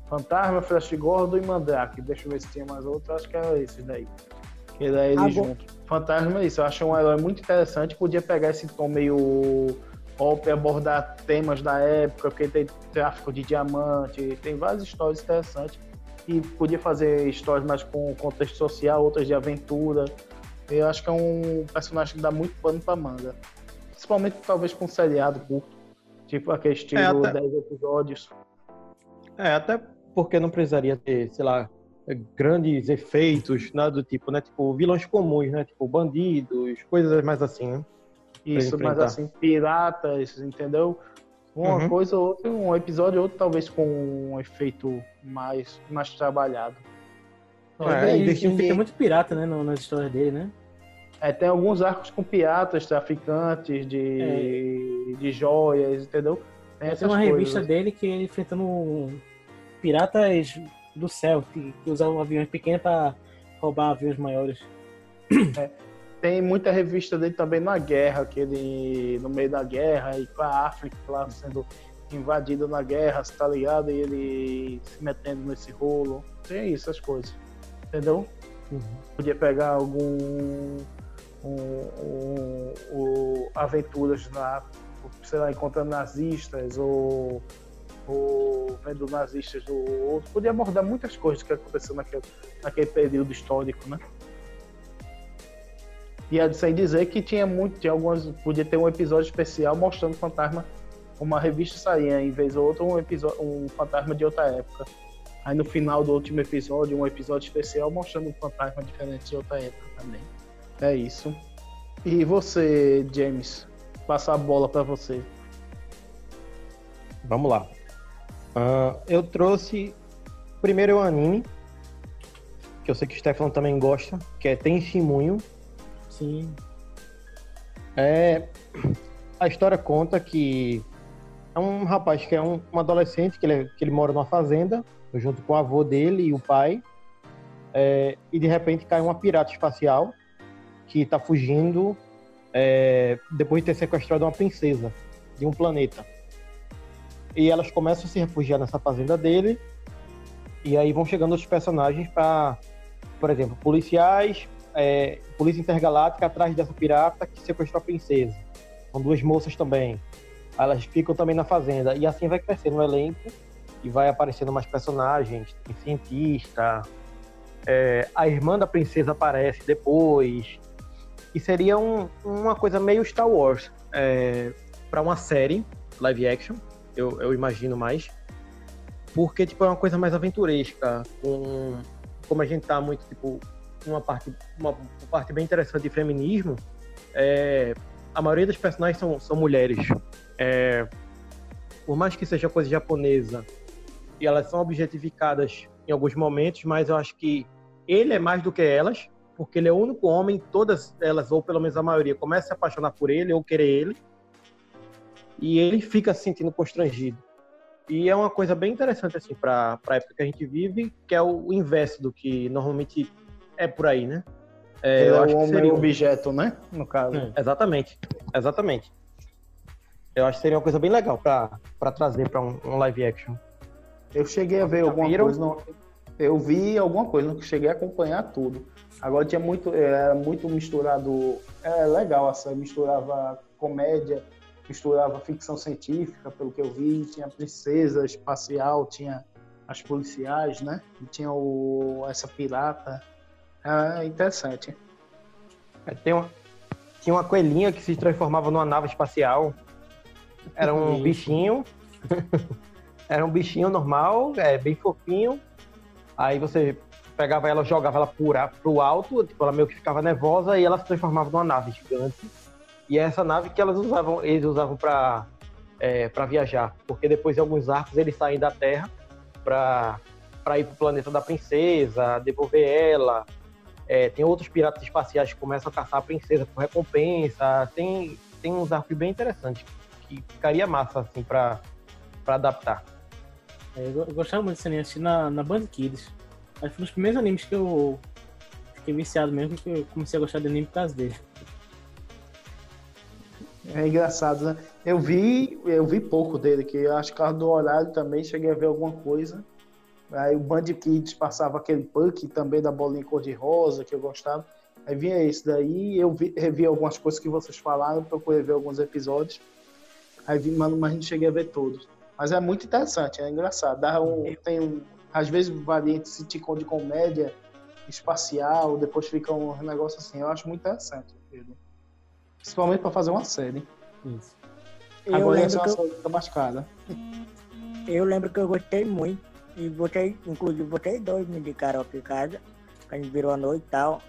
B: Fantasma, Flash Gordon e Mandrake. Deixa eu ver se tinha mais outro, acho que era esses daí. Que era ele
A: Agora-
B: junto. Fantasma é isso, eu acho um herói muito interessante, podia pegar esse tom meio pop e abordar temas da época, porque tem tráfico de diamante, tem várias histórias interessantes e podia fazer histórias mais com contexto social, outras de aventura. Eu acho que é um personagem que dá muito pano pra manga. Principalmente, talvez, com um seriado curto. Tipo aquele estilo
C: É, até-
B: 10 episódios.
C: É, até porque não precisaria ter, sei lá, grandes efeitos, nada do tipo, né? Tipo, vilões comuns, né? Tipo, bandidos, coisas mais assim, né?
B: Isso, mas assim, piratas, entendeu? Uma
C: Uhum.
B: coisa ou outra, um episódio ou outro, talvez com um efeito mais, mais trabalhado.
C: É,
D: ele, tem
C: ver.
D: muito pirata, né, nas histórias dele, né?
B: É, tem alguns arcos com piratas, traficantes de, de joias, entendeu? Tem
D: Tem
B: essas
D: uma
B: coisas.
D: revista dele que ele enfrentando piratas do céu, que, que usavam aviões pequenos para roubar aviões maiores.
B: Tem muita revista dele também na guerra, que ele, no meio da guerra, e com a África lá sendo invadida na guerra, tá ligado? E ele se metendo nesse rolo. Tem isso, essas coisas. Entendeu? Podia pegar algum. Um, um- um- aventuras na. sei lá, encontrando nazistas ou. ou vendo nazistas do outro. Podia abordar muitas coisas que aconteceu naquele, naquele período histórico, né? E é sem dizer que tinha muito, tinha algumas, podia ter um episódio especial mostrando fantasma, uma revista saía em vez ou outra um episódio, um fantasma de outra época. Aí no final do último episódio, um episódio especial mostrando um fantasma diferente de outra época também. É isso. E você, James, passar a bola pra você.
C: Vamos lá. Ah, eu trouxe primeiro o anime, que eu sei que o Stefano também gosta, que é Tenshimunho.
D: Sim.
C: É, a história conta que é um rapaz que é um, um adolescente que ele, que ele mora numa fazenda junto com o avô dele e o pai é, e de repente cai uma pirata espacial que está fugindo é, depois de ter sequestrado uma princesa de um planeta e elas começam a se refugiar nessa fazenda dele e aí vão chegando outros personagens para por exemplo policiais é, polícia intergaláctica atrás dessa pirata que sequestrou a princesa. São duas moças também. Elas ficam também na fazenda. E assim vai crescendo o elenco e vai aparecendo mais personagens. Tem cientista. é, a irmã da princesa aparece depois. E seria um- uma coisa meio Star Wars. para uma série live action, eu, eu imagino mais. porque tipo, é uma coisa mais aventuresca, com, como a gente tá muito, tipo, uma parte, uma parte bem interessante de feminismo, é, a maioria dos personagens são, são mulheres. É, por mais que seja coisa japonesa, e elas são objetificadas em alguns momentos, mas eu acho que ele é mais do que elas, porque ele é o único homem, todas elas, ou pelo menos a maioria, começa a se apaixonar por ele ou querer ele, e ele fica se sentindo constrangido. E é uma coisa bem interessante assim para a época que a gente vive, que é o inverso do que normalmente é por aí, né?
B: É,
C: eu
B: é
C: acho
B: o
C: que
B: homem
C: seria um-
B: objeto, né? No caso.
D: É.
C: Exatamente, exatamente. Eu acho que seria uma coisa bem legal para trazer para um, um live action.
B: Eu cheguei a ver
C: Já
B: alguma
C: viram?
B: coisa. Não, eu vi alguma coisa, não cheguei a acompanhar tudo. Agora tinha muito, era muito misturado. É legal, essa misturava comédia, misturava ficção científica, pelo que eu vi. Tinha princesa espacial, tinha as policiais, né? E tinha o, essa pirata. É interessante.
C: É, Tem uma, tinha uma coelhinha que se transformava numa nave espacial. Era um bichinho. *laughs* Era um bichinho normal, é, bem fofinho. Aí você pegava ela, jogava ela para pro alto, tipo, ela meio que ficava nervosa e ela se transformava numa nave gigante. E é essa nave que elas usavam, eles usavam para para viajar, porque depois de alguns arcos eles saem da Terra para para ir pro planeta da princesa, devolver ela. É, tem outros piratas espaciais que começam a caçar a princesa por recompensa. Tem tem uns arcos bem interessantes que ficaria massa assim para para adaptar.
D: É, eu eu gostava muito desse anime, assisti na, na Band Kids. Acho que foi um dos primeiros animes que eu fiquei viciado mesmo, que eu comecei a gostar de anime por causa dele.
B: É engraçado, né? Eu vi, eu vi pouco dele, que eu acho que por causa do horário também cheguei a ver alguma coisa. Aí o Band Kids passava aquele punk também da bolinha cor-de-rosa, que eu gostava. Aí vinha esse daí, eu vi, revi algumas coisas que vocês falaram, procurei ver alguns episódios. Aí vi, mas mas não cheguei a ver todos. Mas é muito interessante, é engraçado. Dá um, tem um, às vezes varia entre sitcom de comédia, espacial, depois fica um negócio assim. Eu acho muito interessante. Pedro. Principalmente para fazer uma série.
D: Isso.
A: Eu
B: Agora
A: lembro
B: ser uma
A: eu-
B: série mais cara.
A: Eu lembro que eu gostei muito. E vocês, inclusive vocês dois me indicaram aqui em casa, que a gente virou a noite e tal.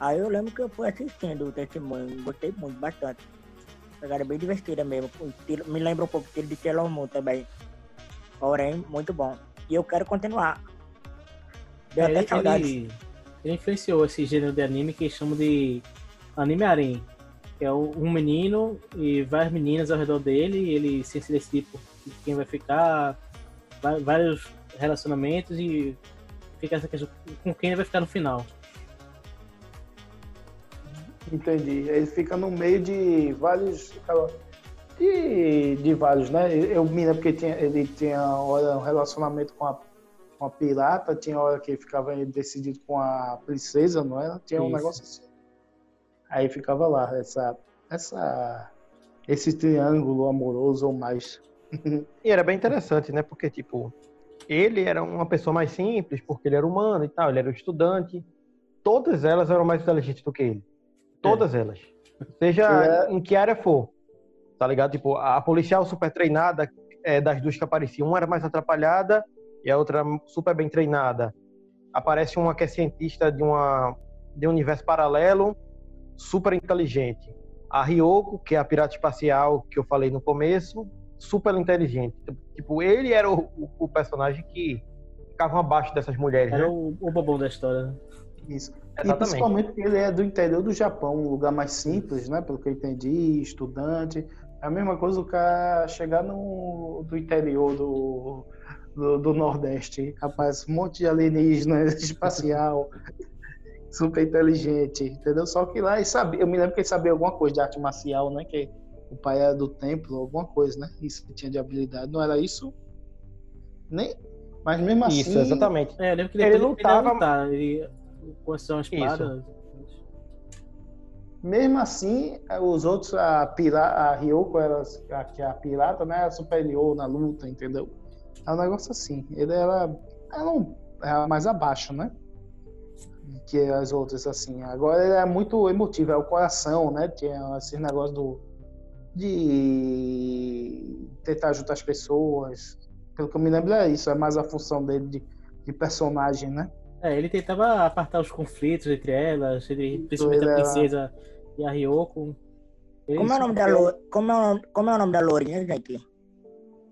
A: Aí eu lembro que eu fui assistindo o testemunho, gostei muito, bastante. Pegada bem divertida mesmo. me lembra um pouco de Sailor Moon também. Porém, muito bom. E eu quero continuar. Deu
D: É,
A: até
D: ele,
A: saudades.
D: ele, ele influenciou esse gênero de anime que chamam de anime harem. Que é um menino e várias meninas ao redor dele, e ele sem se decidir por quem vai ficar, vários relacionamentos e fica essa questão com quem ele vai ficar no final.
B: Entendi. Ele fica no meio de vários. De, de vários, né? Eu me lembro que tinha, ele tinha hora um relacionamento com a, com a pirata, tinha hora que ele ficava decidido com a princesa, não era? Tinha um
D: Isso.
B: negócio assim. Aí ficava lá, essa, essa, esse triângulo amoroso ou mais. *laughs*
C: E era bem interessante, né? Porque, tipo, ele era uma pessoa mais simples, porque ele era humano e tal, ele era um estudante. Todas elas eram mais inteligentes do que ele. Todas elas. Seja
B: É.
C: em que área for. Tá ligado? Tipo, a policial super treinada, é, das duas que apareciam, uma era mais atrapalhada e a outra super bem treinada. Aparece uma que é cientista de, uma, de um universo paralelo, super inteligente. A Ryoko, que é a pirata espacial que eu falei no começo, super inteligente. Tipo, ele era o, o- o personagem que ficava abaixo dessas mulheres,
D: Era
C: né?
D: o, o bobão da história. né?
B: Isso. E
C: Exatamente.
B: principalmente porque ele é do interior do Japão, um lugar mais simples, né? Pelo que eu entendi, estudante. É a mesma coisa o cara chegar no do interior do, do, do Nordeste. Rapaz, um monte de alienígena *laughs* espacial, super inteligente, entendeu? Só que lá ele sabia, eu me lembro que ele sabia alguma coisa de arte marcial, né? Que o pai era do templo, alguma coisa, né? Isso que tinha de habilidade. Não era isso? Nem. Mas mesmo assim.
C: Isso, exatamente.
D: É, lembro que
C: Ele lutava-
D: Ele, lutar, ele uma espada.
B: Mesmo assim, os outros, a, pira, a Ryoko, era, a, que é a pirata, né, era superior na luta, entendeu? É um negócio assim. Ele era, era, um, era mais abaixo, né? Que as outras, assim. Agora ele é muito emotivo, é o coração, né? Tinha esse negócio do, de tentar juntar as pessoas. Pelo que eu me lembro é isso, é mais a função dele de, de personagem, né?
D: É, ele tentava apartar os conflitos entre elas, entre, principalmente
B: ele
D: a
B: era-
D: princesa e a Ryoko. Ele
A: Como é o nome da
D: sempre-
A: Lo... como, é o nome... como é o nome da Lourinha, gente?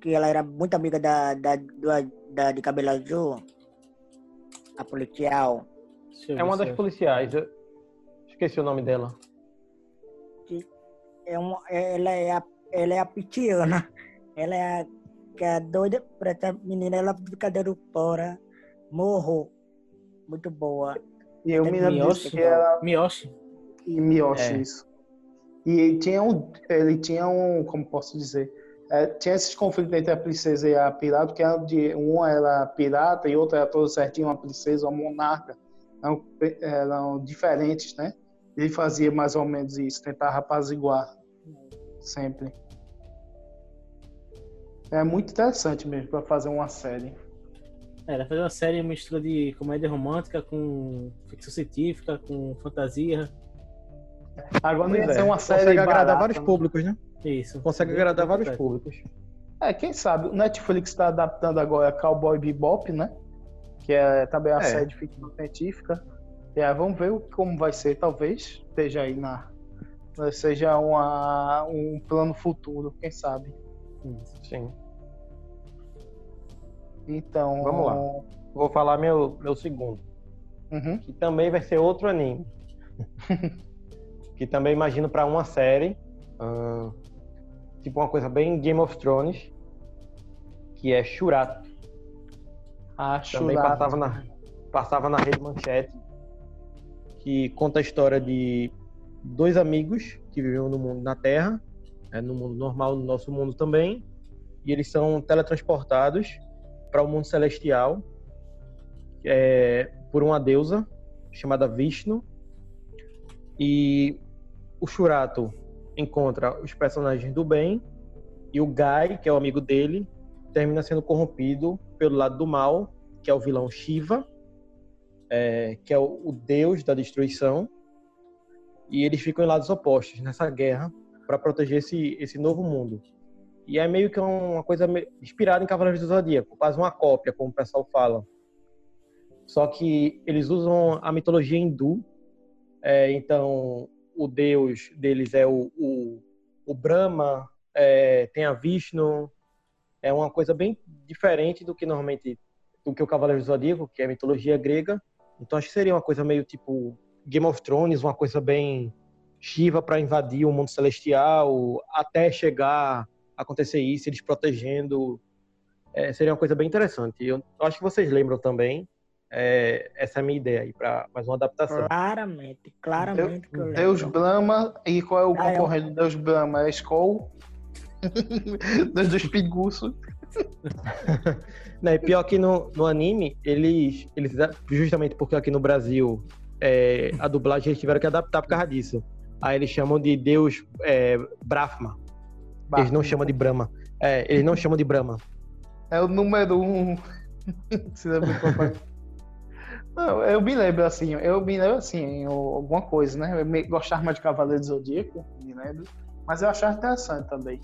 A: Que ela era muito amiga da, da, da, da de cabelo azul. A policial.
C: É uma das policiais. eu Esqueci o nome dela.
A: É uma... Ela é a, ela é a Pitiana. Ela é a que é doida por essa menina, ela fica dando fora. Morro. Muito boa.
B: E eu me lembro
D: Miyoshi?
B: que era
D: Miyoshi.
B: e Miyoshi,
C: É.
B: isso. E tinha um, ele tinha um, como posso dizer, é, tinha esses conflitos entre a princesa e a pirata, que era de, uma era pirata e outra era todo certinho, uma princesa, uma monarca. Eram, eram diferentes, né? Ele fazia mais ou menos isso, tentava apaziguar sempre. É muito interessante mesmo para fazer uma série.
D: Era fazer uma série mistura de comédia romântica com ficção científica, com fantasia.
B: Agora não ia
C: Pois
B: ser
C: é,
B: uma série
C: Consegue agradar
B: barata,
C: vários
B: né?
C: públicos, né?
D: Isso.
C: Consegue agradar vários públicos.
B: É, quem sabe? O Netflix está adaptando agora Cowboy Bebop, né? Que é também uma
C: É.
B: série de ficção científica. Aí, vamos ver como vai ser. Talvez esteja aí na. Seja uma, um plano futuro, quem sabe.
C: Sim.
B: Então.
C: Vamos lá. Vou falar meu, meu segundo.
B: Uhum.
C: Que também vai ser outro anime. *laughs* que também imagino para uma série. ah, tipo uma coisa bem Game of Thrones. Que é Shurato.
B: Acho
C: Também passava na, passava na Rede Manchete. Que conta a história de dois amigos que viviam no mundo na Terra, é, no mundo normal, no nosso mundo também, e eles são teletransportados para o mundo celestial é, por uma deusa chamada Vishnu. E o Shurato encontra os personagens do bem e o Gai, que é o amigo dele, termina sendo corrompido pelo lado do mal, que é o vilão Shiva, é, que é o, o deus da destruição. E eles ficam em lados opostos nessa guerra para proteger esse, esse novo mundo. E é meio que uma coisa inspirada em Cavaleiros do Zodíaco, quase uma cópia, como o pessoal fala. Só que eles usam a mitologia hindu, é, então o deus deles é o, o, o Brahma, é, tem a Vishnu, é uma coisa bem diferente do que normalmente do que o Cavaleiro do Zodíaco, que é a mitologia grega. Então acho que seria uma coisa meio tipo Game of Thrones, uma coisa bem Shiva para invadir o mundo celestial, até chegar a acontecer isso, eles protegendo. É, seria uma coisa bem interessante. Eu acho que vocês lembram também. É, essa é a minha ideia aí para mais uma adaptação.
A: Claramente, claramente que eu.
B: Deus Brahma. E qual é o
A: Ah, é
B: concorrente do Deus Brahma? É Skull? *laughs* Deus dos Pinguços. *laughs*
C: Né, pior que no, no anime, eles, eles, justamente porque aqui no Brasil é, a dublagem eles tiveram que adaptar por causa disso. Aí eles chamam de Deus é, Brahma. Eles não chamam de Brahma. É, eles não chamam de Brahma.
B: É o número um. *laughs* Não, eu me lembro assim, eu me lembro assim, alguma coisa, né? Eu me, gostava mais de Cavaleiro do Zodíaco, me lembro. Mas eu achava interessante também.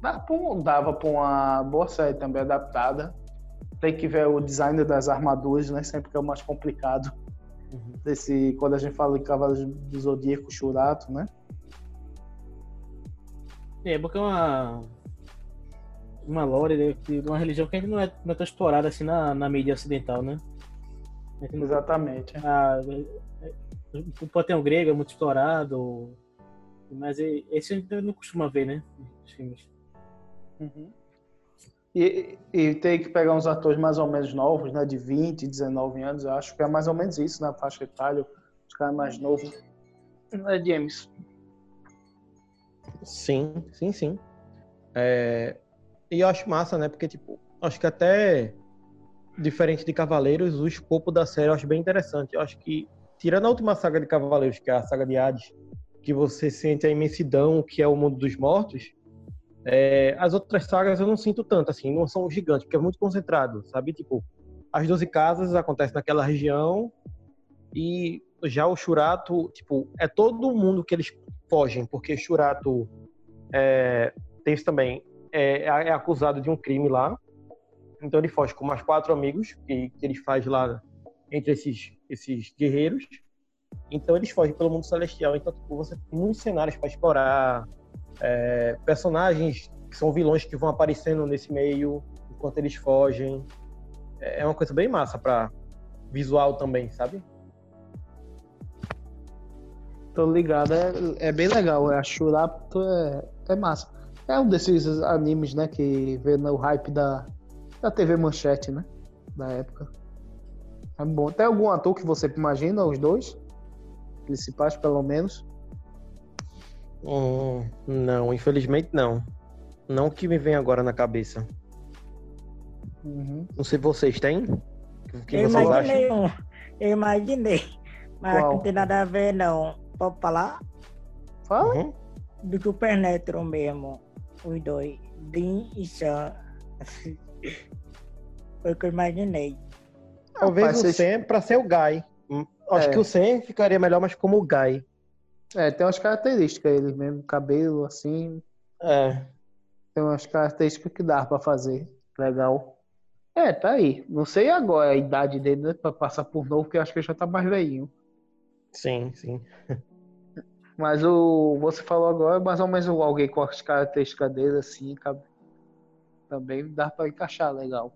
B: Dava pra uma boa série também adaptada. Tem que ver o design das armaduras, né? Sempre que é o mais complicado. Desse, quando a gente fala de Cavaleiro do Zodíaco, Churato, né?
D: É, porque é uma. Uma lore né, de uma religião que ainda não é, não é tão explorada assim na, na mídia ocidental, né? Não-
B: Exatamente.
D: é- o panteão grego é muito explorado, mas e- esse a gente não costuma ver, né? Nos filmes.
B: Uhum. E, e tem que pegar uns atores mais ou menos novos, né? De 20, 19 anos, acho que é mais ou menos isso na faixa etária, os caras mais novos. É James.
C: Sim, sim, sim. É, e eu acho massa, né? Porque, tipo, acho que até diferente de Cavaleiros, o escopo da série eu acho bem interessante. Eu acho que, tirando a última saga de Cavaleiros, que é a saga de Hades, que você sente a imensidão que é o mundo dos mortos, é, as outras sagas eu não sinto tanto, assim, não são gigantes, porque é muito concentrado, sabe? Tipo, as 12 casas acontecem naquela região e já o Churato, tipo, é todo mundo que eles fogem, porque Churato é, tem isso também, é, é acusado de um crime lá Então ele foge com mais quatro amigos que, que ele faz lá entre esses, esses guerreiros. Então eles fogem pelo mundo celestial. Então tipo, você tem muitos cenários para explorar, é, personagens que são vilões que vão aparecendo nesse meio enquanto eles fogem. É uma coisa bem massa para visual também, sabe?
B: Tô ligado, é, é bem legal. A Shurato é, é massa. É um desses animes, né, que vê no hype da, da TV Manchete, né? Da época. É bom. Tem algum ator que você imagina, os dois? Principais, pelo menos?
C: Hum, não, infelizmente não. Não que me vem agora na cabeça.
B: Uhum.
C: Não sei vocês têm? O que
A: eu
C: vocês
A: imaginei
C: acham?
A: um. Eu imaginei. Mas
B: Qual?
A: não tem nada a ver, não. Pode falar?
B: Fala.
C: Uhum.
A: Do Supernatural mesmo. Os dois. Dean e Sean. Foi o que eu imaginei.
C: Talvez
B: Rapaz,
C: o
B: vocês-
C: Sam pra ser o Guy. Hum, Acho
B: É.
C: que o Sam ficaria melhor, mas como o Guy.
B: É, tem umas características ele mesmo, cabelo assim,
C: É.
B: tem umas características que dá pra fazer. Legal. É, tá aí. Não sei agora a idade dele, né, pra passar por novo, porque eu acho que ele já tá mais velhinho.
C: Sim, sim.
B: Mas o você falou agora, mais ou menos alguém com as características dele assim, cabe- também dá pra encaixar legal.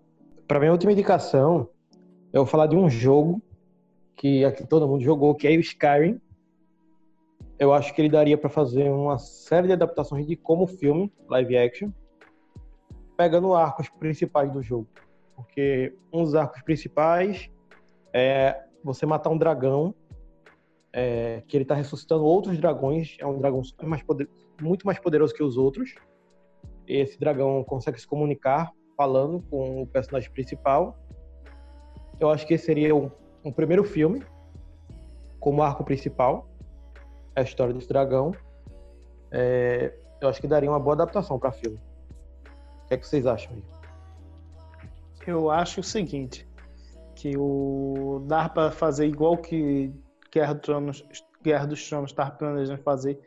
C: Pra minha última indicação, eu vou falar de um jogo que aqui todo mundo jogou, que é o Skyrim. Eu acho que ele daria pra fazer uma série de adaptações de como filme, live action, pegando arcos principais do jogo. Porque um dos arcos principais é você matar um dragão, é, que ele tá ressuscitando outros dragões, é um dragão mais poder- muito mais poderoso que os outros. Esse dragão consegue se comunicar falando com o personagem principal. Eu acho que esse seria um, um primeiro filme, como arco principal, a história desse dragão. É, eu acho que daria uma boa adaptação para filme. O que, é que vocês acham aí?
B: Eu acho o seguinte, que o dá para fazer igual que Guerra dos Tronos, Guerra dos Tronos está planejando fazer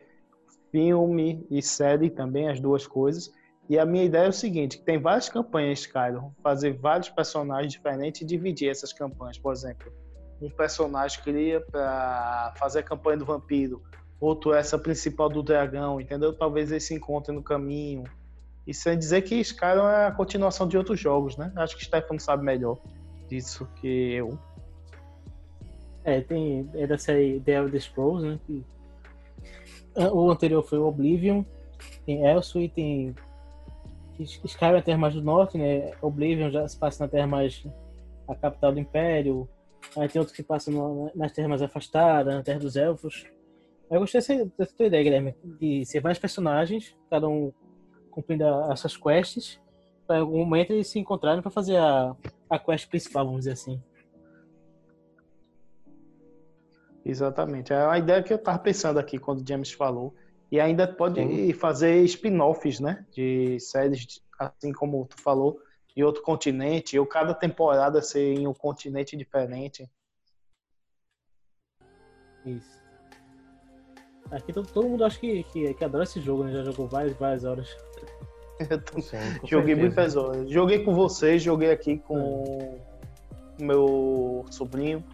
B: filme e série também as duas coisas. E a minha ideia é o seguinte, que tem várias campanhas Skyrim, fazer vários personagens diferentes e dividir essas campanhas, por exemplo, um personagem cria para fazer a campanha do vampiro, outro essa principal do dragão, entendeu? Talvez eles se encontrem no caminho. E sem dizer que Skyrim é a continuação de outros jogos, né? Acho que Stefano sabe melhor disso que eu.
D: É, tem. É da série The Elder Scrolls, né? que- O anterior foi o Oblivion, tem Elsewhere, tem. Skyrim é a terra mais do norte, né? Oblivion já se passa na terra mais. a capital do Império. Aí tem outro que passa no- nas terras mais afastadas, na terra dos elfos. Eu gostei dessa, dessa tua ideia, Guilherme, de ser vários personagens, cada um cumprindo a- as suas quests, para algum momento eles se encontrarem para fazer a, a quest principal, vamos dizer assim.
B: Exatamente. É a ideia que eu tava pensando aqui quando o James falou. E ainda pode
C: Sim.
B: fazer spin-offs, né? De séries, assim como tu falou, de outro continente, ou cada temporada ser em um continente diferente.
D: Isso. Aqui todo, todo mundo acha que, que, que adora esse jogo, né? Já jogou várias, várias horas. *laughs*
B: Eu tô-
C: Sim,
B: Joguei
C: certeza.
B: muitas horas. Joguei com vocês, joguei aqui com o meu sobrinho,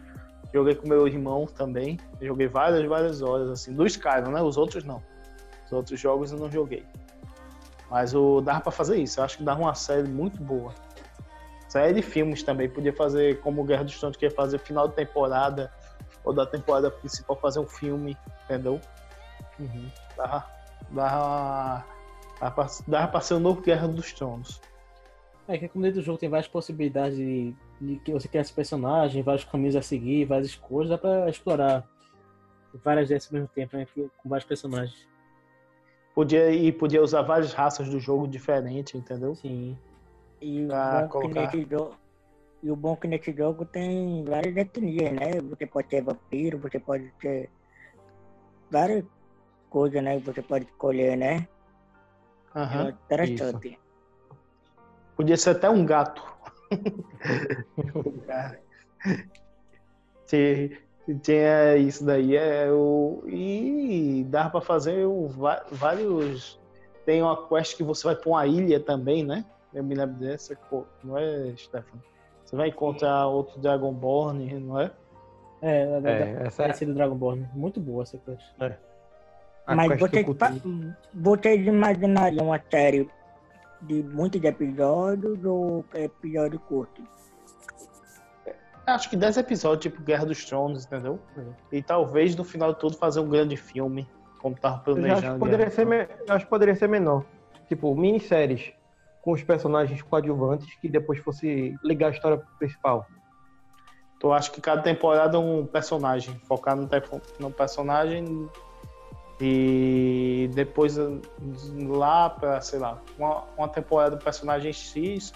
B: joguei com meu irmão também. Joguei várias, várias horas, assim, do Skyrim, né? Os outros não. Os outros jogos eu não joguei. Mas o dava pra fazer isso. Eu acho que dava uma série muito boa. Série de filmes também. Podia fazer como Guerra dos Tronos, que ia fazer final de temporada, ou da temporada principal fazer um filme, entendeu? Dava, dava, dava, dava pra ser o novo Guerra dos Tronos.
D: É que como dentro do jogo tem várias possibilidades de, de que você criar esse personagem, vários caminhos a seguir, várias escolhas, dá pra explorar várias dessas ao mesmo tempo, né? Com vários personagens.
B: Podia, e podia usar várias raças do jogo diferentes, entendeu?
D: Sim.
A: E o, bom que nesse jogo, e o bom que nesse jogo tem várias etnias, né? Você pode ter vampiro, você pode ter várias coisas, né? que Você pode escolher, né?
B: Aham.
A: É interessante.
B: Podia ser até um gato. *laughs* *laughs* Tinha- Tinha isso daí. É, o, e dá pra fazer o, vários. Tem uma quest que você vai pra uma ilha também, né? Eu me lembro dessa, não é, Stefan? Você vai encontrar outro Dragonborn, não é?
D: É, da,
C: É,
D: da,
C: essa é-
D: do Dragonborn. Muito boa essa quest.
C: A
A: Mas vocês, vocês imaginariam uma série de muitos episódios ou episódio curto?
B: Acho que 10 episódios, tipo Guerra dos Tronos, entendeu? E talvez no final de tudo fazer um grande filme, como tava
C: Eu já acho
B: planejando.
C: que poderia ser, me- eu acho que poderia ser menor. Tipo, minisséries com os personagens coadjuvantes que depois fosse ligar a história principal.
B: Então, eu acho que cada temporada é um personagem, focar no, te- no personagem e depois lá pra, sei lá, uma, uma temporada do personagem X,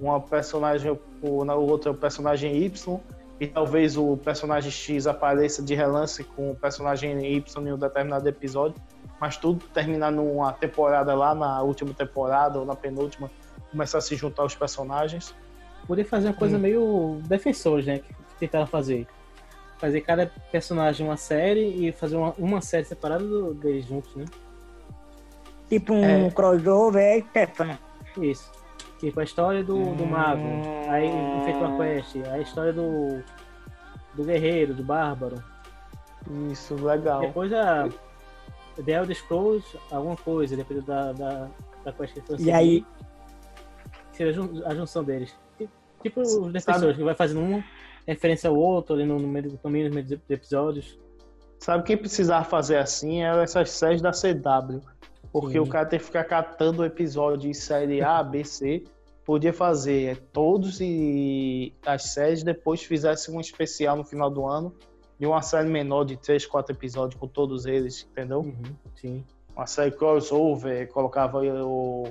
B: uma personagem, o, na outra o personagem Y, e talvez o personagem X apareça de relance com o personagem Y em um determinado episódio, mas tudo terminar numa temporada lá, na última temporada ou na penúltima, começar a se juntar os personagens.
D: Poder fazer uma coisa meio defensores, né? Que, tentaram fazer. Fazer cada personagem uma série e fazer uma, uma série separada do- deles juntos, né?
A: Tipo um
B: É.
A: crossover, é, Stefano?
D: Isso. Tipo a história do, do mago, aí efetua a quest, a história do, do guerreiro, do bárbaro.
B: Isso, legal.
D: Depois a The Elder Scrolls, alguma coisa, dependendo da, da, da quest que for
A: E aí,
D: seria a jun- a junção deles. Tipo os defensores, que vai fazendo uma referência ao outro ali no, no meio, no meio dos episódios.
B: Sabe quem precisava fazer assim? Eram essas séries da CW. Porque
D: Sim.
B: o cara tem que ficar catando o episódio em série A, B, C. Podia fazer todos e as séries, depois fizesse um especial no final do ano de uma série menor de 3, 4 episódios com todos eles, entendeu?
D: Sim.
B: Uma série crossover, colocava o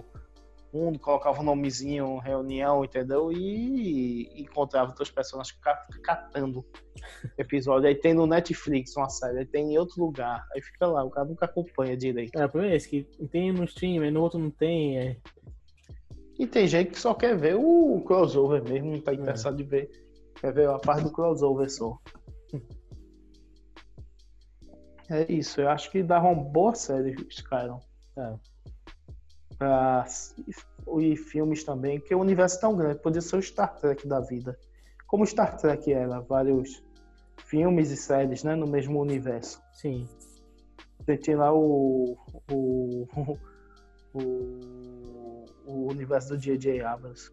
B: um, colocava o nomezinho, reunião, entendeu? E, e encontrava outros personagens ca- catando *laughs* episódio. Aí tem no Netflix uma série, aí tem em outro lugar. Aí fica lá, o cara nunca acompanha direito.
D: É, o problema é esse, que tem no stream, aí no outro não tem. É...
B: E tem gente que só quer ver o crossover mesmo, não tá interessado de ver. Quer ver a parte do crossover só. *laughs* É isso, eu acho que dava uma boa série, Skyrim.
D: É.
B: Pra- e filmes também, porque o universo é tão grande, podia ser o Star Trek da vida. Como o Star Trek era, vários filmes e séries, né, no mesmo universo.
D: Sim.
B: Você tinha lá o, o, *laughs* o, o universo do J.J. Abrams.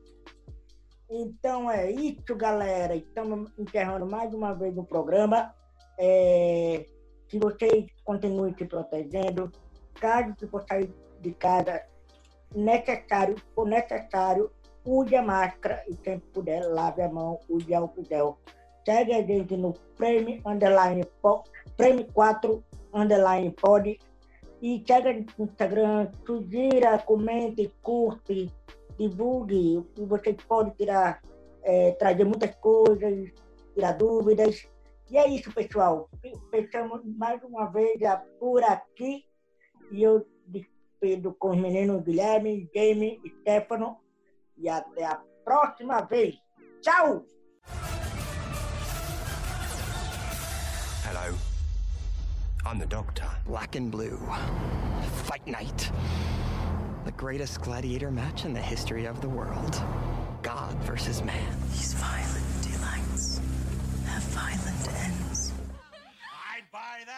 A: Então é isso, galera. Estamos encerrando mais uma vez o programa. É, que vocês continuem se protegendo. Caso se for sair de casa, necessário, for necessário, use a máscara e sempre puder, lave a mão, use álcool gel. Segue a gente no Prêmio Underline Prêmio 4 Underline Pod. E segue a gente no Instagram, sugira, comente, curte, divulgue. E vocês podem tirar, eh, trazer muitas coisas, tirar dúvidas. E é isso, pessoal. Fechamos mais uma vez por aqui. E eu despedo com os meninos Guilherme, Jamie e Stefano. E até a próxima vez. Tchau!
E: Hello. I'm the Doctor. Black and blue. Fight night. The greatest gladiator match in the history of the world. God versus man.
F: These violent